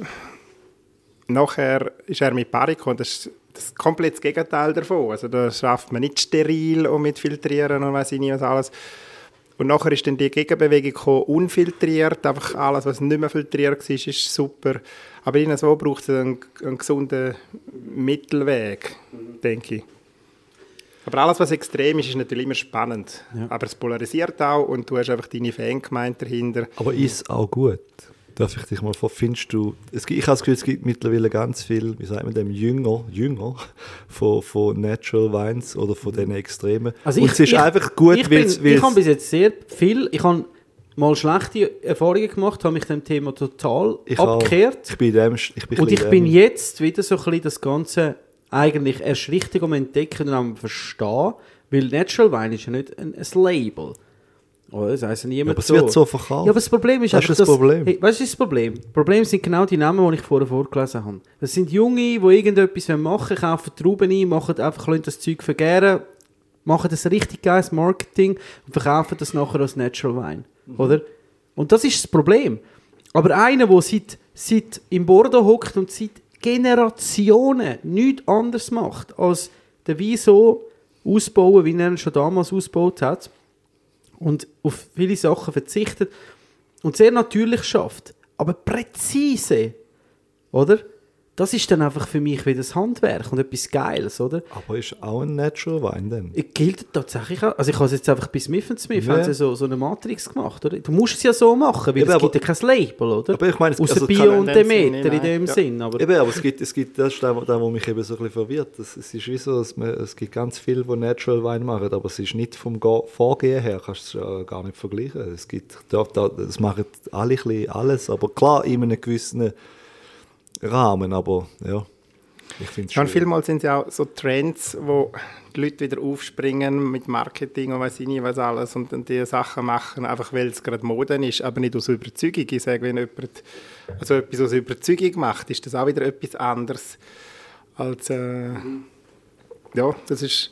nachher ist er mit Barrique und das ist das komplett das Gegenteil davon. Also da schafft man nicht steril und mit Filtrieren und weiß ich nicht was alles. Und nachher ist dann die Gegenbewegung gekommen, unfiltriert, einfach alles, was nicht mehr filtriert war, ist super. Aber irgendwo braucht es einen, einen gesunden Mittelweg, denke ich. Aber alles, was extrem ist, ist natürlich immer spannend. Aber es polarisiert auch und du hast einfach deine Fangemeinde dahinter. Aber ist auch gut. Darf ich dich mal vor, findest du, es gibt, ich habe das Gefühl, es gibt mittlerweile ganz viel, wie sagt man dem, Jünger, Jünger von, von Natural Wines oder von diesen Extremen. Also Und ich- es ist ich- einfach gut, ich, weil bin, es- ich weil habe bis jetzt sehr viel, ich habe mal schlechte Erfahrungen gemacht, habe mich dem Thema total ich auch. abgekehrt. Ich bin in dem, ich bin Und ich bin jetzt wieder so ein bisschen das Ganze eigentlich erst richtig am Entdecken und am Verstehen, weil Natural Wine ist ja nicht ein, ein Label. Oder? Das heisst niemand Ja, aber es wird so verkauft. Ja, aber das Problem ist Das ist einfach, das Problem. Hey, weißt du, das Problem? Das Problem sind genau die Namen, die ich vorher vorgelesen habe. Das sind Junge, die irgendetwas machen wollen, kaufen Trauben ein, machen einfach lassen das Zeug vergären, machen das richtig geiles Marketing und verkaufen das nachher als Natural Wine. Oder? Und das ist das Problem. Aber einer, der seit, seit im Bordeaux hockt und seit Generationen nichts anderes macht, als den Wein so ausbauen, wie er ihn schon damals ausgebaut hat, und auf viele Sachen verzichtet und sehr natürlich schafft, aber präzise, oder? Das ist dann einfach für mich wieder das Handwerk und etwas Geiles, oder? Aber ist auch ein Natural Wein dann? Es gilt tatsächlich auch. Also ich habe es jetzt einfach bei Smith Smith Ja. haben sie so, so eine Matrix gemacht, oder? Du musst es ja so machen, weil Eben, es aber- gibt ja kein Label, oder? Aber ich meine, es- Außer also Bio und in dem Sinn Demeter in dem ja. Sinn, aber... Eben, aber es gibt, es gibt das ist der, der, der mich eben so ein bisschen verwirrt. Es, es ist wie so, dass man, es gibt ganz viele, die Natural Wein machen, aber es ist nicht vom Vorgehen her, kannst du es ja gar nicht vergleichen. Es gibt, da, da, das machen alle ein bisschen alles, aber klar in einem gewissen Rahmen, aber ja, ich finde es schwierig. vielmals sind es ja auch so Trends, wo die Leute wieder aufspringen mit Marketing und weiß ich nicht was alles und dann die Sachen machen, einfach weil es gerade Mode ist, aber nicht aus Überzeugung. Ich sage, wenn jemand also etwas aus Überzeugung macht, ist das auch wieder etwas anderes als äh, ja, das ist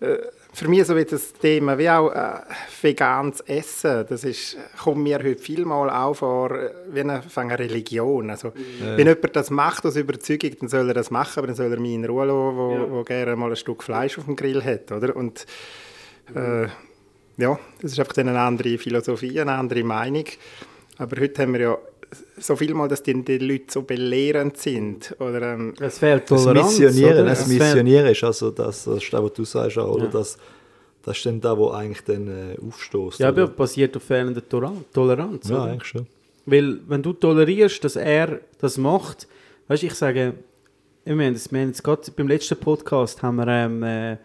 äh, für mich so wie das Thema wie auch äh, veganes Essen. Das ist, kommt mir heute vielmal auch vor äh, wie eine, eine Religion. Also, Wenn jemand das macht aus Überzeugung, dann soll er das machen, aber dann soll er mich in Ruhe lassen, wo, wo gerne mal ein Stück Fleisch auf dem Grill hat. Oder? Und, äh, ja, das ist einfach dann eine andere Philosophie, eine andere Meinung. Aber heute haben wir ja so viel mal, dass die, die Leute so belehrend sind. Oder, ähm, es fehlt Das Toleranz, Missionieren, oder? das Missionieren ist also das, das ist das, was du sagst, auch, oder? Ja. Das, das ist dann da, wo eigentlich dann äh, aufstößt. Ja, aber basiert auf fehlender Toleranz. Toleranz ja, oder? eigentlich schon. Weil, wenn du tolerierst, dass er das macht, weißt du, ich sage, wir haben, das, wir haben jetzt gerade beim letzten Podcast haben wir ähm, äh,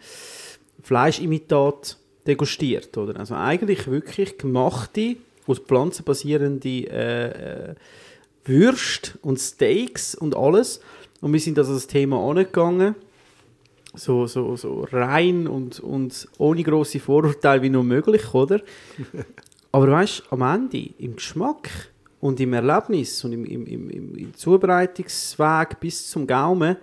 Fleischimitat degustiert, oder? Also eigentlich wirklich gemachte, aus Pflanzen basierende äh, äh, Würste und Steaks und alles. Und wir sind also das Thema angegangen, so, so, so rein und, und ohne grosse Vorurteile wie nur möglich, oder? Aber weißt du, am Ende, im Geschmack und im Erlebnis und im, im, im, im, Zubereitungsweg bis zum Gaumen,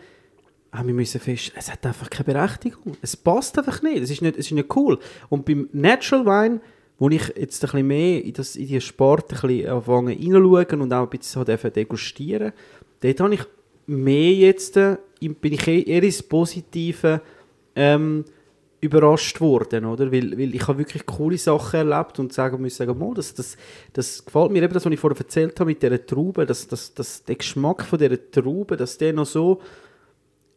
haben wir müssen fest, es hat einfach keine Berechtigung. Es passt einfach nicht. Es ist nicht, es ist nicht cool. Und beim Natural Wine, wo ich jetzt ein bisschen mehr in, das, in die Sport anfangen reinzuschauen und auch ein bisschen dürfen degustieren, dort habe ich mehr jetzt, äh, bin ich eher eher ins Positive ähm, überrascht worden, oder? Weil, weil ich habe wirklich coole Sachen erlebt und sagen muss sagen, oh, das, das, das gefällt mir eben, das, was ich vorher erzählt habe mit dieser Traube, dass das, das, der Geschmack von dieser Traube, dass der noch so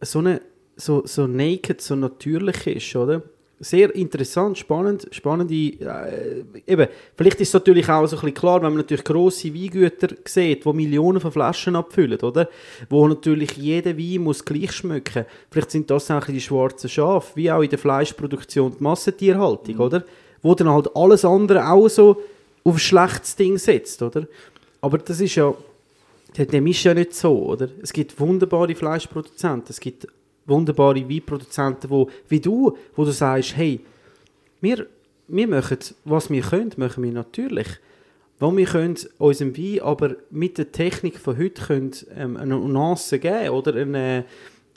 so, eine, so, so naked, so natürlich ist, oder? Sehr interessant, spannend, spannende, äh, eben, vielleicht ist es natürlich auch so ein bisschen klar, wenn man natürlich grosse Weingüter sieht, die Millionen von Flaschen abfüllen, oder? Wo natürlich jeder Wein muss gleich schmecken. Vielleicht sind das auch die schwarzen Schafe, wie auch in der Fleischproduktion die Massentierhaltung, oder? Wo dann halt alles andere auch so auf ein schlechtes Ding setzt, oder? Aber das ist ja, dem ist ja nicht so, oder? Es gibt wunderbare Fleischproduzenten, es gibt wunderbare Weinproduzenten, wo, wie du, wo du sagst, hey, wir, wir machen, was wir können, machen wir natürlich. Wo wir können unserem Wein aber mit der Technik von heute können, ähm, eine Nuance geben oder eine,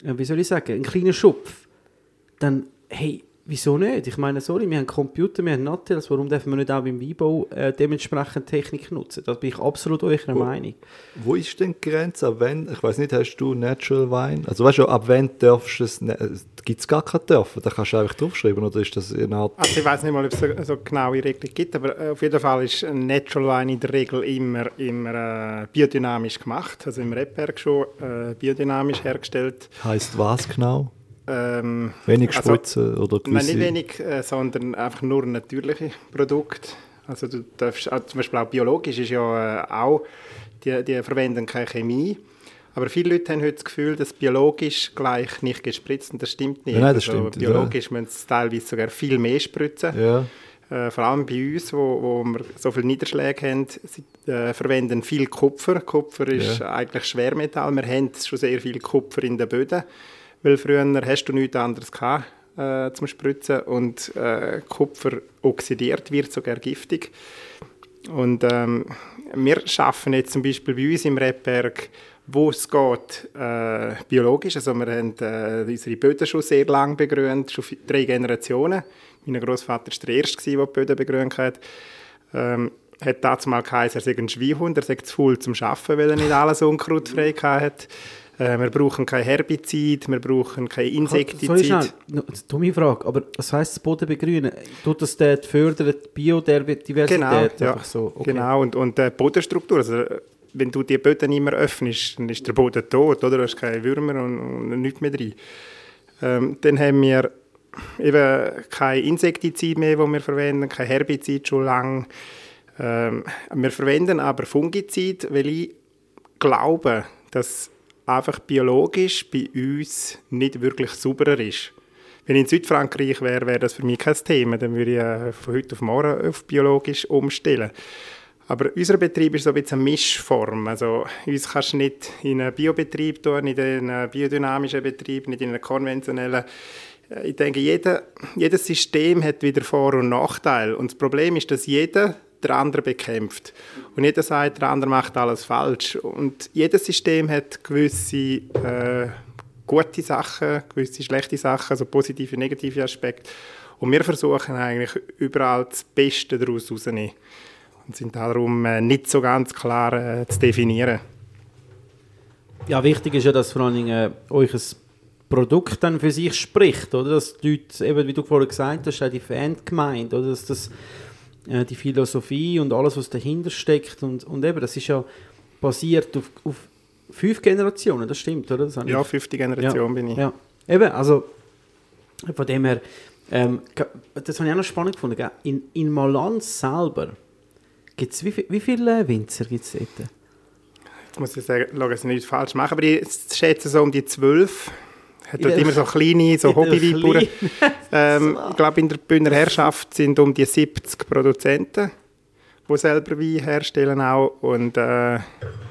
äh, wie soll ich sagen, einen kleinen Schupf, dann, hey, wieso nicht? Ich meine, sorry, wir haben Computer, wir haben Nattels, warum dürfen wir nicht auch beim Weinbau äh, dementsprechend Technik nutzen? Da bin ich absolut eurer Meinung. Wo ist denn die Grenze? Ab wann, ich weiß nicht, hast du Natural Wine? Also weißt du, ab wann darfst du es, gibt es gar kein Dürfen? Da kannst du einfach draufschreiben oder ist das eine Art... Also ich weiß nicht mal, ob es so, so genaue Regeln gibt, aber äh, auf jeden Fall ist ein Natural Wine in der Regel immer, immer äh, biodynamisch gemacht, also im Rebberg schon äh, biodynamisch hergestellt. Heißt was genau? Ähm, Wenig also- Spritzen oder Nein, gewisse... nicht wenig, äh, sondern einfach nur natürliche Produkte. Also du darfst, auch, zum Beispiel auch biologisch ist ja äh, auch, die, die verwenden keine Chemie. Aber viele Leute haben heute das Gefühl, dass biologisch gleich nicht gespritzt und das stimmt nicht. Ja, nein, das also, stimmt, Biologisch müssen sie teilweise sogar viel mehr spritzen. Ja, Äh, vor allem bei uns, wo, wo wir so viele Niederschläge haben, sie äh, verwenden viel Kupfer. Kupfer ist Ja. eigentlich Schwermetall. Wir haben schon sehr viel Kupfer in den Böden, weil früher hast du nichts anderes gehabt, äh, zum Spritzen und äh, Kupfer oxidiert, wird sogar giftig. Und ähm, wir schaffen jetzt zum Beispiel bei uns im Rebberg, wo es geht, äh, biologisch. Also wir haben äh, unsere Böden schon sehr lange begrünt, schon drei Generationen. Mein Großvater war der Erste, der die Böden begrünt hat. Ähm, hat dazu mal geheißen, er sei ein Schweinhund, er sei zu faul zum Arbeiten, weil er nicht alles unkrautfrei hat. Äh, wir brauchen kein Herbizid, wir brauchen kein Sorry, Insektizid. schnell, no, dumme Frage, aber was heisst das Boden begrünen? Tut das dort fördern, die Biodiversität? Genau, ja, so, okay. genau. Und, und äh, die Bodenstruktur, also wenn du die Böden immer öffnest, dann ist der Boden tot, oder? Du hast keine Würmer und, und nichts mehr drin. Ähm, dann haben wir eben kein Insektizid mehr, das wir verwenden, kein Herbizid schon lange. Ähm, wir verwenden aber Fungizid, weil ich glaube, dass einfach biologisch bei uns nicht wirklich sauberer ist. Wenn ich in Südfrankreich wäre, wäre das für mich kein Thema. Dann würde ich äh, von heute auf morgen auf biologisch umstellen. Aber unser Betrieb ist so ein bisschen eine Mischform. Also uns kannst du nicht in einen Biobetrieb tun, nicht in einen biodynamischen Betrieb, nicht in einen konventionellen. Äh, Ich denke, jeder, jedes System hat wieder Vor- und Nachteile. Und das Problem ist, dass jeder der andere bekämpft. Und jeder sagt, der andere macht alles falsch. Und jedes System hat gewisse äh, gute Sachen, gewisse schlechte Sachen, also positive, negative Aspekte. Und wir versuchen eigentlich überall das Beste daraus rauszunehmen. Und sind darum äh, nicht so ganz klar äh, zu definieren. Ja, wichtig ist ja, dass vor allen Dingen äh, euch ein Produkt dann für sich spricht, oder? Dass die Leute, eben, wie du vorhin gesagt hast, auch die Fangemeinde, oder? Dass das, äh, die Philosophie und alles, was dahinter steckt und, und eben, das ist ja basiert auf, auf fünf Generationen, das stimmt, oder? Das Ja, fünfte Generation bin ich. ja. Eben, also von dem her, ähm, das habe ich auch noch spannend gefunden. Gell? In, in Malanz selber gibt es wie, viel- wie viele Winzer gibt es dort? Jetzt muss ich sagen, schauen, dass ich nichts falsch mache, aber ich schätze so um die zwölf. Hat dort immer so kleine, so Hobbyweinbauern. Ähm, ich glaube, in der Bühner Herrschaft sind um die 70 Produzenten, die selber Wein herstellen auch. Und äh,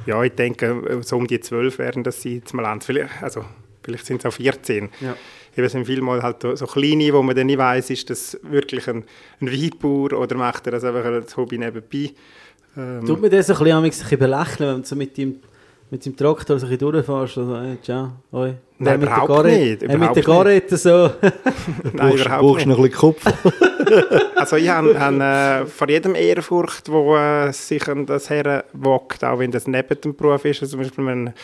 ja, ich denke, so um die 12 werden das sein, jetzt mal an. Vielleicht, also, vielleicht sind es auch 14. Ja. Eben sind vielmal halt so kleine, wo man dann nicht weiss, ist das wirklich ein, ein Weinbauer oder macht er das einfach als Hobby nebenbei. Ähm, Tut mir das ein bisschen, ein bisschen belächeln, wenn du so mit dem mit dem Traktor so ein bisschen durchfährst. Also, hey, ciao, hoi. Nein, mit der überhaupt Garrett- nicht, hey, mit überhaupt der Garrette so. nein, brauchst, überhaupt brauchst nicht. noch ein bisschen Kopf. Also ich habe, habe äh, vor jedem Ehrfurcht, wo äh, sich an das herwagt, auch wenn das neben dem Beruf ist, also zum Beispiel ein,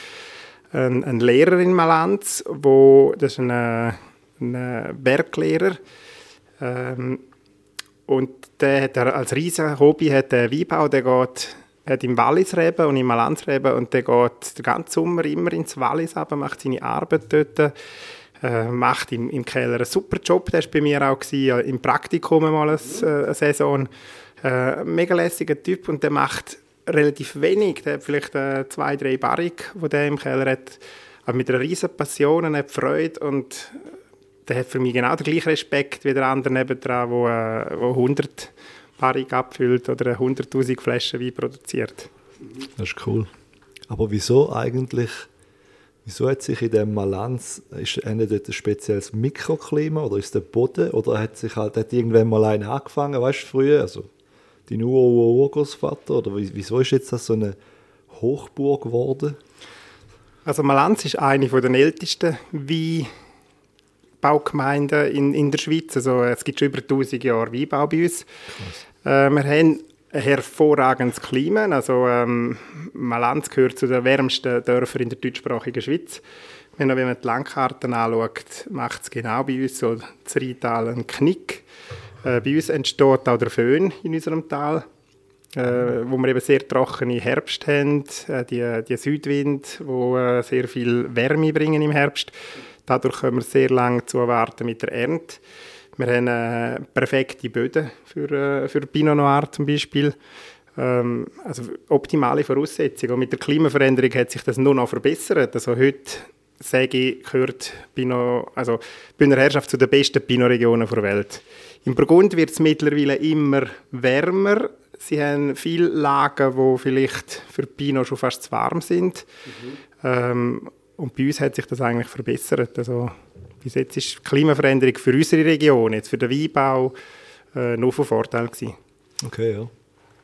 ein, ein Lehrer in Malanz, wo, das ist ein, äh, ein äh, Berglehrer, ähm, und der hat als riesen Hobby hat Weinbau, der geht hat im Wallis Reben und im Malanz Reben und der geht den ganzen Sommer immer ins Wallis runter, macht seine Arbeit dort, äh, macht im, im Keller einen super Job, der war bei mir auch gewesen, äh, im Praktikum mal eine, äh, eine Saison. Äh, mega lässiger Typ und der macht relativ wenig, der hat vielleicht äh, zwei, drei Barrik, wo der im Keller hat, aber mit einer riesen Passion und hat Freude und der hat für mich genau den gleichen Respekt wie der andere wo, äh, wo 100 Barrik abfüllt oder 100'000 Flaschen Wein produziert. Das ist cool. Aber wieso eigentlich, wieso hat sich in dem Malanz, ist einer dort ein spezielles Mikroklima oder ist der Boden oder hat sich halt, hat irgendwann mal einer angefangen, weißt du, früher, also dein Ur-Ur-Urgroßvater oder wie- wieso ist jetzt das so eine Hochburg geworden? Also Malanz ist eine von den ältesten Weinbaugemeinden in, in der Schweiz. Also, es gibt schon über 1000 Jahre Weinbau bei uns. Äh, wir haben ein hervorragendes Klima. Also, ähm, Malanz gehört zu den wärmsten Dörfern in der deutschsprachigen Schweiz. Wenn man, die Landkarten anschaut, macht es genau bei uns so das Rheintal einen Knick. Äh, bei uns entsteht auch der Föhn in unserem Tal äh, wo wir eben sehr trockene Herbst haben, äh, die, die Südwind, wo äh, sehr viel Wärme bringen im Herbst. Dadurch können wir sehr lange zuwarten mit der Ernte. Wir haben äh, perfekte Böden für, äh, für Pinot Noir zum Beispiel. Ähm, also optimale Voraussetzungen. Und mit der Klimaveränderung hat sich das nur noch verbessert. Also heute sage ich, gehört Pinot, also Bühner Herrschaft zu den besten Pinot-Regionen der Welt. Im Burgund wird es mittlerweile immer wärmer. Sie haben viele Lagen, wo vielleicht für Pinot schon fast zu warm sind. Ähm, und bei uns hat sich das eigentlich verbessert. Also, bis jetzt ist die Klimaveränderung für unsere Region, jetzt für den Weinbau, äh, nur von Vorteil gewesen. Okay, ja.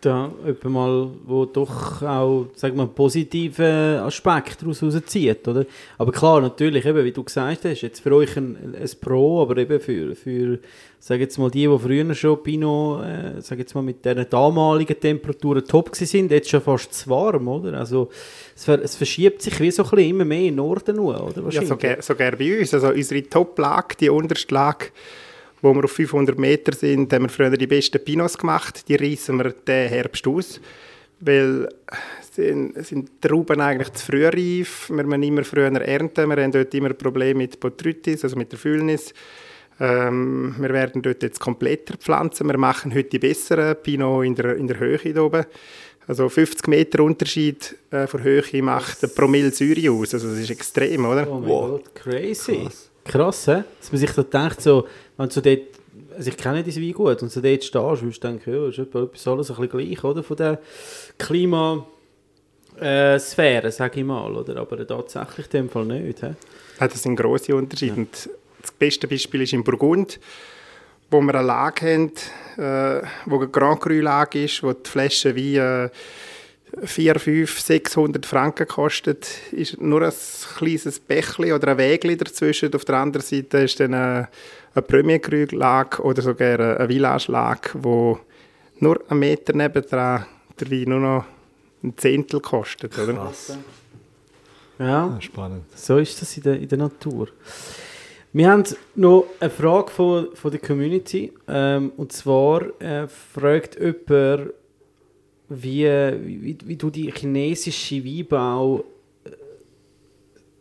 Da jemand mal, wo doch auch, sag mal, positive Aspekte daraus rauszieht, oder? Aber klar, natürlich, eben, wie du gesagt hast, jetzt für euch ein, ein Pro, aber eben für, für sag jetzt mal, die, die früher schon Pinot, äh, sag jetzt mal, mit diesen damaligen Temperaturen top sind, jetzt schon fast zu warm, oder? Also, es, ver es verschiebt sich wie so ein bisschen immer mehr in den Norden nur, oder? Ja, sogar, sogar bei uns. Also unsere Top-Lage, die unterste Lage, wo wir auf 500 Meter sind, haben wir früher die besten Pinots gemacht. Die reissen wir diesen Herbst aus, weil sind, sind die Trauben eigentlich zu früh reif. Wir müssen immer früher ernten. Wir haben dort immer Probleme mit Botrytis, also mit der Füllnis. Ähm, wir werden dort jetzt kompletter pflanzen. Wir machen heute die besseren Pinot in der, in der Höhe hier oben. Also 50 Meter Unterschied äh, von Höhe macht ein Promille Säure aus. Also das ist extrem, oder? Oh mein Gott, crazy. Krass, Krass he? dass man sich da denkt, so, wenn du dort, also ich kenne diese Wein gut, und so dort stehst, würdest du denken, ja, ist etwas alles ein bisschen gleich, oder, von der Klimasphäre, äh, sage ich mal, oder, aber tatsächlich in dem Fall nicht. He? Ja, das sind grosse Unterschiede. Ja. das beste Beispiel ist in Burgund, wo wir eine Lage haben, äh, wo eine Grand Cru-Lage ist, wo die Flasche wie äh, 4, 5, 600 Franken kostet, ist nur ein kleines Bächli oder ein Wägli dazwischen. Auf der anderen Seite ist dann eine, eine Premier Cru-Lage oder sogar eine Village-Lage, wo nur einen Meter nebendran der Wein nur noch ein Zehntel kostet. Oder? Krass. Ja, ah, spannend. So ist das in der, in der Natur. Wir haben noch eine Frage von, von der Community. Ähm, und zwar äh, fragt jemand, wie, wie, wie du die chinesische Weinbau äh,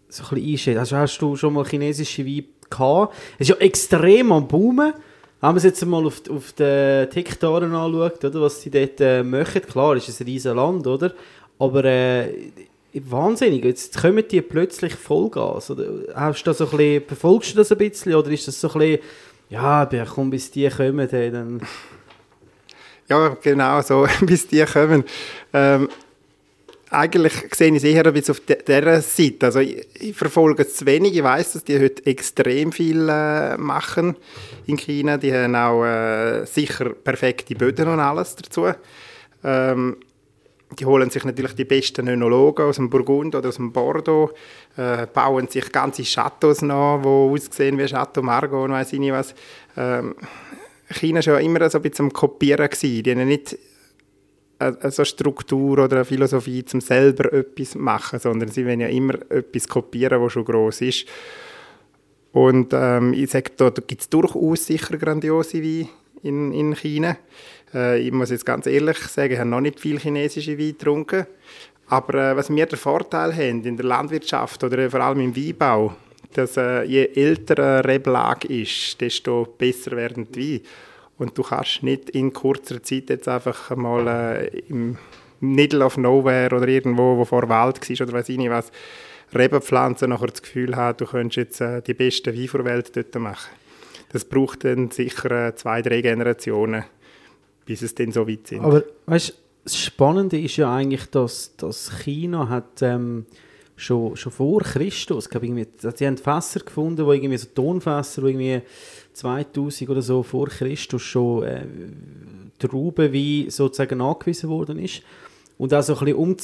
so ein bisschen einschätzt. Also hast du schon mal chinesische Wein gehabt? Es ist ja extrem am Boomen. Wenn man es jetzt mal auf, auf den Hektaren anschaut, oder, was sie dort äh, machen, klar, ist es ein riesiges Land, oder? Aber äh, wahnsinnig. Jetzt kommen die plötzlich Vollgas. Oder hast du das so ein bisschen, verfolgst du das ein bisschen oder ist das so ein bisschen, ja, komm, bis die kommen, dann... Ja, genau so, bis die kommen. Ähm, eigentlich sehe ich es eher ein auf dieser Seite. Also ich, ich, verfolge es zu wenig. Ich weiß, dass die heute extrem viel äh, machen in China. Die haben auch äh, sicher perfekte Böden und alles dazu. Ähm, die holen sich natürlich die besten Önologen aus dem Burgund oder aus dem Bordeaux, äh, bauen sich ganze Chateaus nach, die aussehen wie Chateau Margaux und weiss ich nicht was. Ähm, China ja immer so ein bisschen am Kopieren. Gewesen. Die haben nicht eine, Struktur oder eine Philosophie, um selber etwas machen, sondern sie wollen ja immer etwas kopieren, was schon groß ist. Und ähm, ich sage, da, da gibt es durchaus sicher grandiose Weine in, in China. Äh, ich muss jetzt ganz ehrlich sagen, ich habe noch nicht viel chinesische Wein getrunken. Aber äh, was wir den Vorteil haben in der Landwirtschaft oder vor allem im Weinbau, dass äh, je älter eine Reblage ist, desto besser werden die Weine. Und du kannst nicht in kurzer Zeit jetzt einfach mal äh, im Middle of Nowhere oder irgendwo, wo vor Wald war oder weiß ich nicht was, Reben pflanzen, nachher das Gefühl haben, du könntest jetzt äh, die besten Weine der Welt dort machen. Das braucht dann sicher äh, zwei, drei Generationen bis es dann so weit sind. Aber weißt, das Spannende ist ja eigentlich, dass, dass China hat ähm, schon, schon vor Christus, glaube sie haben Fässer gefunden, wo irgendwie so Tonfässer, wo irgendwie 2000 oder so vor Christus schon äh, Traubenwein sozusagen angewiesen worden ist. Und auch so ein bisschen um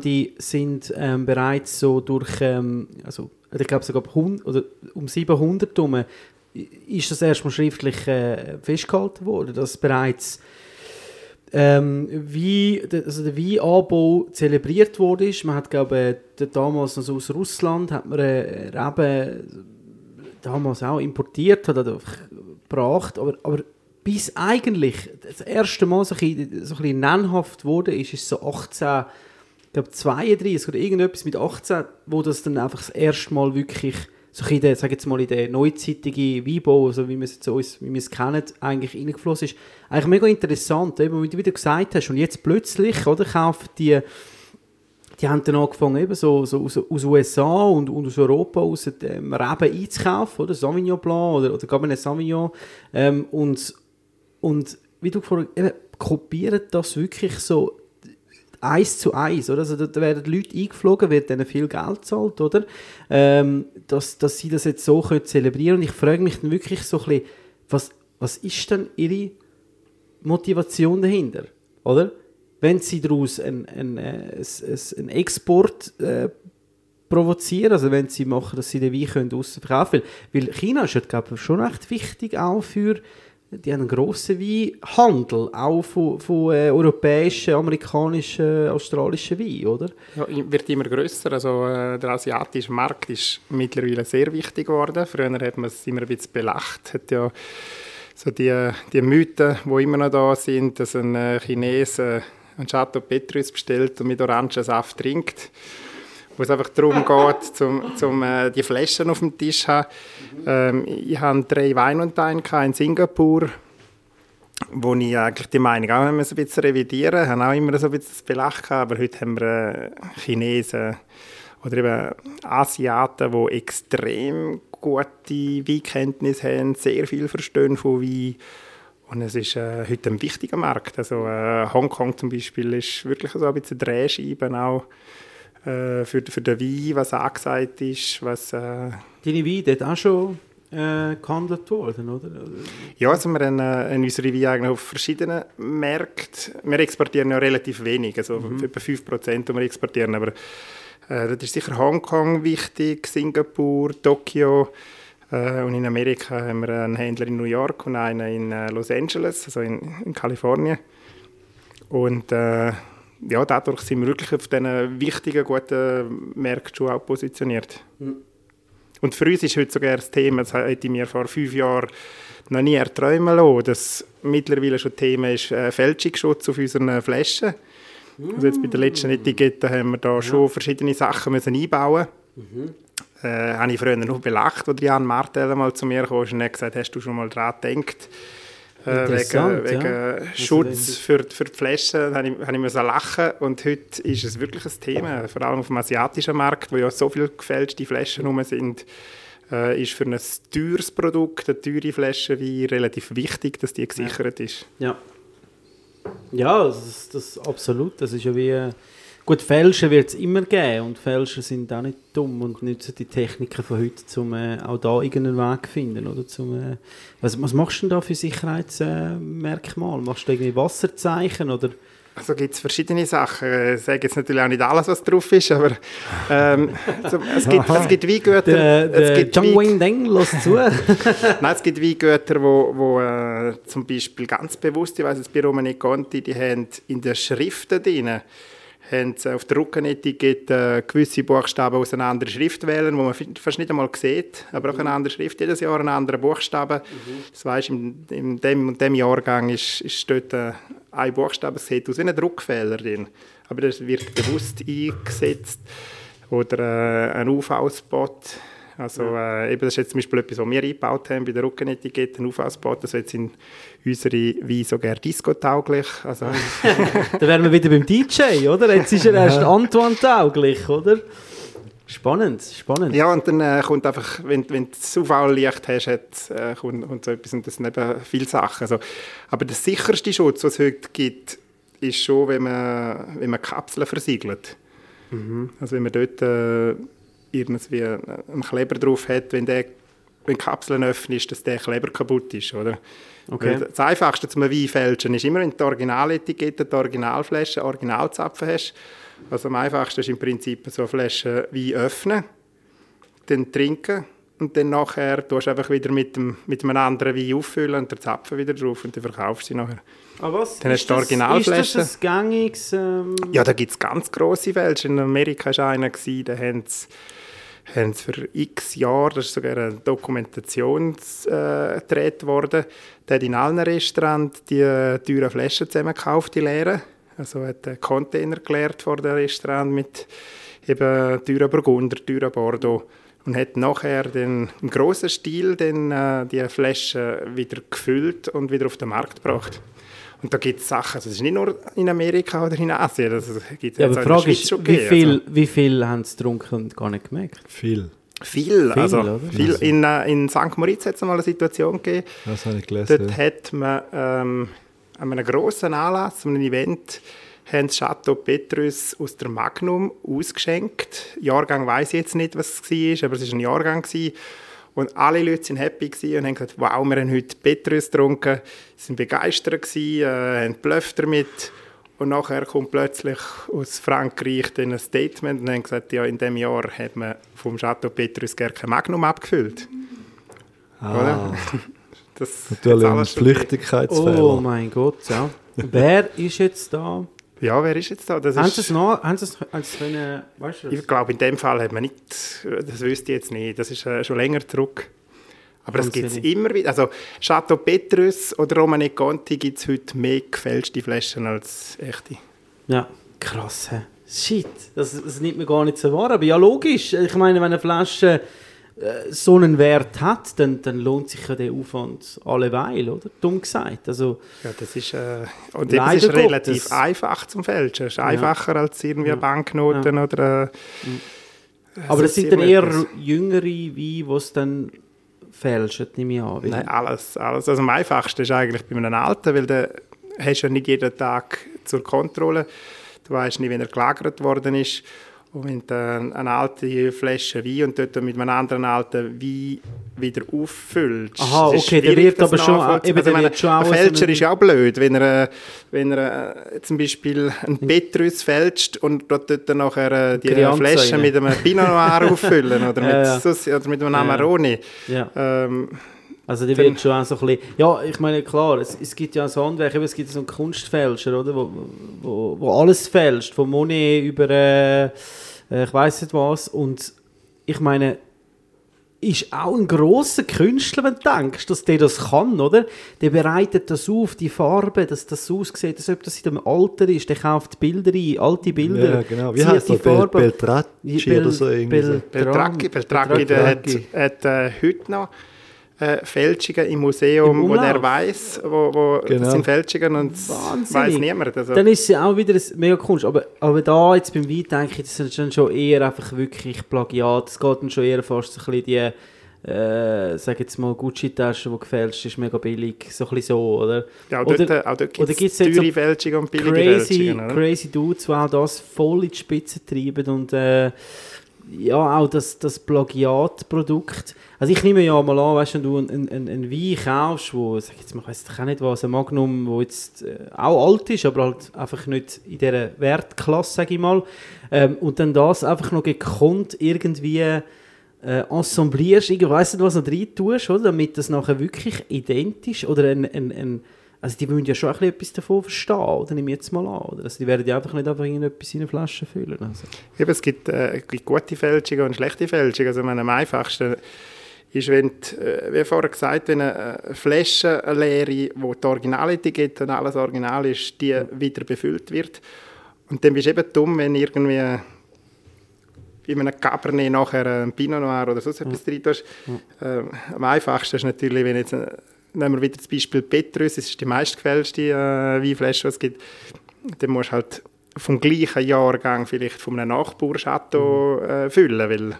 die sind ähm, bereits so durch, ähm, also ich glaube sogar oder um 700 herum ist das erstmal schriftlich äh, festgehalten worden, dass bereits ähm, wie also der Weinanbau zelebriert wurde. Man hat, glaube ich, damals also aus Russland hat man äh, Reben damals auch importiert, hat gebracht, aber, aber bis eigentlich das erste Mal so ein bisschen, so ein nennhaft wurde, ist, ist so 18, ich glaube 32 oder irgendetwas mit 18, wo das dann einfach das erste Mal wirklich so in der, sag mal, in der neuzeitigen Weinbau, also wie wir es uns, wie wir es kennen, eigentlich reingeflossen ist. Eigentlich mega interessant, eben, wie du wieder gesagt hast. Und jetzt plötzlich, oder, kaufen die, die haben dann angefangen, eben so, so aus, aus USA und, und aus Europa aus ähm, Reben einzukaufen, oder, Sauvignon Blanc oder, oder Cabernet Sauvignon. Ähm, und, und wie du gefragt hast, kopieren das wirklich so eins zu eins, oder? Also da werden Leute eingeflogen, wird denen viel Geld zahlt, oder? Ähm, dass, dass sie das jetzt so können zelebrieren Und ich frage mich dann wirklich so ein bisschen, was, was ist denn ihre Motivation dahinter, oder? Wenn sie daraus einen ein, äh, ein, Export äh, provozieren, also wenn sie machen, dass sie den Wein können können. Weil China ist, glaube ich, schon recht wichtig auch für die haben einen grossen Weinhandel, auch von, von äh, europäischen, amerikanischen, australischen Wein, oder? Ja, wird immer grösser. Also äh, der asiatische Markt ist mittlerweile sehr wichtig geworden. Früher hat man es immer ein bisschen belacht. Hat ja so die, die Mythen, die immer noch da sind, dass ein äh, Chinese einen Chateau Petrus bestellt und mit Orangensaft trinkt, wo es einfach darum geht, zum, zum äh, die Flaschen auf dem Tisch zu haben. Ähm, ich hatte drei Wein in Singapur, wo ich eigentlich die Meinung auch ein bisschen revidieren habe auch immer so ein bisschen das Belach aber heute haben wir äh, Chinesen oder eben Asiaten, die extrem gute Weinkenntnisse haben, sehr viel verstehen von Wein und es ist äh, heute ein wichtiger Markt. Also äh, Hongkong zum Beispiel ist wirklich so ein bisschen Drehscheiben auch äh, für, für den Wein, was angesagt ist. Was, äh Deine Weine dort auch schon äh, gehandelt worden, oder? Ja, also wir haben, äh, unsere Weine eigentlich auf verschiedenen Märkten. Wir exportieren ja relativ wenig, also mhm. etwa 5% die wir exportieren, aber äh, das ist sicher Hongkong wichtig, Singapur, Tokio, äh, und in Amerika haben wir einen Händler in New York und einen in äh, Los Angeles, also in, in Kalifornien. Und äh, ja, dadurch sind wir wirklich auf diesen wichtigen, guten Märkten schon auch positioniert. Mhm. Und für uns ist heute sogar das Thema, das hätte ich mir vor fünf Jahren noch nie erträumen lassen, dass mittlerweile schon Thema ist äh, Fälschungsschutz auf unseren Flaschen. Also jetzt bei der letzten mm. Etikette haben wir da ja. schon verschiedene Sachen müssen einbauen mhm äh, habe ich früher noch belacht, als Jan Martel mal zu mir kam und hat gesagt, hast du schon mal daran gedacht, äh, wegen, wegen ja. Schutz für, für die Flaschen, habe ich, habe ich lachen und heute ist es wirklich ein Thema, vor allem auf dem asiatischen Markt, wo ja so viele gefälschte Flaschen rum sind, äh, ist für ein teures Produkt, eine teure Flasche wie relativ wichtig, dass die gesichert ist. Ja, ja das, das absolut, das ist ja wie Gut, Fälscher wird es immer geben und Fälscher sind auch nicht dumm und nutzen die Techniken von heute, um äh, auch da irgendeinen Weg zu finden. Oder? Zum, äh, was, was machst du denn da für Sicherheitsmerkmale? Äh, Machst du irgendwie Wasserzeichen oder... Also gibt es verschiedene Sachen. Ich sage jetzt natürlich auch nicht alles, was drauf ist, aber ähm, es, gibt, es gibt Weingüter... Der, der es gibt Zhang Wing Deng, los zu. Nein, es gibt Weingüter, wo, wo äh, zum Beispiel ganz bewusst, ich weiß jetzt bei Romani Conti, die haben in den Schriften drin haben sie auf der Rückenetikette gewisse Buchstaben aus einer anderen Schrift wählen, wo man fast nicht einmal sieht, aber auch eine mhm. andere Schrift, jedes Jahr einen anderen Buchstaben. Mhm. Das weisst, in, in dem und dem Jahrgang ist, ist dort äh, ein Buchstabe, sieht aus wie ein Druckfehler drin, aber das wird bewusst eingesetzt. Oder äh, ein UV-Spot, also äh, eben, das ist jetzt zum Beispiel etwas, was wir eingebaut haben bei der Rückenetikette, ein UV-Spot, das jetzt in unsere Wein sogar disco-tauglich. Also. da wären wir wieder beim DJ, oder? Jetzt ist er erst Antoine-tauglich, oder? Spannend, spannend. Ja, und dann äh, kommt einfach, wenn, wenn du das UV-Licht hast, hat, äh, kommt, kommt so etwas und das sind eben viele Sachen. Also, aber der sicherste Schutz, was es heute gibt, ist schon, wenn man, wenn man Kapseln versiegelt. Mhm. Also wenn man dort äh, irgendwie einen Kleber drauf hat, wenn der wenn die Kapseln öffnet, dass der Kleber kaputt ist, oder? Okay. Das Einfachste zum Wein fälschen ist immer, wenn du die Originaletikette, die Originalflasche, Originalzapfen hast. Also am einfachsten ist im Prinzip so eine Flasche Wein öffnen, dann trinken und dann nachher tust du einfach wieder mit, dem, mit einem anderen Wein auffüllen und den Zapfen wieder drauf und dann verkaufst du sie nachher. Ah, was? Dann hast du die Originalflasche. Ist das ein gängiges... Ähm ja, da gibt es ganz grosse Fälschen. In Amerika war einer, da haben sie haben sie für x Jahre, das ist sogar eine Dokumentation äh, gedreht worden, der hat in allen Restaurants die äh, teuren Flaschen zusammengekauft, die leeren. Also hat einen Container geleert vor dem Restaurant mit eben teuren Burgunder, teuren Bordeaux und hat nachher den, im grossen Stil den, äh, die Flaschen wieder gefüllt und wieder auf den Markt gebracht. Und da gibt es Sachen, also das ist nicht nur in Amerika oder in Asien, das gibt ja, aber die Frage ist, wie viel, also. wie viel haben sie getrunken und gar nicht gemerkt? Viel. Viel, viel also viel. In, äh, in St. Moritz hat es mal eine Situation gegeben, das habe ich gelesen, dort ja. hat man ähm, an einem grossen Anlass, an einem Event, haben sie Chateau Petrus aus der Magnum ausgeschenkt. Jahrgang weiß ich jetzt nicht, was es war, aber es war ein Jahrgang. Gewesen. Und alle Leute waren happy und haben gesagt, wow, wir haben heute Petrus getrunken, sie waren begeistert, gewesen, äh, haben blöfft damit. Und nachher kommt plötzlich aus Frankreich ein Statement und haben gesagt, ja, in diesem Jahr hat man vom Chateau Petrus gar kein Magnum abgefüllt. Ah. Oder? Das Natürlich ein Flüchtigkeitsfehler. Oh mein Gott, ja. Wer ist jetzt da ja, wer ist jetzt da? Das haben Sie es noch? Haben Sie es, Sie können, weißt du Ich glaube, in dem Fall hat man nicht, das wüsste ich jetzt nicht, das ist äh, schon länger zurück. Aber das gibt es immer wieder. Also Chateau Petrus oder Romane Conti gibt es heute mehr gefälschte Flaschen als echte. Ja, krass? Shit, das, das nimmt mir gar nicht so wahr. Aber ja, logisch. Ich meine, wenn eine Flasche äh, so einen Wert hat, dann, dann lohnt sich ja der Aufwand alleweil, oder? Dumm gesagt. Also, Ja, das ist, äh, und das ist relativ Gottes. einfach zum Fälschen. Es ist Ja. einfacher als irgendwie Ja. Banknoten oder... Äh, aber das sind dann eher etwas. jüngere Weine, die es dann fälschen, nehme ich an. Nein, alles, alles. Also am einfachsten ist eigentlich bei einem Alten, weil da hast du ja nicht jeden Tag zur Kontrolle. Du weißt nicht, wenn er gelagert worden ist. Und eine alte Flasche Wein und dort mit einem anderen alten Wein wieder auffüllst. Aha, okay, der wird aber schon- eben, Also, meine, schon Ein Fälscher ist ja auch blöd, wenn er, wenn er äh, zum Beispiel einen Petrus fälscht und dort dort dann nachher äh, die Crianza Flasche rein. mit einem Pinot Noir auffüllen oder, Ja, mit, ja. Sus- oder mit einem Ja. Amarone. Ja. Ähm, Also die Dann- wird schon auch so ein bisschen... Ja, ich meine, klar, es, es gibt ja so Handwerk, es gibt so einen Kunstfälscher, oder? Wo, wo, wo alles fälscht, von Monet über... Äh, äh, ich weiß nicht was. Und ich meine, ist auch ein grosser Künstler, wenn du denkst, dass der das kann, oder? Der bereitet das auf, die Farbe, dass das so aussieht, als ob das in dem Alter ist. Der kauft Bilder ein, alte Bilder. Ja, genau. Wie heißt die der? Farbe- Beltracci Bel- oder so irgendwie. Beltracchi, Beltracchi, der hat, Beltracchi. hat äh, heute noch äh, Fälschungen im Museum, Im wo er weiß, wo, wo Genau. das sind Fälschungen und das weiß niemand. Also, Dann ist sie auch wieder ein mega Kunst. Aber, aber da jetzt beim Wein denke ich, das ist dann schon eher einfach wirklich Plagiat. Es geht dann schon eher fast so ein bisschen die, äh, sag jetzt mal, Gucci-Tasche, die gefälscht ist, mega billig. So ein bisschen so, oder? ja, auch oder- dort, auch dort gibt es teure so Fälschungen und billige Crazy, Fälschungen. Oder? crazy Dudes, die auch das voll in die Spitze treiben und äh, ja, auch das, das Plagiatprodukt. Also ich nehme ja mal an, weißt wenn du einen, einen, einen Wein kaufst, wo, sag jetzt ich weiss auch nicht was, ein Magnum, wo jetzt äh, auch alt ist, aber halt einfach nicht in dieser Wertklasse, sage ich mal, ähm, und dann das einfach noch gekonnt irgendwie äh, ensemblierst, ich weiss nicht, was noch rein tust, oder? damit das nachher wirklich identisch oder ein, ein, ein also die wollen ja schon ein bisschen etwas davon verstehen, oder nehme ich jetzt mal an. Oder? Also die werden ja einfach nicht einfach irgendetwas in eine Flasche füllen. Also. Eben, es gibt, äh, gibt gute Fälschungen und schlechte Fälschungen. Also, meine, am einfachsten ist, wenn, die, äh, wie vorher gesagt, wenn eine Flasche eine leere, wo die Originalität und alles Original ist, die wieder befüllt wird. Und dann bist du eben dumm, wenn irgendwie in einem Cabernet nachher ein Pinot Noir oder sonst etwas drin tust. Ähm, am einfachsten ist natürlich, wenn jetzt, äh, nehmen wir wieder das Beispiel Petrus, das ist die meistgefälschte äh, Weinflasche, die es gibt, dann musst du halt vom gleichen Jahrgang vielleicht von einem Nachbarchateau äh, füllen, weil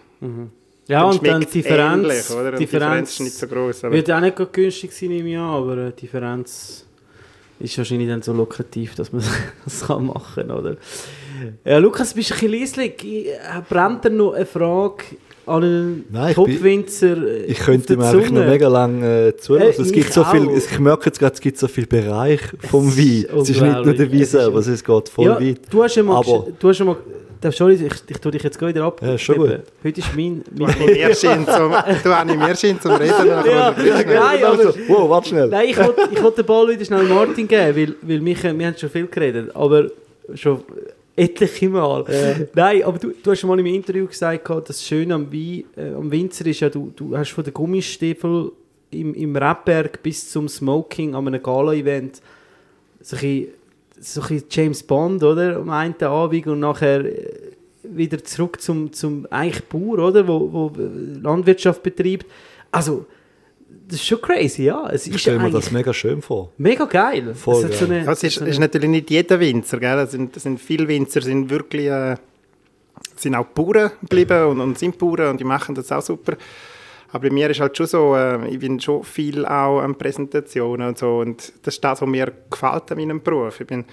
Ja, und dann die Differenz, ähnlich, oder? Die Differenz ist nicht so groß. Wird auch nicht günstig sein im Jahr, aber äh, die Differenz ist wahrscheinlich dann so lukrativ, dass man das kann machen kann, oder? Ja, Lukas, bist du ein bisschen leislich. Ich- äh, Brennt dir noch eine Frage einen Nein, ich bin- Topwinzer äh, Ich könnte mir einfach noch mega lange äh, zuhören. Äh, es gibt ich so viel, ich merke jetzt gerade, es gibt so viele Bereiche vom Es Wein. ist Es ist nicht nur der. Wein Es ist selber, es geht voll ja, weit. Du hast ja mal... Aber- du hast mal Darf- Sorry, ich, ich tue dich jetzt gleich wieder ab. Ja, schon gut. Heute ist mein... du mein du animierst ihn zum Reden. dann Ja, er nein, aber- Also, wow, warte schnell. Nein, ich wollte ich wollt den Ball wieder schnell Martin geben, weil, weil mich, wir haben schon viel geredet, aber schon etliche Mal. Nein, aber du, du hast schon mal im Interview gesagt, das Schöne am, Wein, äh, am Winzer ist ja, du, du hast von den Gummistiefeln im, im Rapberg bis zum Smoking an einem Gala-Event so ein, so ein James Bond, oder? Am einen Abend und nachher äh, wieder zurück zum, zum eigentlich Bauer, oder? Wo, wo Landwirtschaft betreibt. Also, das ist schon crazy, ja. Es Ich ist stelle mir eigentlich das mega schön vor. mega geil. Voll Es hat so eine, Ja, es ist, so es eine- ist natürlich nicht jeder Winzer, gell? Es sind, es sind viele Winzer, sind wirklich äh, sind auch Bauern geblieben und, und sind Bauern und die machen das auch super. Aber bei mir ist halt schon so, äh, ich bin schon viel auch an Präsentationen und so und das ist das, was mir gefällt an meinem Beruf. Ich bin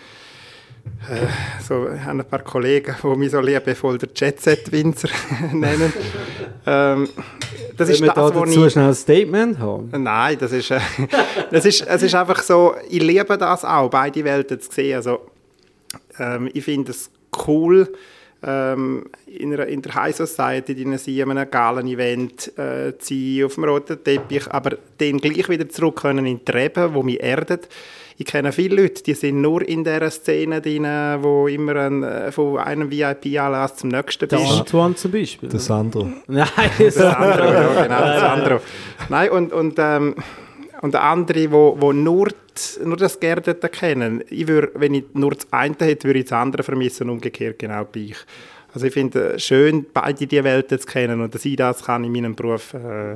äh, so, ich habe ein paar Kollegen, die mich so liebevoll der Jet-Set-Winzer nennen. ähm, das ist das, da dazu ich... schnell ein Statement haben? Nein, das ist, äh, das ist, es ist einfach so, ich liebe das auch, beide Welten zu sehen. Also, ähm, ich finde es cool, ähm, in, einer, in der High Society drin sein, an einem Galen-Event äh, zu sein, auf dem roten Teppich, aber dann gleich wieder zurück können in die Reben, wo mich erdet. Ich kenne viele Leute, die sind nur in dieser Szene drin, wo immer ein, äh, von einem VIP-Anlass zum nächsten Der bist. Antoine zum Beispiel. Der Sandro. Nein, das Das Sandro, ja, genau, das Sandro. Nein, und, und ähm, und andere, wo, wo nur, die, nur das Geerdete kennen. Ich würd, wenn ich nur das eine hätte, würde ich das andere vermissen, umgekehrt genau gleich. Also ich finde es schön, beide diese Welten zu kennen und dass ich das kann in meinem Beruf äh,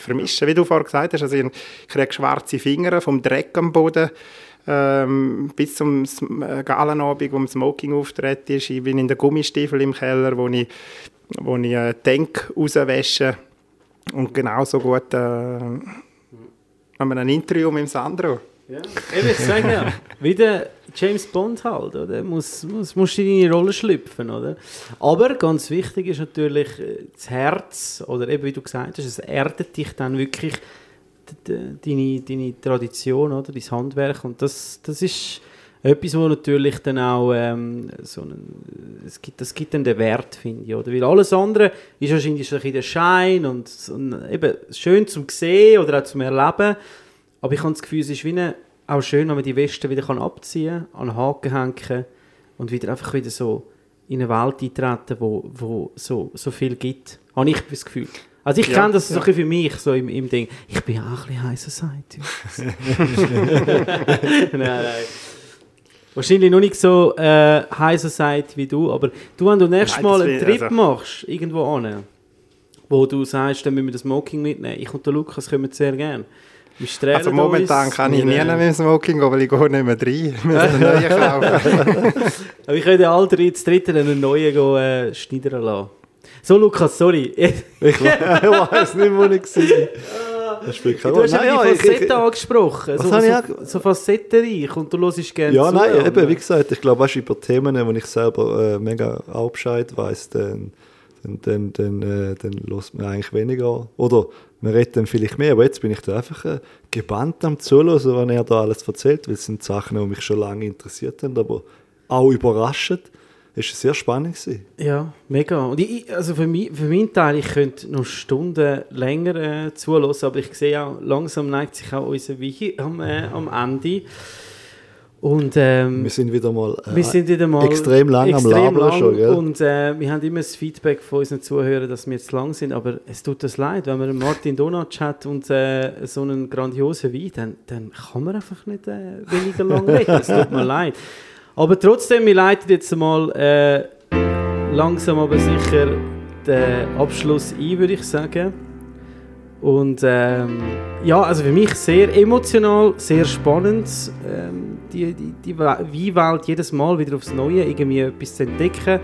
vermischen. Wie du vorhin gesagt hast, also ich kriege schwarze Finger vom Dreck am Boden ähm, bis zum äh, Galenabend, wo Smoking auftritt. Ich bin in den Gummistiefel im Keller, wo ich, wo ich äh, Tank rauswäsche und genauso gut äh, haben wir ein Interview mit Sandro. Ja, ich sage ja, wieder James Bond halt, oder? Muss, muss, musst du in deine Rolle schlüpfen, oder? Aber ganz wichtig ist natürlich äh, das Herz, oder eben wie du gesagt hast, es erdet dich dann wirklich deine, deine Tradition, oder? Dein Handwerk und das, das ist etwas, wo natürlich dann auch ähm, so einen, es gibt, das gibt dann den Wert, finde ich, oder? Weil alles andere ist wahrscheinlich ein bisschen der Schein und, und eben schön zum sehen oder auch zum Erleben, aber ich habe das Gefühl, es ist wie eine, auch schön, wenn man die Weste wieder kann abziehen kann, an den Haken hängen und wieder einfach wieder so in eine Welt eintreten, wo, wo so, so viel gibt. Habe ich das Gefühl. Also ich ja, kenne das ja. so für mich, so im, im Ding. Ich bin auch ein bisschen High Society. nein, nein. Wahrscheinlich noch nicht so äh, High Society wie du, aber du, wenn du nächstes Mal einen Trip also. machst, irgendwo an, wo du sagst, dann müssen wir das Smoking mitnehmen. Ich und der Lukas kommen sehr gerne. Also momentan kann ich nie mit dem Smoking gehen, weil ich gehe nicht mehr rein. Wir müssen einen neuen kaufen. Aber ich könnte alle drei, das dritte einen neuen gehen, äh, schneidern lassen. So, Lukas, sorry. ich weiß nicht, wo ich war. Das spielt keine Rolle. Du hast ja die Facette angesprochen. Was so, so, so facettenreich und du hörst gerne Ja, zu, nein, eben, wie gesagt, ich glaube, weißt, über Themen, wo ich selber äh, mega auch Bescheid weiss, dann, dann, dann, dann, äh, dann lässt man eigentlich weniger. Oder man redet dann vielleicht mehr, aber jetzt bin ich da einfach äh, gebannt am Zuhören, wenn er da alles erzählt, weil es sind Sachen, die mich schon lange interessiert haben, aber auch überraschend ist sehr spannend gewesen. Ja, mega. Und ich, also für, mich, für meinen Teil, ich könnte noch Stunden länger äh, zuhören, aber ich sehe auch, langsam neigt sich auch unser Wiki am, äh, am Ende. Und, ähm, wir sind wieder mal, äh, sind wieder mal extrem lang extrem am Labeln schon. Gell? Und äh, wir haben immer das Feedback von unseren Zuhörern, dass wir jetzt lang sind, aber es tut uns leid, wenn man Martin Donatsch hat und äh, so einen grandiosen Wein, dann, dann kann man einfach nicht äh, weniger lang reden. Es tut mir leid. Aber trotzdem, wir leiten jetzt mal äh, langsam aber sicher den Abschluss ein, würde ich sagen. Und ähm, ja, also für mich sehr emotional, sehr spannend, ähm, die, die, die Weinwelt jedes Mal wieder aufs Neue irgendwie etwas zu entdecken.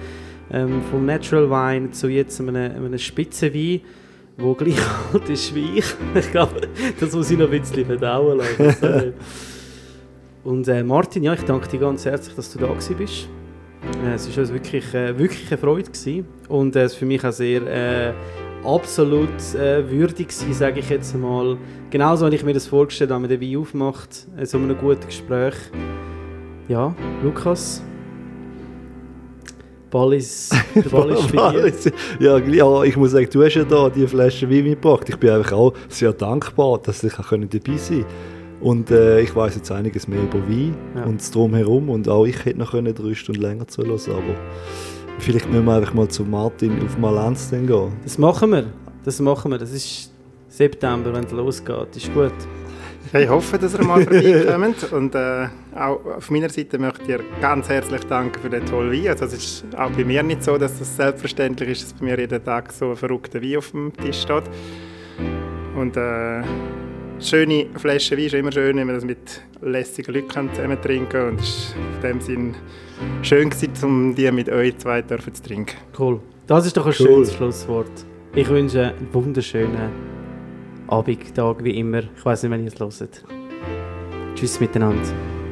Ähm, vom Natural Wine zu jetzt einem, einem Spitzenwein, der gleich alt ist wie ich. ich glaube, das muss ich noch ein bisschen verdauen lassen. Und äh, Martin, ja, ich danke dir ganz herzlich, dass du da bist. Äh, es war uns wirklich, äh, wirklich eine Freude gewesen. und es äh, für mich auch sehr äh, absolut äh, würdig gewesen, sage ich jetzt mal. Genauso habe ich mir das vorgestellt, wenn man den Wein aufmacht, äh, so einem guten Gespräch. Ja, Lukas, Ball ist, der Ball ist für ja, ja, ich muss sagen, du hast ja da die Flasche Wein mitgebracht. Ich bin einfach auch sehr dankbar, dass ich dabei sein konnte. Und äh, ich weiß jetzt einiges mehr über Wein ja. und das Drumherum. Und auch ich hätte noch können drei Stunden länger zuhören aber vielleicht müssen wir einfach mal zu Martin auf Malenz gehen. Das machen wir. Das machen wir. Das ist September, wenn es losgeht. Ist gut. Ich hoffe, dass ihr mal vorbeikommt. Und äh, auch auf meiner Seite möchte ich dir ganz herzlich danken für den tollen Wein. Also, es ist auch bei mir nicht so, dass das selbstverständlich ist, dass bei mir jeden Tag so ein verrückter Wein auf dem Tisch steht. Und äh, schöne Flasche Wein ist immer schön, wenn man das mit lässigen Leuten zusammen trinken kann. Und es war in dem Sinn schön, gewesen, um die mit euch zwei zu trinken. Cool. Das ist doch ein cool. schönes Schlusswort. Ich wünsche einen wunderschönen Abend, Tag wie immer. Ich weiß nicht, wenn ihr es hört. Tschüss miteinander.